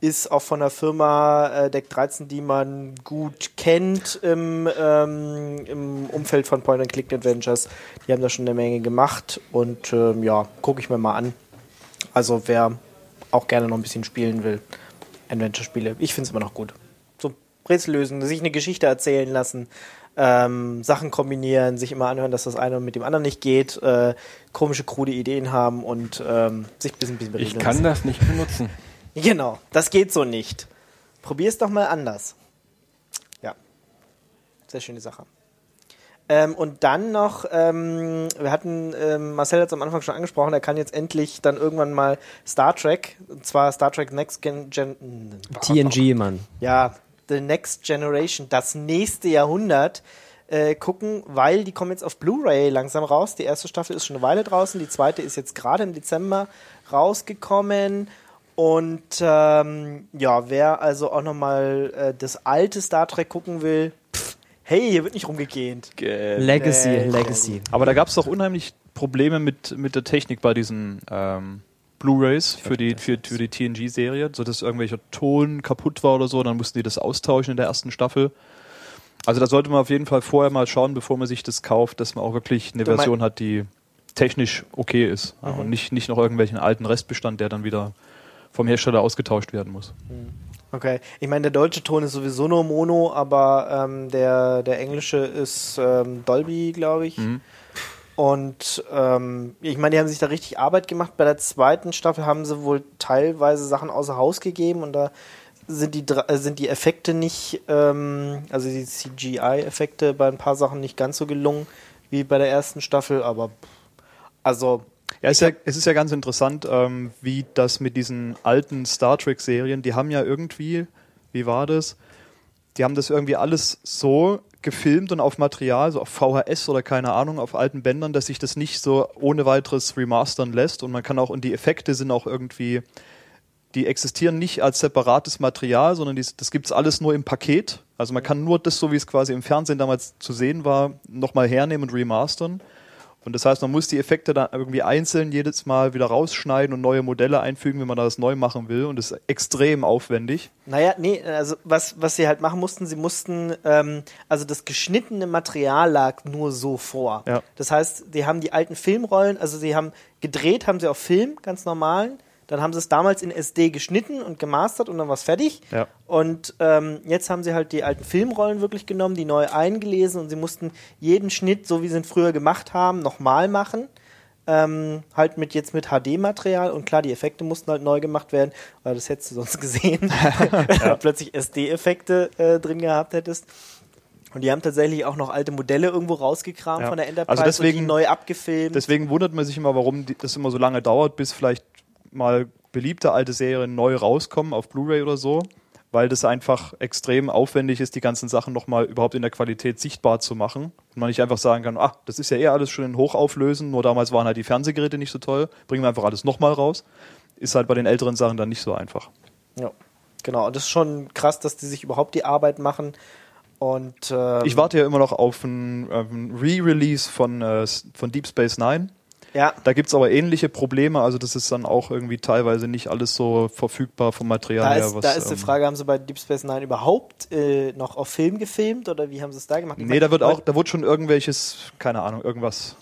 ist auch von der Firma äh, Deck 13, die man gut kennt im, ähm, im Umfeld von Point-and-Click-Adventures. Die haben da schon eine Menge gemacht und ähm, ja, gucke ich mir mal an. Also wer auch gerne noch ein bisschen spielen will, Adventure-Spiele, ich finde es immer noch gut. So Rätsel lösen, sich eine Geschichte erzählen lassen, ähm, Sachen kombinieren, sich immer anhören, dass das eine mit dem anderen nicht geht, äh, komische, krude Ideen haben und ähm, sich ein bisschen, bisschen Ich kann lassen. das nicht benutzen. Genau, das geht so nicht. Probier es doch mal anders. Ja, sehr schöne Sache. Ähm, und dann noch, ähm, wir hatten, ähm, Marcel hat es am Anfang schon angesprochen, er kann jetzt endlich dann irgendwann mal Star Trek, und zwar Star Trek Next Gen, Gen TNG, Mann. ja, The Next Generation, das nächste Jahrhundert, äh, gucken, weil die kommen jetzt auf Blu-ray langsam raus. Die erste Staffel ist schon eine Weile draußen, die zweite ist jetzt gerade im Dezember rausgekommen. Und ähm, ja, wer also auch nochmal äh, das alte Star Trek gucken will, hey, hier wird nicht rumgegähnt. Ge- Legacy, Nee, Legacy. Aber da gab es doch unheimlich Probleme mit, mit der Technik bei diesen ähm, Blu-rays für die, für, für die TNG-Serie, so dass irgendwelcher Ton kaputt war oder so, dann mussten die das austauschen in der ersten Staffel. Also da sollte man auf jeden Fall vorher mal schauen, bevor man sich das kauft, dass man auch wirklich eine Du Version hat, die technisch okay ist. Ja, Und nicht, nicht noch irgendwelchen alten Restbestand, der dann wieder vom Hersteller ausgetauscht werden muss. Okay, ich meine, der deutsche Ton ist sowieso nur Mono, aber ähm, der, der englische ist ähm, Dolby, glaube ich. Mhm. Und ähm, ich meine, die haben sich da richtig Arbeit gemacht. Bei der zweiten Staffel haben sie wohl teilweise Sachen außer Haus gegeben und da sind die, sind die Effekte nicht, ähm, also die CGI-Effekte bei ein paar Sachen nicht ganz so gelungen wie bei der ersten Staffel, aber also Ja, es ist ja, es ist ja ganz interessant, ähm, wie das mit diesen alten Star Trek-Serien, die haben ja irgendwie, wie war das? Die haben das irgendwie alles so gefilmt und auf Material, so auf VHS oder keine Ahnung, auf alten Bändern, dass sich das nicht so ohne weiteres remastern lässt und man kann auch, und die Effekte sind auch irgendwie, die existieren nicht als separates Material, sondern die, das gibt's alles nur im Paket. Also man kann nur das, so wie es quasi im Fernsehen damals zu sehen war, nochmal hernehmen und remastern. Und das heißt, man muss die Effekte dann irgendwie einzeln jedes Mal wieder rausschneiden und neue Modelle einfügen, wenn man das neu machen will. Und das ist extrem aufwendig. Naja, nee, also was, was sie halt machen mussten, sie mussten, ähm, also das geschnittene Material lag nur so vor. Ja. Das heißt, die haben die alten Filmrollen, also sie haben gedreht, haben sie auf Film, ganz normalen, dann haben sie es damals in SD geschnitten und gemastert und dann war es fertig. Ja. Und ähm, jetzt haben sie halt die alten Filmrollen wirklich genommen, die neu eingelesen und sie mussten jeden Schnitt, so wie sie ihn früher gemacht haben, nochmal machen. Ähm, halt mit jetzt mit HD-Material und klar, die Effekte mussten halt neu gemacht werden, weil das hättest du sonst gesehen, wenn du plötzlich SD-Effekte äh, drin gehabt hättest. Und die haben tatsächlich auch noch alte Modelle irgendwo rausgekramt Ja. von der Enterprise Also deswegen- und die neu abgefilmt. Deswegen wundert man sich immer, warum die, das immer so lange dauert, bis vielleicht mal beliebte alte Serien neu rauskommen auf Blu-ray oder so, weil das einfach extrem aufwendig ist, die ganzen Sachen nochmal überhaupt in der Qualität sichtbar zu machen. Und man nicht einfach sagen kann, ah, das ist ja eh alles schon in Hochauflösen, nur damals waren halt die Fernsehgeräte nicht so toll, bringen wir einfach alles nochmal raus. Ist halt bei den älteren Sachen dann nicht so einfach. ja, genau. Und das ist schon krass, dass die sich überhaupt die Arbeit machen. Und ähm, Ich warte ja immer noch auf ein, ein Re-Release von, äh, von Deep Space Nine. Ja, Da gibt's aber ähnliche Probleme, also das ist dann auch irgendwie teilweise nicht alles so verfügbar vom Material da her. ist, was, da ist die ähm, Frage, haben sie bei Deep Space Nine überhaupt äh, noch auf Film gefilmt oder wie haben sie es da gemacht? Ich Nee, mein, da wird auch, da wurde schon irgendwelches, keine Ahnung, irgendwas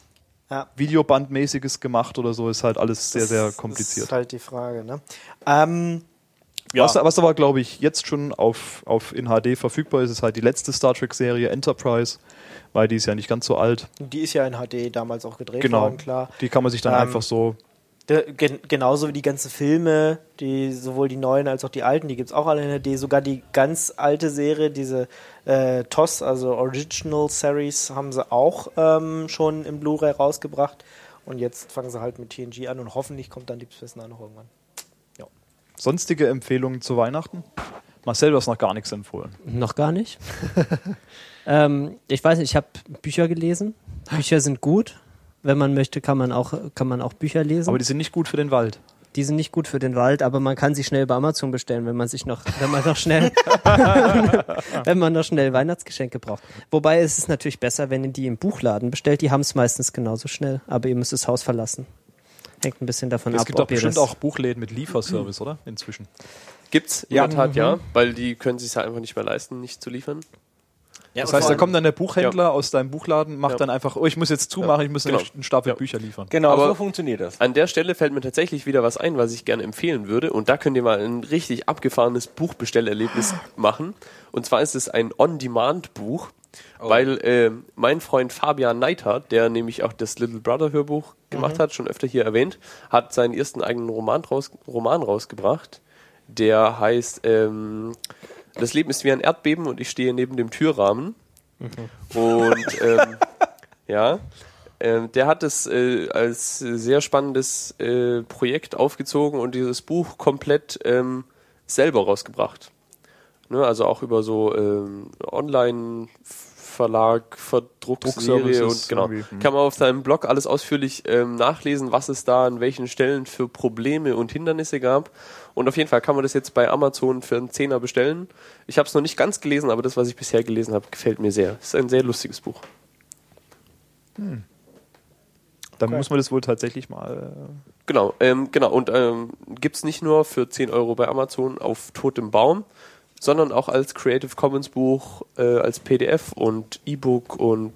Ja. Videobandmäßiges gemacht oder so, ist halt alles sehr, Das sehr kompliziert. ist halt die Frage, ne? Ähm, Was, was aber, glaube ich, jetzt schon auf, auf in HD verfügbar ist, ist halt die letzte Star Trek-Serie Enterprise, weil die ist ja nicht ganz so alt. die ist ja in HD damals auch gedreht Genau. worden, klar. Die kann man sich dann Ähm, einfach so. De, gen, genauso wie die ganzen Filme, die sowohl die neuen als auch die alten, die gibt's auch alle in HD. Sogar die ganz alte Serie, diese äh, TOS, also Original Series, haben sie auch ähm, schon im Blu-ray rausgebracht. Und jetzt fangen sie halt mit TNG an und hoffentlich kommt dann Deep Space Nine noch irgendwann. Sonstige Empfehlungen zu Weihnachten? Marcel, du hast noch gar nichts empfohlen. Noch gar nicht. ähm, ich weiß nicht, ich habe Bücher gelesen. Bücher sind gut. Wenn man möchte, kann man auch, kann man auch Bücher lesen. Aber die sind nicht gut für den Wald. Die sind nicht gut für den Wald, aber man kann sie schnell bei Amazon bestellen, wenn man sich noch, wenn man noch schnell, wenn man noch schnell Weihnachtsgeschenke braucht. Wobei es ist natürlich besser, wenn ihr die im Buchladen bestellt. Die haben es meistens genauso schnell, aber ihr müsst das Haus verlassen. Hängt ein bisschen davon Es ab, gibt doch bestimmt auch Buchläden mit Lieferservice, oder? Inzwischen. Gibt's in Ja. der Tat, ja, weil die können sich halt einfach nicht mehr leisten, nicht zu liefern. Ja, Das heißt, da kommt dann der Buchhändler aus deinem Buchladen, macht Ja. dann einfach, oh, ich muss jetzt zumachen, ich muss Genau. einen Stapel Bücher liefern. Genau, Aber- so funktioniert das. An der Stelle fällt mir tatsächlich wieder was ein, was ich gerne empfehlen würde. Und da könnt ihr mal ein richtig abgefahrenes Buchbestellerlebnis machen. Und zwar ist es ein On-Demand-Buch, weil äh, mein Freund Fabian Neithardt, der nämlich auch das Little Brother Hörbuch gemacht hat, schon öfter hier erwähnt, hat seinen ersten eigenen Roman, raus, Roman rausgebracht. Der heißt ähm, Das Leben ist wie ein Erdbeben und ich stehe neben dem Türrahmen. Und ähm, ja, ähm, der hat es äh, als äh, sehr spannendes äh, Projekt aufgezogen und dieses Buch komplett ähm, selber rausgebracht. Ne, also auch über so ähm, Online-Verlag, Verdruckserie Druckservices und genau. hm. Kann man auf seinem Blog alles ausführlich ähm, nachlesen, was es da an welchen Stellen für Probleme und Hindernisse gab. Und auf jeden Fall kann man das jetzt bei Amazon für einen Zehner bestellen. Ich habe es noch nicht ganz gelesen, aber das, was ich bisher gelesen habe, gefällt mir sehr. Es ist ein sehr lustiges Buch. Dann muss man das wohl tatsächlich mal. äh, Genau, ähm, genau. Und ähm, gibt's nicht nur für 10 Euro bei Amazon auf totem Baum, sondern auch als Creative Commons Buch, äh, als PDF und E-Book und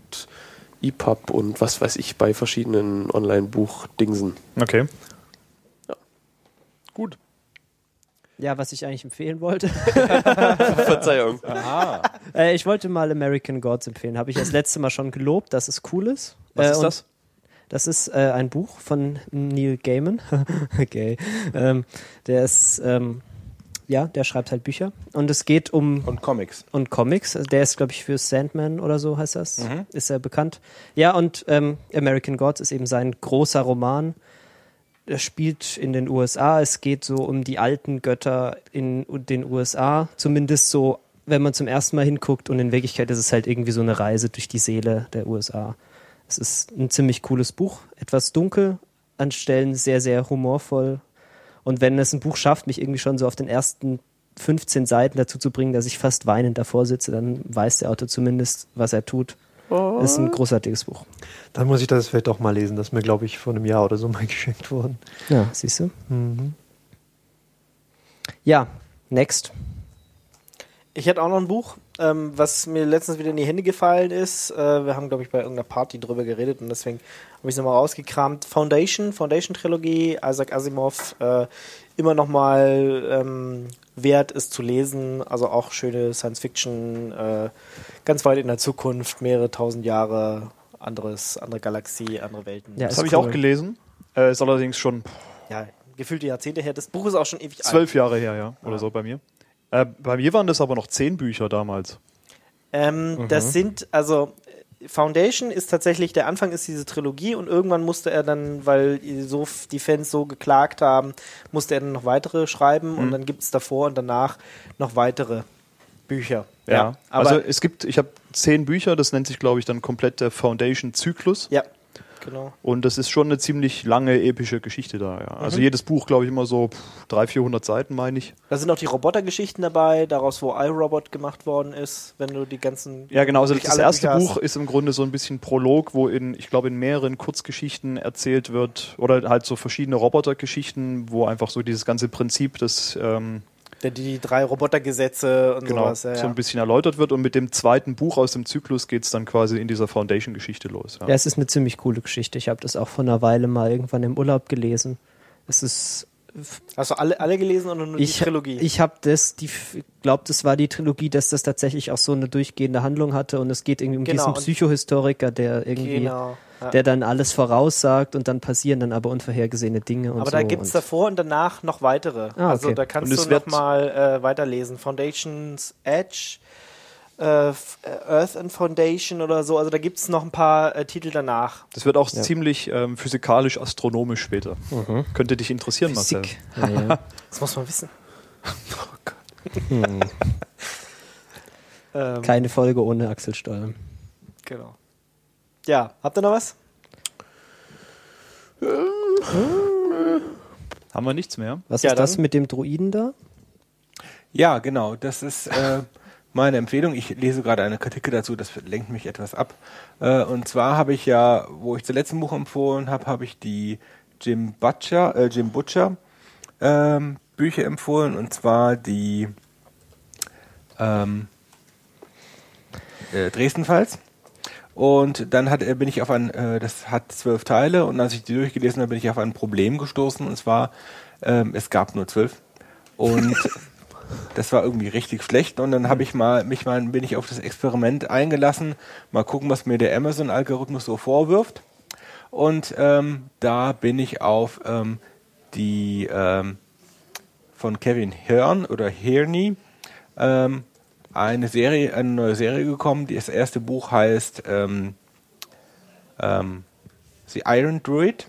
EPUB und was weiß ich bei verschiedenen Online-Buch-Dingsen. Okay. Ja. Gut. Ja, was ich eigentlich empfehlen wollte. Verzeihung. Äh, ich wollte mal American Gods empfehlen. Habe ich das letzte Mal schon gelobt, dass es cool ist. Was Äh, ist das? Das ist äh, ein Buch von Neil Gaiman. okay. Ähm, der ist, ähm, ja, der schreibt halt Bücher. Und es geht um Und Comics. und Comics. Also Der ist, glaube ich, für Sandman oder so heißt das. Ist er bekannt. Ja, und ähm, American Gods ist eben sein großer Roman. Er spielt in den USA. Es geht so um die alten Götter in den USA. Zumindest so, wenn man zum ersten Mal hinguckt. Und in Wirklichkeit ist es halt irgendwie so eine Reise durch die Seele der USA. Es ist ein ziemlich cooles Buch. Etwas dunkel, an Stellen sehr, sehr humorvoll. Und wenn es ein Buch schafft, mich irgendwie schon so auf den ersten 15 Seiten dazu zu bringen, dass ich fast weinend davor sitze, dann weiß der Autor zumindest, was er tut. Das ist ein großartiges Buch. Dann muss ich das vielleicht doch mal lesen. Das ist mir, glaube ich, vor einem Jahr oder so mal geschenkt worden. Ja, siehst du? Ja, next. Ich hätte auch noch ein Buch, ähm, was mir letztens wieder in die Hände gefallen ist. Äh, wir haben, glaube ich, bei irgendeiner Party drüber geredet und deswegen habe ich es nochmal rausgekramt. Foundation, Foundation-Trilogie, Isaac Asimov, äh, immer nochmal ähm, wert, es zu lesen. Also auch schöne Science-Fiction, äh, ganz weit in der Zukunft, mehrere tausend Jahre anderes, andere Galaxie, andere Welten. Ja, Das habe ich cool. auch gelesen. Äh, ist allerdings schon ja, gefühlte Jahrzehnte her. Das Buch ist auch schon ewig alt. zwölf Jahre her, ja, oder so bei mir. Äh, bei mir waren das aber noch zehn Bücher damals. Ähm, Das sind, also Foundation ist tatsächlich, der Anfang ist diese Trilogie und irgendwann musste er dann, weil so die Fans so geklagt haben, musste er dann noch weitere schreiben und dann gibt es davor und danach noch weitere Bücher. Ja, aber also es gibt, ich habe zehn Bücher, das nennt sich, glaube ich, dann komplett der Foundation-Zyklus. ja, genau. Und das ist schon eine ziemlich lange epische Geschichte da. Ja. Also jedes Buch, glaube ich, immer so pff, 300, 400 Seiten, meine ich. Da sind auch die Robotergeschichten dabei, daraus wo iRobot gemacht worden ist, wenn du die ganzen Ja, genau. Also das erste Bücher hast. Buch ist im Grunde so ein bisschen Prolog, wo in, ich glaube, in mehreren Kurzgeschichten erzählt wird oder halt so verschiedene Robotergeschichten, wo einfach so dieses ganze Prinzip des ähm, Die, die drei Robotergesetze und genau sowas. Ja, so ein bisschen erläutert wird. Und mit dem zweiten Buch aus dem Zyklus geht es dann quasi in dieser Foundation-Geschichte los. Ja. Ja, es ist eine ziemlich coole Geschichte. Ich habe das auch vor einer Weile mal irgendwann im Urlaub gelesen. Es ist Hast du alle, alle gelesen oder nur ich, die Trilogie? Ich habe das, die glaube, das war die Trilogie, dass das tatsächlich auch so eine durchgehende Handlung hatte und es geht irgendwie um Genau, diesen Psychohistoriker, der irgendwie, genau. Ja. der dann alles voraussagt und dann passieren dann aber unvorhergesehene Dinge und Aber so. da gibt es davor und danach noch weitere. Ah, Also okay. da kannst es du wird- noch mal äh, weiterlesen. Foundations Edge, äh, äh, Earth and Foundation oder so. Also da gibt es noch ein paar äh, Titel danach. Das wird auch Ja. ziemlich ähm, physikalisch-astronomisch später. Könnte dich interessieren, Physik. Ja. Das muss man wissen. Hm. Ähm, Keine Folge ohne Axel Stoll. genau. Ja, habt ihr noch was? Marcel. Haben wir nichts mehr? Was Ja, ist das mit dem Druiden da? Ja, genau. Das ist äh, meine Empfehlung. Ich lese gerade eine Kritik dazu, das lenkt mich etwas ab. Äh, und zwar habe ich ja, wo ich zuletzt ein Buch empfohlen habe, habe ich die Jim Butcher, äh, Jim Butcher ähm, Bücher empfohlen. Und zwar die ähm, äh, Dresden-Files. Und dann hat, bin ich auf ein, äh, das hat zwölf Teile und als ich die durchgelesen habe, bin ich auf ein Problem gestoßen und zwar, ähm, es gab nur zwölf. Und das war irgendwie richtig schlecht und dann habe ich mal, mich mal, bin ich auf das Experiment eingelassen, mal gucken, was mir der Amazon-Algorithmus so vorwirft. Und ähm, da bin ich auf ähm, die ähm, von Kevin Hearn oder Hearney ähm, eine Serie, eine neue Serie gekommen. Das erste Buch heißt ähm, ähm, The Iron Druid.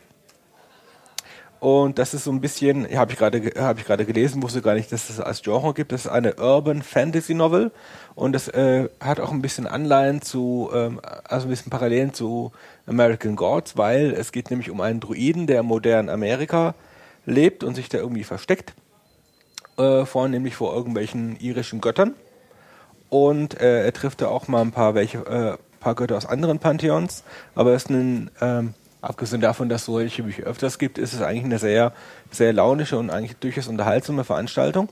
Und das ist so ein bisschen, habe ich gerade ge- habe ich gerade gelesen, wusste gar nicht, dass es das als Genre gibt. Das ist eine Urban Fantasy Novel und das äh, hat auch ein bisschen Anleihen zu, ähm, also ein bisschen Parallelen zu American Gods, weil es geht nämlich um einen Druiden, der im modernen Amerika lebt und sich da irgendwie versteckt, äh, vornehmlich vor irgendwelchen irischen Göttern. Und äh, er trifft da auch mal ein paar welche, äh, paar Götter aus anderen Pantheons. Aber es ist ein, ähm, abgesehen davon, dass es solche Bücher öfters gibt, ist es eigentlich eine sehr, sehr launische und eigentlich durchaus unterhaltsame Veranstaltung.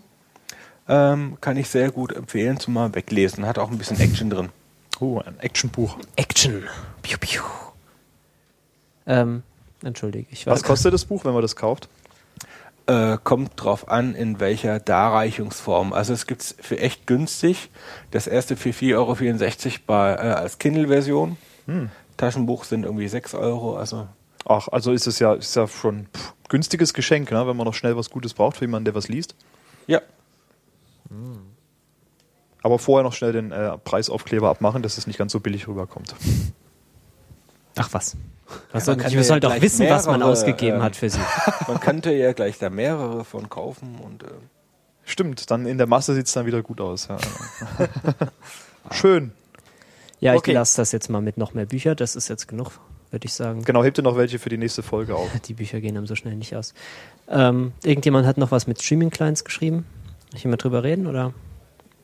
Ähm, kann ich sehr gut empfehlen zum mal weglesen. Hat auch ein bisschen Action drin. Oh, ein Actionbuch. Action. Piu, piu. Ähm, entschuldige, ich weiß Was kostet das Buch, wenn man das kauft? Äh, kommt drauf an, in welcher Darreichungsform. Also es gibt's für echt günstig. Das erste für 4,64 Euro bei, äh, als Kindle-Version. Taschenbuch sind irgendwie 6 Euro. Also Ach, also ist es ja, ist ja schon pff, günstiges Geschenk, ne, wenn man noch schnell was Gutes braucht für jemanden, der was liest. ja, Aber vorher noch schnell den äh, Preisaufkleber abmachen, dass es nicht ganz so billig rüberkommt. Ach was. Was man soll, kann ich ja soll doch wissen, was man mehrere, ausgegeben ähm, hat für sie. man könnte ja gleich da mehrere von kaufen und äh, Stimmt, dann in der Masse sieht es dann wieder gut aus. Ja. Schön. Ja, Okay. ich lasse das jetzt mal mit noch mehr Büchern. Das ist jetzt genug, würde ich sagen. Genau, hebt ihr noch welche für die nächste Folge auf. Die Bücher gehen einem so schnell nicht aus. Ähm, irgendjemand hat noch was mit Streaming-Clients geschrieben? Soll ich mal drüber reden, oder?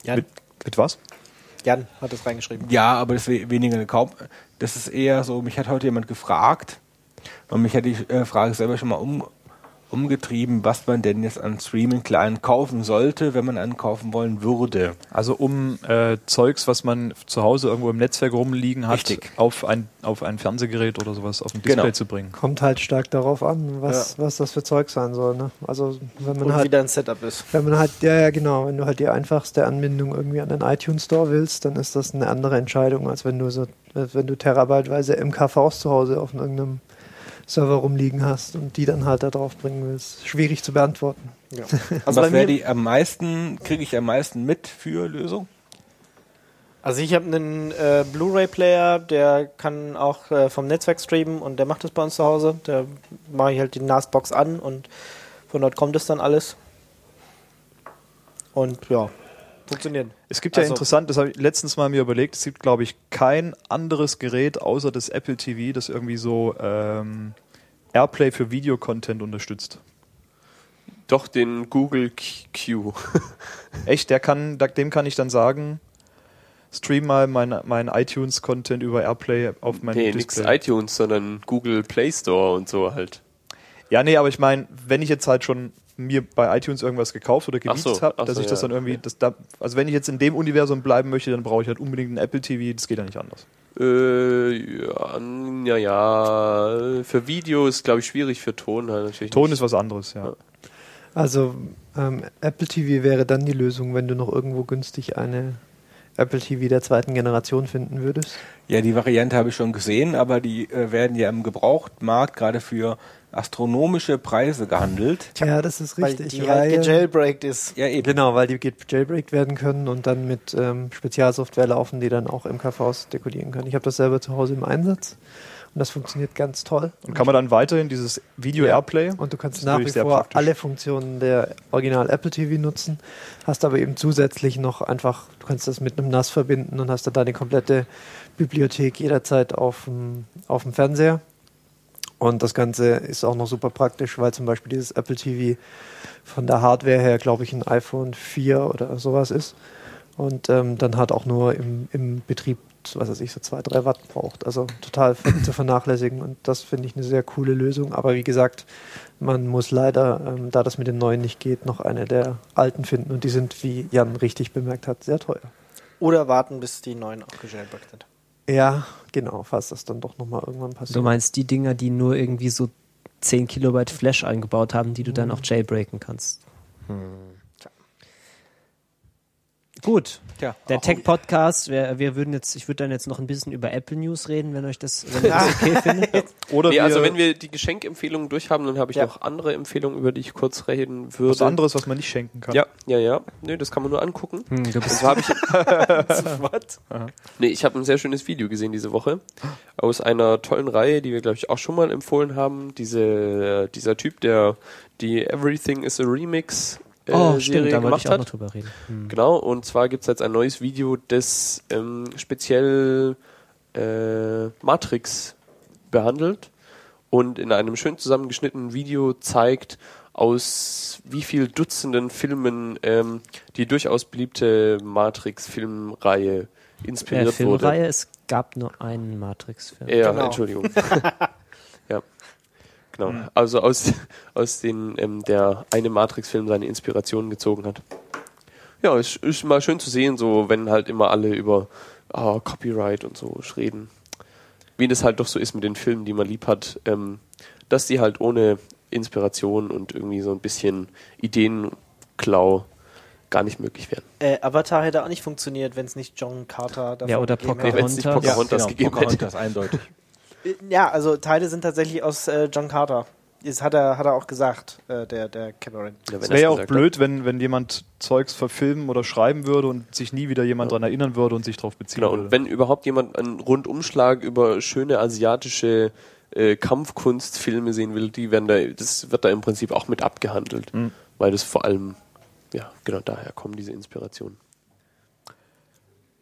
Jan, Mit, mit was? Jan hat es reingeschrieben. Ja, aber das we- weniger Kauf. Das ist eher so, mich hat heute jemand gefragt und mich hat die äh, Frage selber schon mal um, umgetrieben, was man denn jetzt an Streaming-Client kaufen sollte, wenn man einen kaufen wollen würde. Also um äh, Zeugs, was man zu Hause irgendwo im Netzwerk rumliegen hat, Richtig. auf ein, auf ein Fernsehgerät oder sowas auf dem Display Genau. zu bringen. Kommt halt stark darauf an, was, was das für Zeug sein soll. Ne? Also wenn man Und halt wie dein Setup ist. Wenn man halt, ja, ja, genau, wenn du halt die einfachste Anbindung irgendwie an den iTunes Store willst, dann ist das eine andere Entscheidung, als wenn du so, als wenn du terabyteweise MKVs zu Hause auf irgendeinem Server rumliegen hast und die dann halt da drauf bringen willst. Schwierig zu beantworten. Also Also was wäre die am meisten, kriege ich am meisten mit für Lösung? also ich habe einen äh, Blu-ray-Player, der kann auch äh, vom Netzwerk streamen und der macht das bei uns zu Hause. Da mache ich halt die NAS-Box an und von dort kommt es dann alles. Und ja, funktioniert. Es gibt ja Also- interessant, das habe ich letztens mal mir überlegt, es gibt, glaube ich, kein anderes Gerät außer das Apple TV, das irgendwie so ähm, Airplay für Videocontent unterstützt. Doch den Google Q. Echt, der kann, dem kann ich dann sagen, stream mal mein, mein iTunes-Content über Airplay auf mein nee, nix Display. iTunes, sondern Google Play Store und so halt. Ja, nee, aber ich meine, wenn ich jetzt halt schon mir bei iTunes irgendwas gekauft oder geleakt so, habe, dass so, ich das ja. dann irgendwie, das da, also wenn ich jetzt in dem Universum bleiben möchte, dann brauche ich halt unbedingt ein Apple TV, das geht ja nicht anders. Äh, ja, ja. Für Video ist, glaube ich, schwierig, für Ton halt natürlich. Ton nicht. ist was anderes, ja. Also ähm, Apple TV wäre dann die Lösung, wenn du noch irgendwo günstig eine Apple TV der zweiten Generation finden würdest. Ja, die Variante habe ich schon gesehen, aber die äh, werden ja im Gebrauchtmarkt gerade für astronomische Preise gehandelt. Ja, das ist Weil richtig. die halt gejailbreakt ist. Ja, eben. Genau, weil die geht jailbreakt werden können und dann mit ähm, Spezialsoftware laufen, die dann auch MKVs dekodieren können. Ich habe das selber zu Hause im Einsatz und das funktioniert ganz toll. Und kann man dann weiterhin dieses Video Ja. Airplay Und du kannst nach wie vor alle Funktionen der Original Apple TV nutzen, hast aber eben zusätzlich noch einfach, du kannst das mit einem NAS verbinden und hast dann deine komplette Bibliothek jederzeit auf dem, auf dem Fernseher. Und das Ganze ist auch noch super praktisch, weil zum Beispiel dieses Apple TV von der Hardware her, glaube ich, ein iPhone 4 oder sowas ist. Und ähm, dann hat auch nur im, im Betrieb, was weiß ich, so zwei, drei Watt braucht. Also total zu vernachlässigen. Und das finde ich eine sehr coole Lösung. Aber wie gesagt, man muss leider, ähm, da das mit den neuen nicht geht, noch eine der alten finden. Und die sind, wie Jan richtig bemerkt hat, sehr teuer. Oder warten, bis die neuen auch gejailbreakt sind. Ja, genau, falls das dann doch nochmal irgendwann passiert. Du meinst die Dinger, die nur irgendwie so 10 Kilobyte Flash eingebaut haben, die du dann auch jailbreaken kannst. Gut. Tja, Der Tech-Podcast, wir, wir würden jetzt, ich würde dann jetzt noch ein bisschen über Apple News reden, wenn euch das, wenn ihr das okay findet. oder Nee, wir, also wenn wir die Geschenkempfehlungen durch haben, dann habe ich Ja. noch andere Empfehlungen, über die ich kurz reden würde. was anderes, was man nicht schenken kann. Ja, ja, ja. Nö, das kann man nur angucken. Hm, du Und bist zwar habe ich. Was? Nee, ich habe ein sehr schönes Video gesehen diese Woche aus einer tollen Reihe, die wir glaube ich auch schon mal empfohlen haben. Diese, dieser Typ, der die Everything is a Remix Oh, Serie stimmt, da wollte gemacht ich auch hat. noch drüber reden. Hm. Genau, und zwar gibt es jetzt ein neues Video, das ähm, speziell äh, Matrix behandelt und in einem schön zusammengeschnittenen Video zeigt, aus wie viel Dutzenden Filmen ähm, die durchaus beliebte Matrix-Filmreihe Äh, inspiriert Filmreihe, wurde. es gab nur einen Matrix-Film. Ja, Genau. Entschuldigung. ja. Genau. Also aus, aus den ähm, der eine Matrix-Film seine Inspirationen gezogen hat. Ja, ist, ist mal schön zu sehen, so wenn halt immer alle über ah, Copyright und so reden. Wie das halt doch so ist mit den Filmen, die man lieb hat, ähm, dass die halt ohne Inspiration und irgendwie so ein bisschen Ideenklau gar nicht möglich wären. Äh, Avatar hätte auch nicht funktioniert, wenn es nicht John Carter davon Ja, oder gegeben hätte. wenn's nicht Pocahontas. Pocahontas genau, gegeben Pocahontas eindeutig. Ja, also Teile sind tatsächlich aus äh, John Carter. Das hat er, hat er auch gesagt, äh, der, der Cameron. Ja, Es wäre ja auch hat. blöd, wenn, wenn jemand Zeugs verfilmen oder schreiben würde und sich nie wieder jemand Ja. daran erinnern würde und sich darauf beziehen Genau, würde. und wenn überhaupt jemand einen Rundumschlag über schöne asiatische äh, Kampfkunstfilme sehen will, die werden da, das wird da im Prinzip auch mit abgehandelt, Mhm. weil das vor allem, ja, genau daher kommen diese Inspirationen.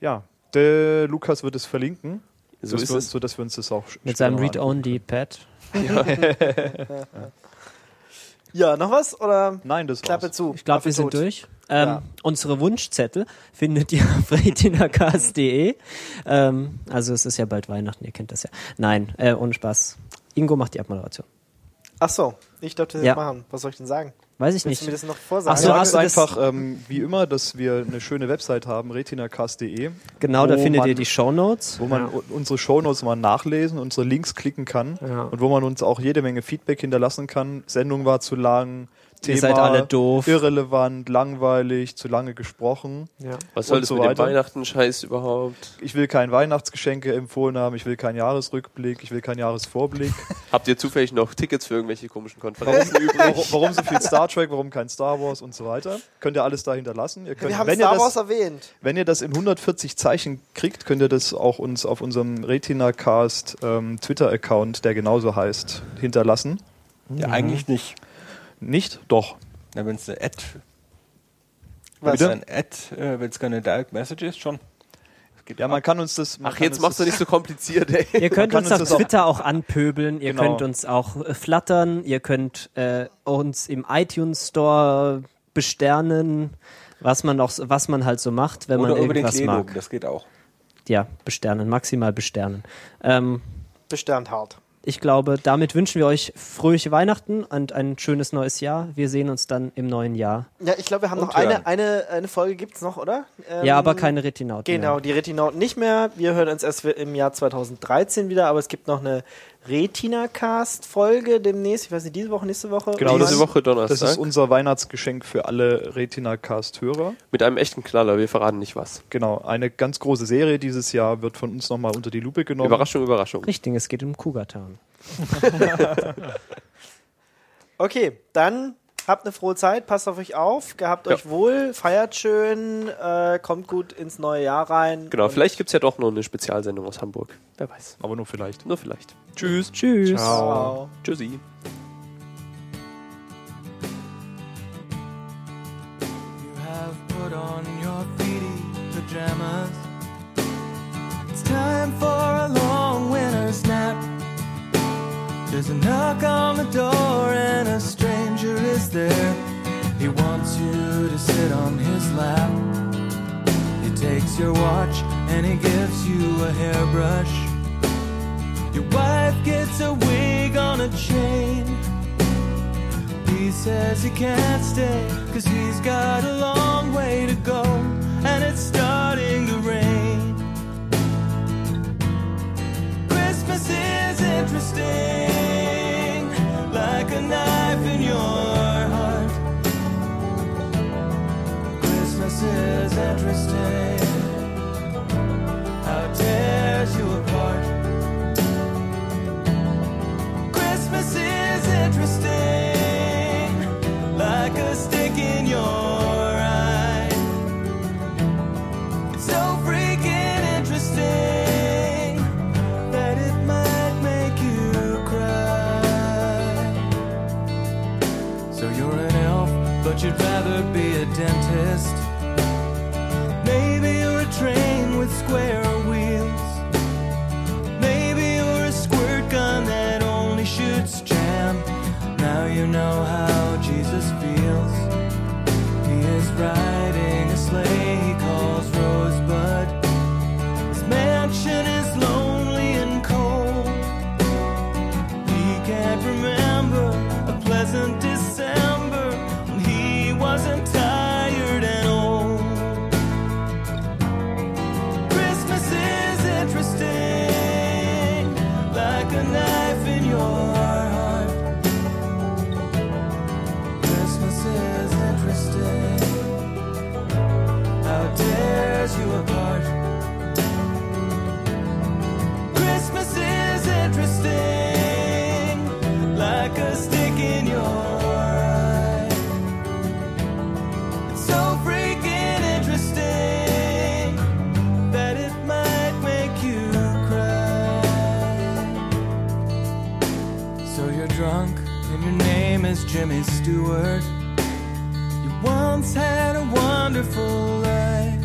ja, der Lukas wird es verlinken, So dass ist wir, es. so dass wir uns das auch Mit seinem. Read-Only-Pad. Ja, noch was? Oder Nein, das Klappe war's. zu? Ich glaube, wir sind tot. durch. Ähm, Ja. Unsere Wunschzettel findet ihr auf retinacast.de. Ähm, also es ist ja bald Weihnachten, ihr kennt das ja. Nein, äh, ohne Spaß. Ingo macht die Abmoderation. Ach so, ich durfte das Ja. machen. Was soll ich denn sagen? Weiß ich Willst du mir nicht. das noch vorsagen? Ach so, hast du das- einfach, ähm, wie immer, dass wir eine schöne Website haben, retinacast.de, Genau, da findet man- ihr die Shownotes. wo man Ja. unsere Shownotes mal nachlesen, unsere Links klicken kann Ja. und wo man uns auch jede Menge Feedback hinterlassen kann. Sendung war zu lang, Thema Ihr seid alle doof. irrelevant, langweilig, zu lange gesprochen. Ja. Was soll das so mit dem weiter. Weihnachten-Scheiß überhaupt? Ich will kein Weihnachtsgeschenke empfohlen haben, ich will keinen Jahresrückblick, ich will keinen Jahresvorblick. Habt ihr zufällig noch Tickets für irgendwelche komischen Konferenzen warum, übrig? warum so viel Star Trek, warum kein Star Wars und so weiter. Könnt ihr alles da hinterlassen. Ihr könnt, Wir haben wenn, Star ihr Wars das, erwähnt. wenn ihr das in 140 Zeichen kriegt, könnt ihr das auch uns auf unserem RetinaCast ähm, Twitter-Account, der genauso heißt, hinterlassen. Ja, eigentlich nicht. Nicht? Doch. Na, wenn es eine Ad, Was? Bitte? ein Ad, äh, wenn es keine Direct Message ist, schon. Ja, man kann uns das. Man Ach, jetzt machst du nicht so kompliziert, ey. Ihr könnt uns uns auf Twitter auch anpöbeln, ihr Genau. könnt uns auch äh, flattern, ihr könnt äh, uns im iTunes Store besternen, was man auch, so- was man halt so macht, wenn Oder man irgendwas mag. das geht auch. Ja, besternen, maximal besternen. Ähm, Besternt hart. Ich glaube, damit wünschen wir euch fröhliche Weihnachten und ein schönes neues Jahr. Wir sehen uns dann im neuen Jahr. Ja, ich glaube, wir haben Und noch eine, hören. eine, eine Folge gibt's noch, oder? Ähm, ja, aber keine Retinauten. Genau, mehr. die Retinauten nicht mehr. Wir hören uns erst im Jahr 2013 wieder, aber es gibt noch eine Retina-Cast-Folge demnächst. Ich weiß nicht, diese Woche, nächste Woche? Genau, Diese das- Woche Das Donnerstag. ist unser Weihnachtsgeschenk für alle Retina-Cast-Hörer. mit einem echten Knaller, wir verraten nicht was. Genau, eine ganz große Serie dieses Jahr wird von uns nochmal unter die Lupe genommen. Überraschung, Überraschung. Richtig, es geht um Cougar-Town. Okay, dann habt eine frohe Zeit, passt auf euch auf, gehabt Ja. euch wohl, feiert schön, äh, kommt gut ins neue Jahr rein. Genau, vielleicht gibt's ja doch noch eine Spezialsendung aus Hamburg. Wer weiß. Aber nur vielleicht. Nur vielleicht. Tschüss. Tschüss. Ciao. Tschüssi. You have put on your feety pajamas. It's time for a long winter's nap. There's a knock on the door and a stranger is there. He wants you to sit on his lap. He takes your watch and he gives you a hairbrush. Your wife gets a wig on a chain. He says he can't stay, Jimmy Stewart. You once had a wonderful life.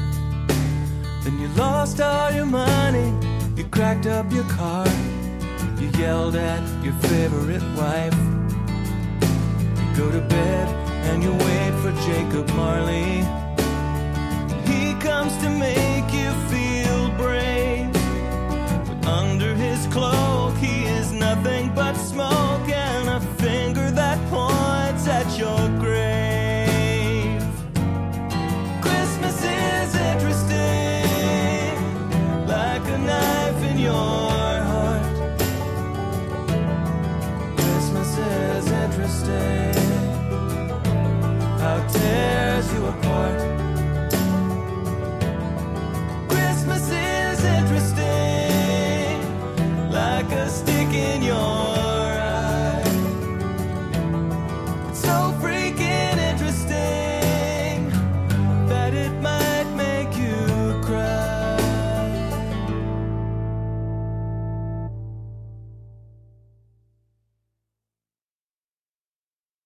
Then you lost all your money, you cracked up your car, you yelled at your favorite wife. You go to bed and you wait for Jacob Marley. He comes to make you feel brave, but under his cloak, he is nothing but smoke and a finger that points at your grave.